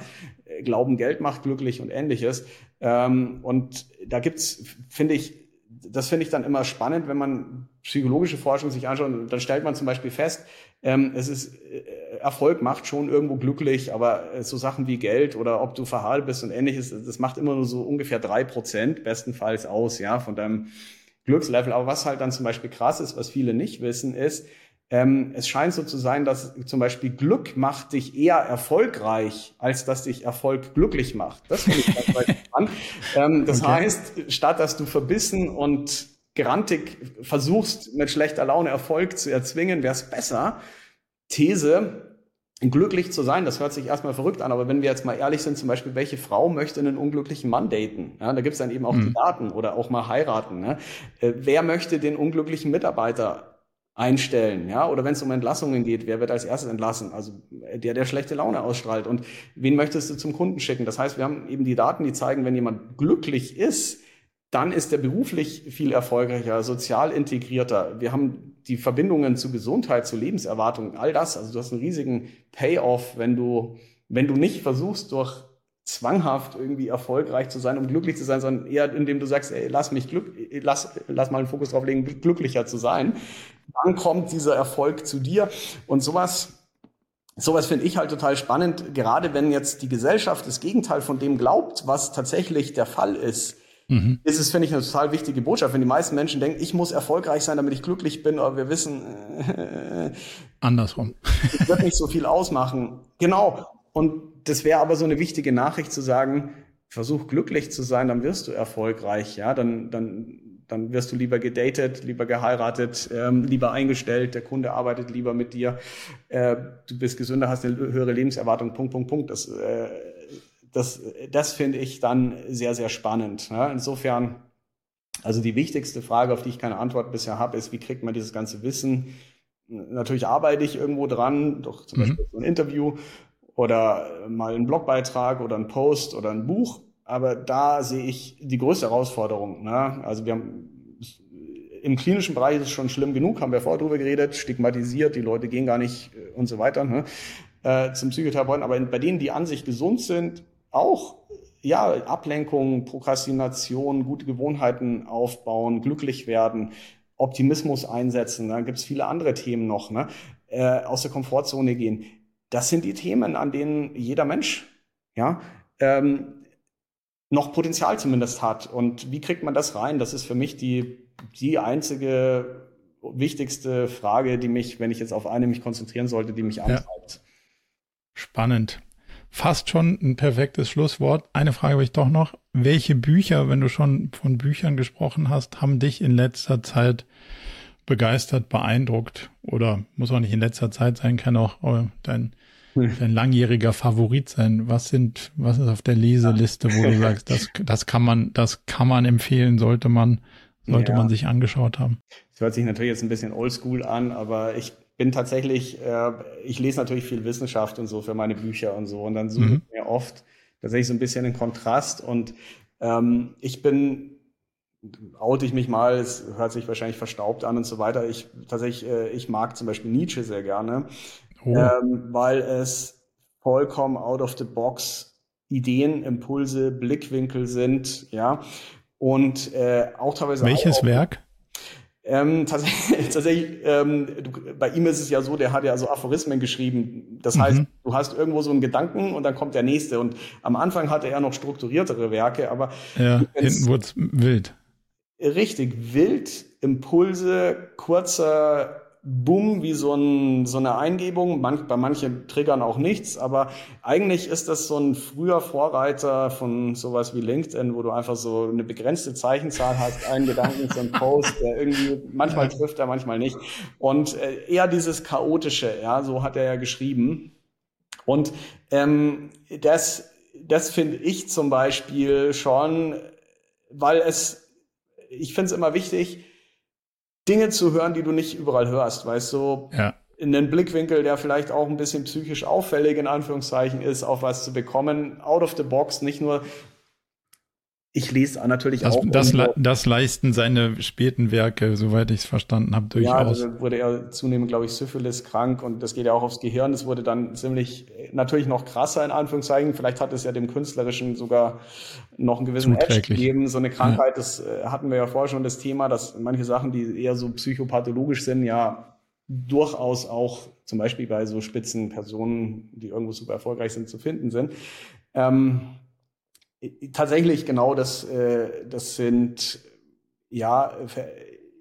glauben, Geld macht glücklich und ähnliches. Ähm, und da gibt's, finde ich, das finde ich dann immer spannend, wenn man psychologische Forschung sich anschaut. Dann stellt man zum Beispiel fest, ähm, es ist äh, Erfolg macht schon irgendwo glücklich, aber äh, so Sachen wie Geld oder ob du verhalt bist und ähnliches, das macht immer nur so ungefähr drei Prozent bestenfalls aus, ja, von deinem Glückslevel. Aber was halt dann zum Beispiel krass ist, was viele nicht wissen, ist, ähm, es scheint so zu sein, dass zum Beispiel Glück macht dich eher erfolgreich, als dass dich Erfolg glücklich macht. Das finde ich ganz spannend. Ähm, das okay. heißt, statt dass du verbissen und grantig versuchst, mit schlechter Laune Erfolg zu erzwingen, wäre es besser. These, glücklich zu sein, das hört sich erstmal verrückt an, aber wenn wir jetzt mal ehrlich sind, zum Beispiel, welche Frau möchte einen unglücklichen Mann daten? Ja, da gibt es dann eben auch mhm. die Daten oder auch mal heiraten. Ne? Äh, wer möchte den unglücklichen Mitarbeiter einstellen, ja, oder wenn es um Entlassungen geht, wer wird als erstes entlassen? Also der, der schlechte Laune ausstrahlt. Und wen möchtest du zum Kunden schicken? Das heißt, wir haben eben die Daten, die zeigen, wenn jemand glücklich ist, dann ist er beruflich viel erfolgreicher, sozial integrierter. Wir haben die Verbindungen zu Gesundheit, zu Lebenserwartung, all das. Also du hast einen riesigen Payoff, wenn du, wenn du nicht versuchst, durch zwanghaft irgendwie erfolgreich zu sein, um glücklich zu sein, sondern eher indem du sagst, ey, lass mich glück, lass, lass mal einen Fokus drauf legen, glücklicher zu sein. Dann kommt dieser Erfolg zu dir. Und sowas, sowas finde ich halt total spannend, gerade wenn jetzt die Gesellschaft das Gegenteil von dem glaubt, was tatsächlich der Fall ist. Mhm. Ist es, finde ich, eine total wichtige Botschaft. Wenn die meisten Menschen denken, ich muss erfolgreich sein, damit ich glücklich bin, aber wir wissen, äh, andersrum. wird nicht so viel ausmachen. Genau. Und das wäre aber so eine wichtige Nachricht zu sagen, versuch glücklich zu sein, dann wirst du erfolgreich, ja, dann, dann, dann wirst du lieber gedatet, lieber geheiratet, ähm, lieber eingestellt, der Kunde arbeitet lieber mit dir, äh, du bist gesünder, hast eine höhere Lebenserwartung, Punkt, Punkt, Punkt. Das, äh, das, das finde ich dann sehr, sehr spannend. Ja? Insofern, also die wichtigste Frage, auf die ich keine Antwort bisher habe, ist, wie kriegt man dieses ganze Wissen? Natürlich arbeite ich irgendwo dran, durch zum mhm. Beispiel so ein Interview, oder mal einen Blogbeitrag oder einen Post oder ein Buch. Aber da sehe ich die größte Herausforderung. Ne? Also wir haben im klinischen Bereich ist es schon schlimm genug, haben wir vorher drüber geredet, stigmatisiert, die Leute gehen gar nicht äh, und so weiter ne? äh, zum Psychotherapeuten. Aber bei denen, die an sich gesund sind, auch ja, Ablenkung, Prokrastination, gute Gewohnheiten aufbauen, glücklich werden, Optimismus einsetzen. Da gibt es viele andere Themen noch, ne? äh, aus der Komfortzone gehen das sind die Themen, an denen jeder Mensch ja, ähm, noch Potenzial zumindest hat. Und wie kriegt man das rein? Das ist für mich die, die einzige wichtigste Frage, die mich, wenn ich jetzt auf eine mich konzentrieren sollte, die mich antreibt. Ja. Spannend. Fast schon ein perfektes Schlusswort. Eine Frage habe ich doch noch. Welche Bücher, wenn du schon von Büchern gesprochen hast, haben dich in letzter Zeit begeistert, beeindruckt? Oder muss auch nicht in letzter Zeit sein, kann auch äh, dein ein langjähriger Favorit sein? Was sind, was ist auf der Leseliste, wo du sagst, das, das kann man, das kann man empfehlen, sollte man, sollte ja. man sich angeschaut haben? Das hört sich natürlich jetzt ein bisschen oldschool an, aber ich bin tatsächlich, äh, ich lese natürlich viel Wissenschaft und so für meine Bücher und so und dann suche mhm. ich mir oft tatsächlich so ein bisschen den Kontrast und ähm, ich bin oute ich mich mal, es hört sich wahrscheinlich verstaubt an und so weiter. Ich tatsächlich, äh, ich mag zum Beispiel Nietzsche sehr gerne oh. ähm, weil es vollkommen out of the box Ideen, Impulse, Blickwinkel sind, ja. Und äh, auch teilweise. Welches auch, Werk? Ähm, tatsächlich, tatsächlich ähm, du, bei ihm ist es ja so, der hat ja so Aphorismen geschrieben. Das mhm. heißt, du hast irgendwo so einen Gedanken und dann kommt der nächste. Und am Anfang hatte er noch strukturiertere Werke, aber ja, hinten wurde es wild. Richtig, wild, Impulse, kurzer Boom wie so, ein, so eine Eingebung. Manch, bei manchen Triggern auch nichts, aber eigentlich ist das so ein früher Vorreiter von sowas wie LinkedIn, wo du einfach so eine begrenzte Zeichenzahl hast, einen Gedanken, so ein Post, der irgendwie manchmal trifft er, manchmal nicht. Und äh, eher dieses chaotische, ja, so hat er ja geschrieben. Und ähm, das, das finde ich zum Beispiel schon, weil es, ich finde es immer wichtig, Dinge zu hören, die du nicht überall hörst, weißt du? Ja. In einen Blickwinkel, der vielleicht auch ein bisschen psychisch auffällig in Anführungszeichen ist, auf was zu bekommen, out of the box, nicht nur ich lese natürlich das, auch. Das, das leisten seine späten Werke, soweit ich es verstanden habe, durchaus. Ja, da wurde er zunehmend, glaube ich, Syphilis krank und das geht ja auch aufs Gehirn. Das wurde dann ziemlich, natürlich noch krasser in Anführungszeichen. Vielleicht hat es ja dem Künstlerischen sogar noch einen gewissen Edge gegeben. So eine Krankheit, ja. das äh, hatten wir ja vorher schon das Thema, dass manche Sachen, die eher so psychopathologisch sind, ja durchaus auch zum Beispiel bei so spitzen Personen, die irgendwo super erfolgreich sind, zu finden sind. Ähm, Tatsächlich, genau, das, äh, das sind, ja,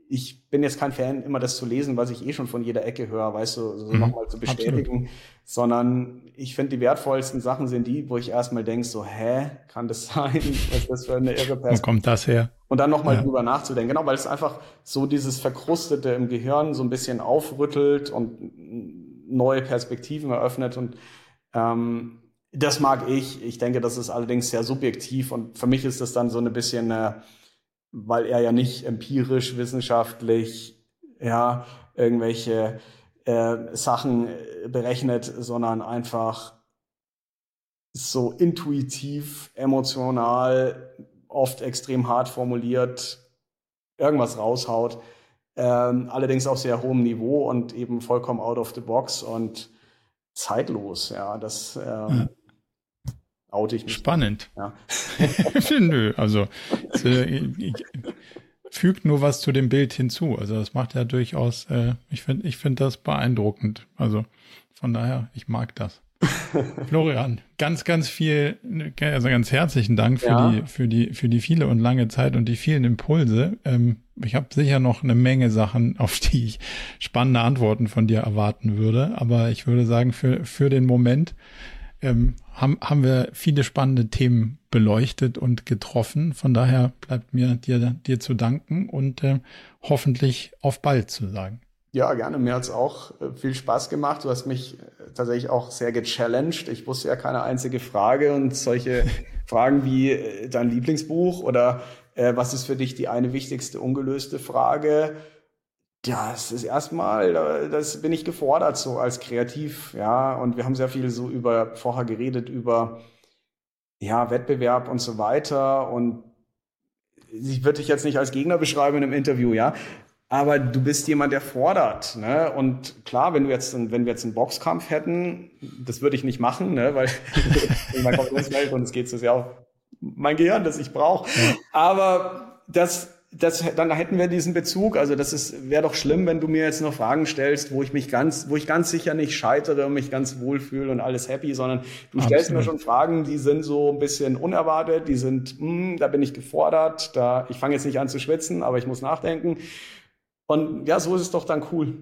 ich bin jetzt kein Fan, immer das zu lesen, was ich eh schon von jeder Ecke höre, weißt du, so mhm, nochmal zu bestätigen, absolut. sondern ich finde, die wertvollsten Sachen sind die, wo ich erstmal denke, so, hä, kann das sein? Was ist das für eine irre Perspektive? Wo kommt das her? Und dann nochmal ja. drüber nachzudenken, genau, weil es einfach so dieses Verkrustete im Gehirn so ein bisschen aufrüttelt und neue Perspektiven eröffnet und ähm, das mag ich. Ich denke, das ist allerdings sehr subjektiv und für mich ist das dann so ein bisschen, äh, weil er ja nicht empirisch, wissenschaftlich, ja, irgendwelche äh, Sachen äh, berechnet, sondern einfach so intuitiv, emotional oft extrem hart formuliert, irgendwas raushaut. Ähm, allerdings auf sehr hohem Niveau und eben vollkommen out of the box und zeitlos. Ja, das äh, ja. Oute ich mich. Spannend. Ja. Nö, also es, äh, fügt nur was zu dem Bild hinzu. Also das macht ja durchaus, äh, ich finde ich finde das beeindruckend. Also von daher, ich mag das. Florian, ganz, ganz viel, also ganz herzlichen Dank für ja. die, für die, für die viele und lange Zeit und die vielen Impulse. Ähm, ich habe sicher noch eine Menge Sachen, auf die ich spannende Antworten von dir erwarten würde. Aber ich würde sagen, für, für den Moment ähm, haben, haben wir viele spannende Themen beleuchtet und getroffen. Von daher bleibt mir dir, dir zu danken und äh, hoffentlich auf bald zu sagen. Ja, gerne. Mir hat's auch äh, viel Spaß gemacht. Du hast mich äh, tatsächlich auch sehr gechallenged. Ich wusste ja keine einzige Frage und solche Fragen wie äh, dein Lieblingsbuch oder äh, was ist für dich die eine wichtigste ungelöste Frage? Ja, es ist erstmal, das bin ich gefordert so als kreativ, ja. Und wir haben sehr viel so über vorher geredet über ja Wettbewerb und so weiter und ich würde dich jetzt nicht als Gegner beschreiben in einem Interview, ja, aber du bist jemand, der fordert. Ne? Und klar, wenn du jetzt, wenn wir jetzt einen Boxkampf hätten, das würde ich nicht machen, ne? weil man kommt ins Welt und es geht so sehr auf mein Gehirn, das ich brauche. Ja. Aber das, das, dann hätten wir diesen Bezug. Also das ist, wäre doch schlimm, wenn du mir jetzt noch Fragen stellst, wo ich mich ganz, wo ich ganz sicher nicht scheitere und mich ganz wohlfühle und alles happy, sondern du Absolut. stellst mir schon Fragen, die sind so ein bisschen unerwartet, die sind, mh, hm, da bin ich gefordert, da, ich fange jetzt nicht an zu schwitzen, aber ich muss nachdenken. Und ja, so ist es doch dann cool.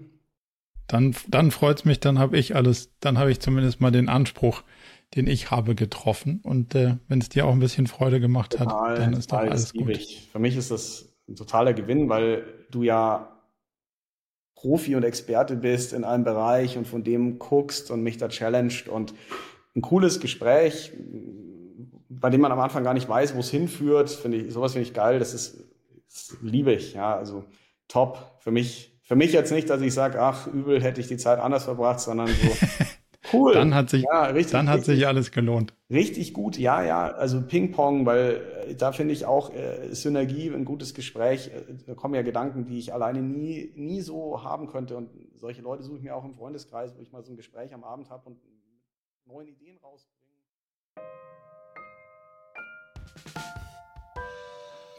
Dann, dann freut es mich, dann habe ich alles, dann habe ich zumindest mal den Anspruch, den ich habe, getroffen. Und äh, wenn es dir auch ein bisschen Freude gemacht total, hat, dann ist doch alles gut. Für mich ist das ein totaler Gewinn, weil du ja Profi und Experte bist in einem Bereich und von dem guckst und mich da challenged. Und ein cooles Gespräch, bei dem man am Anfang gar nicht weiß, wo es hinführt, finde ich, sowas finde ich geil, das ist, das liebe ich, ja, also top. Für mich, für mich jetzt nicht, dass ich sage, ach, übel hätte ich die Zeit anders verbracht, sondern so cool. dann hat sich, ja, richtig, dann hat richtig, sich alles gelohnt. Richtig gut, ja, ja. Also Ping-Pong, weil äh, da finde ich auch äh, Synergie, ein gutes Gespräch. Äh, da kommen ja Gedanken, die ich alleine nie, nie so haben könnte. Und solche Leute suche ich mir auch im Freundeskreis, wo ich mal so ein Gespräch am Abend habe und neuen Ideen rausbringe.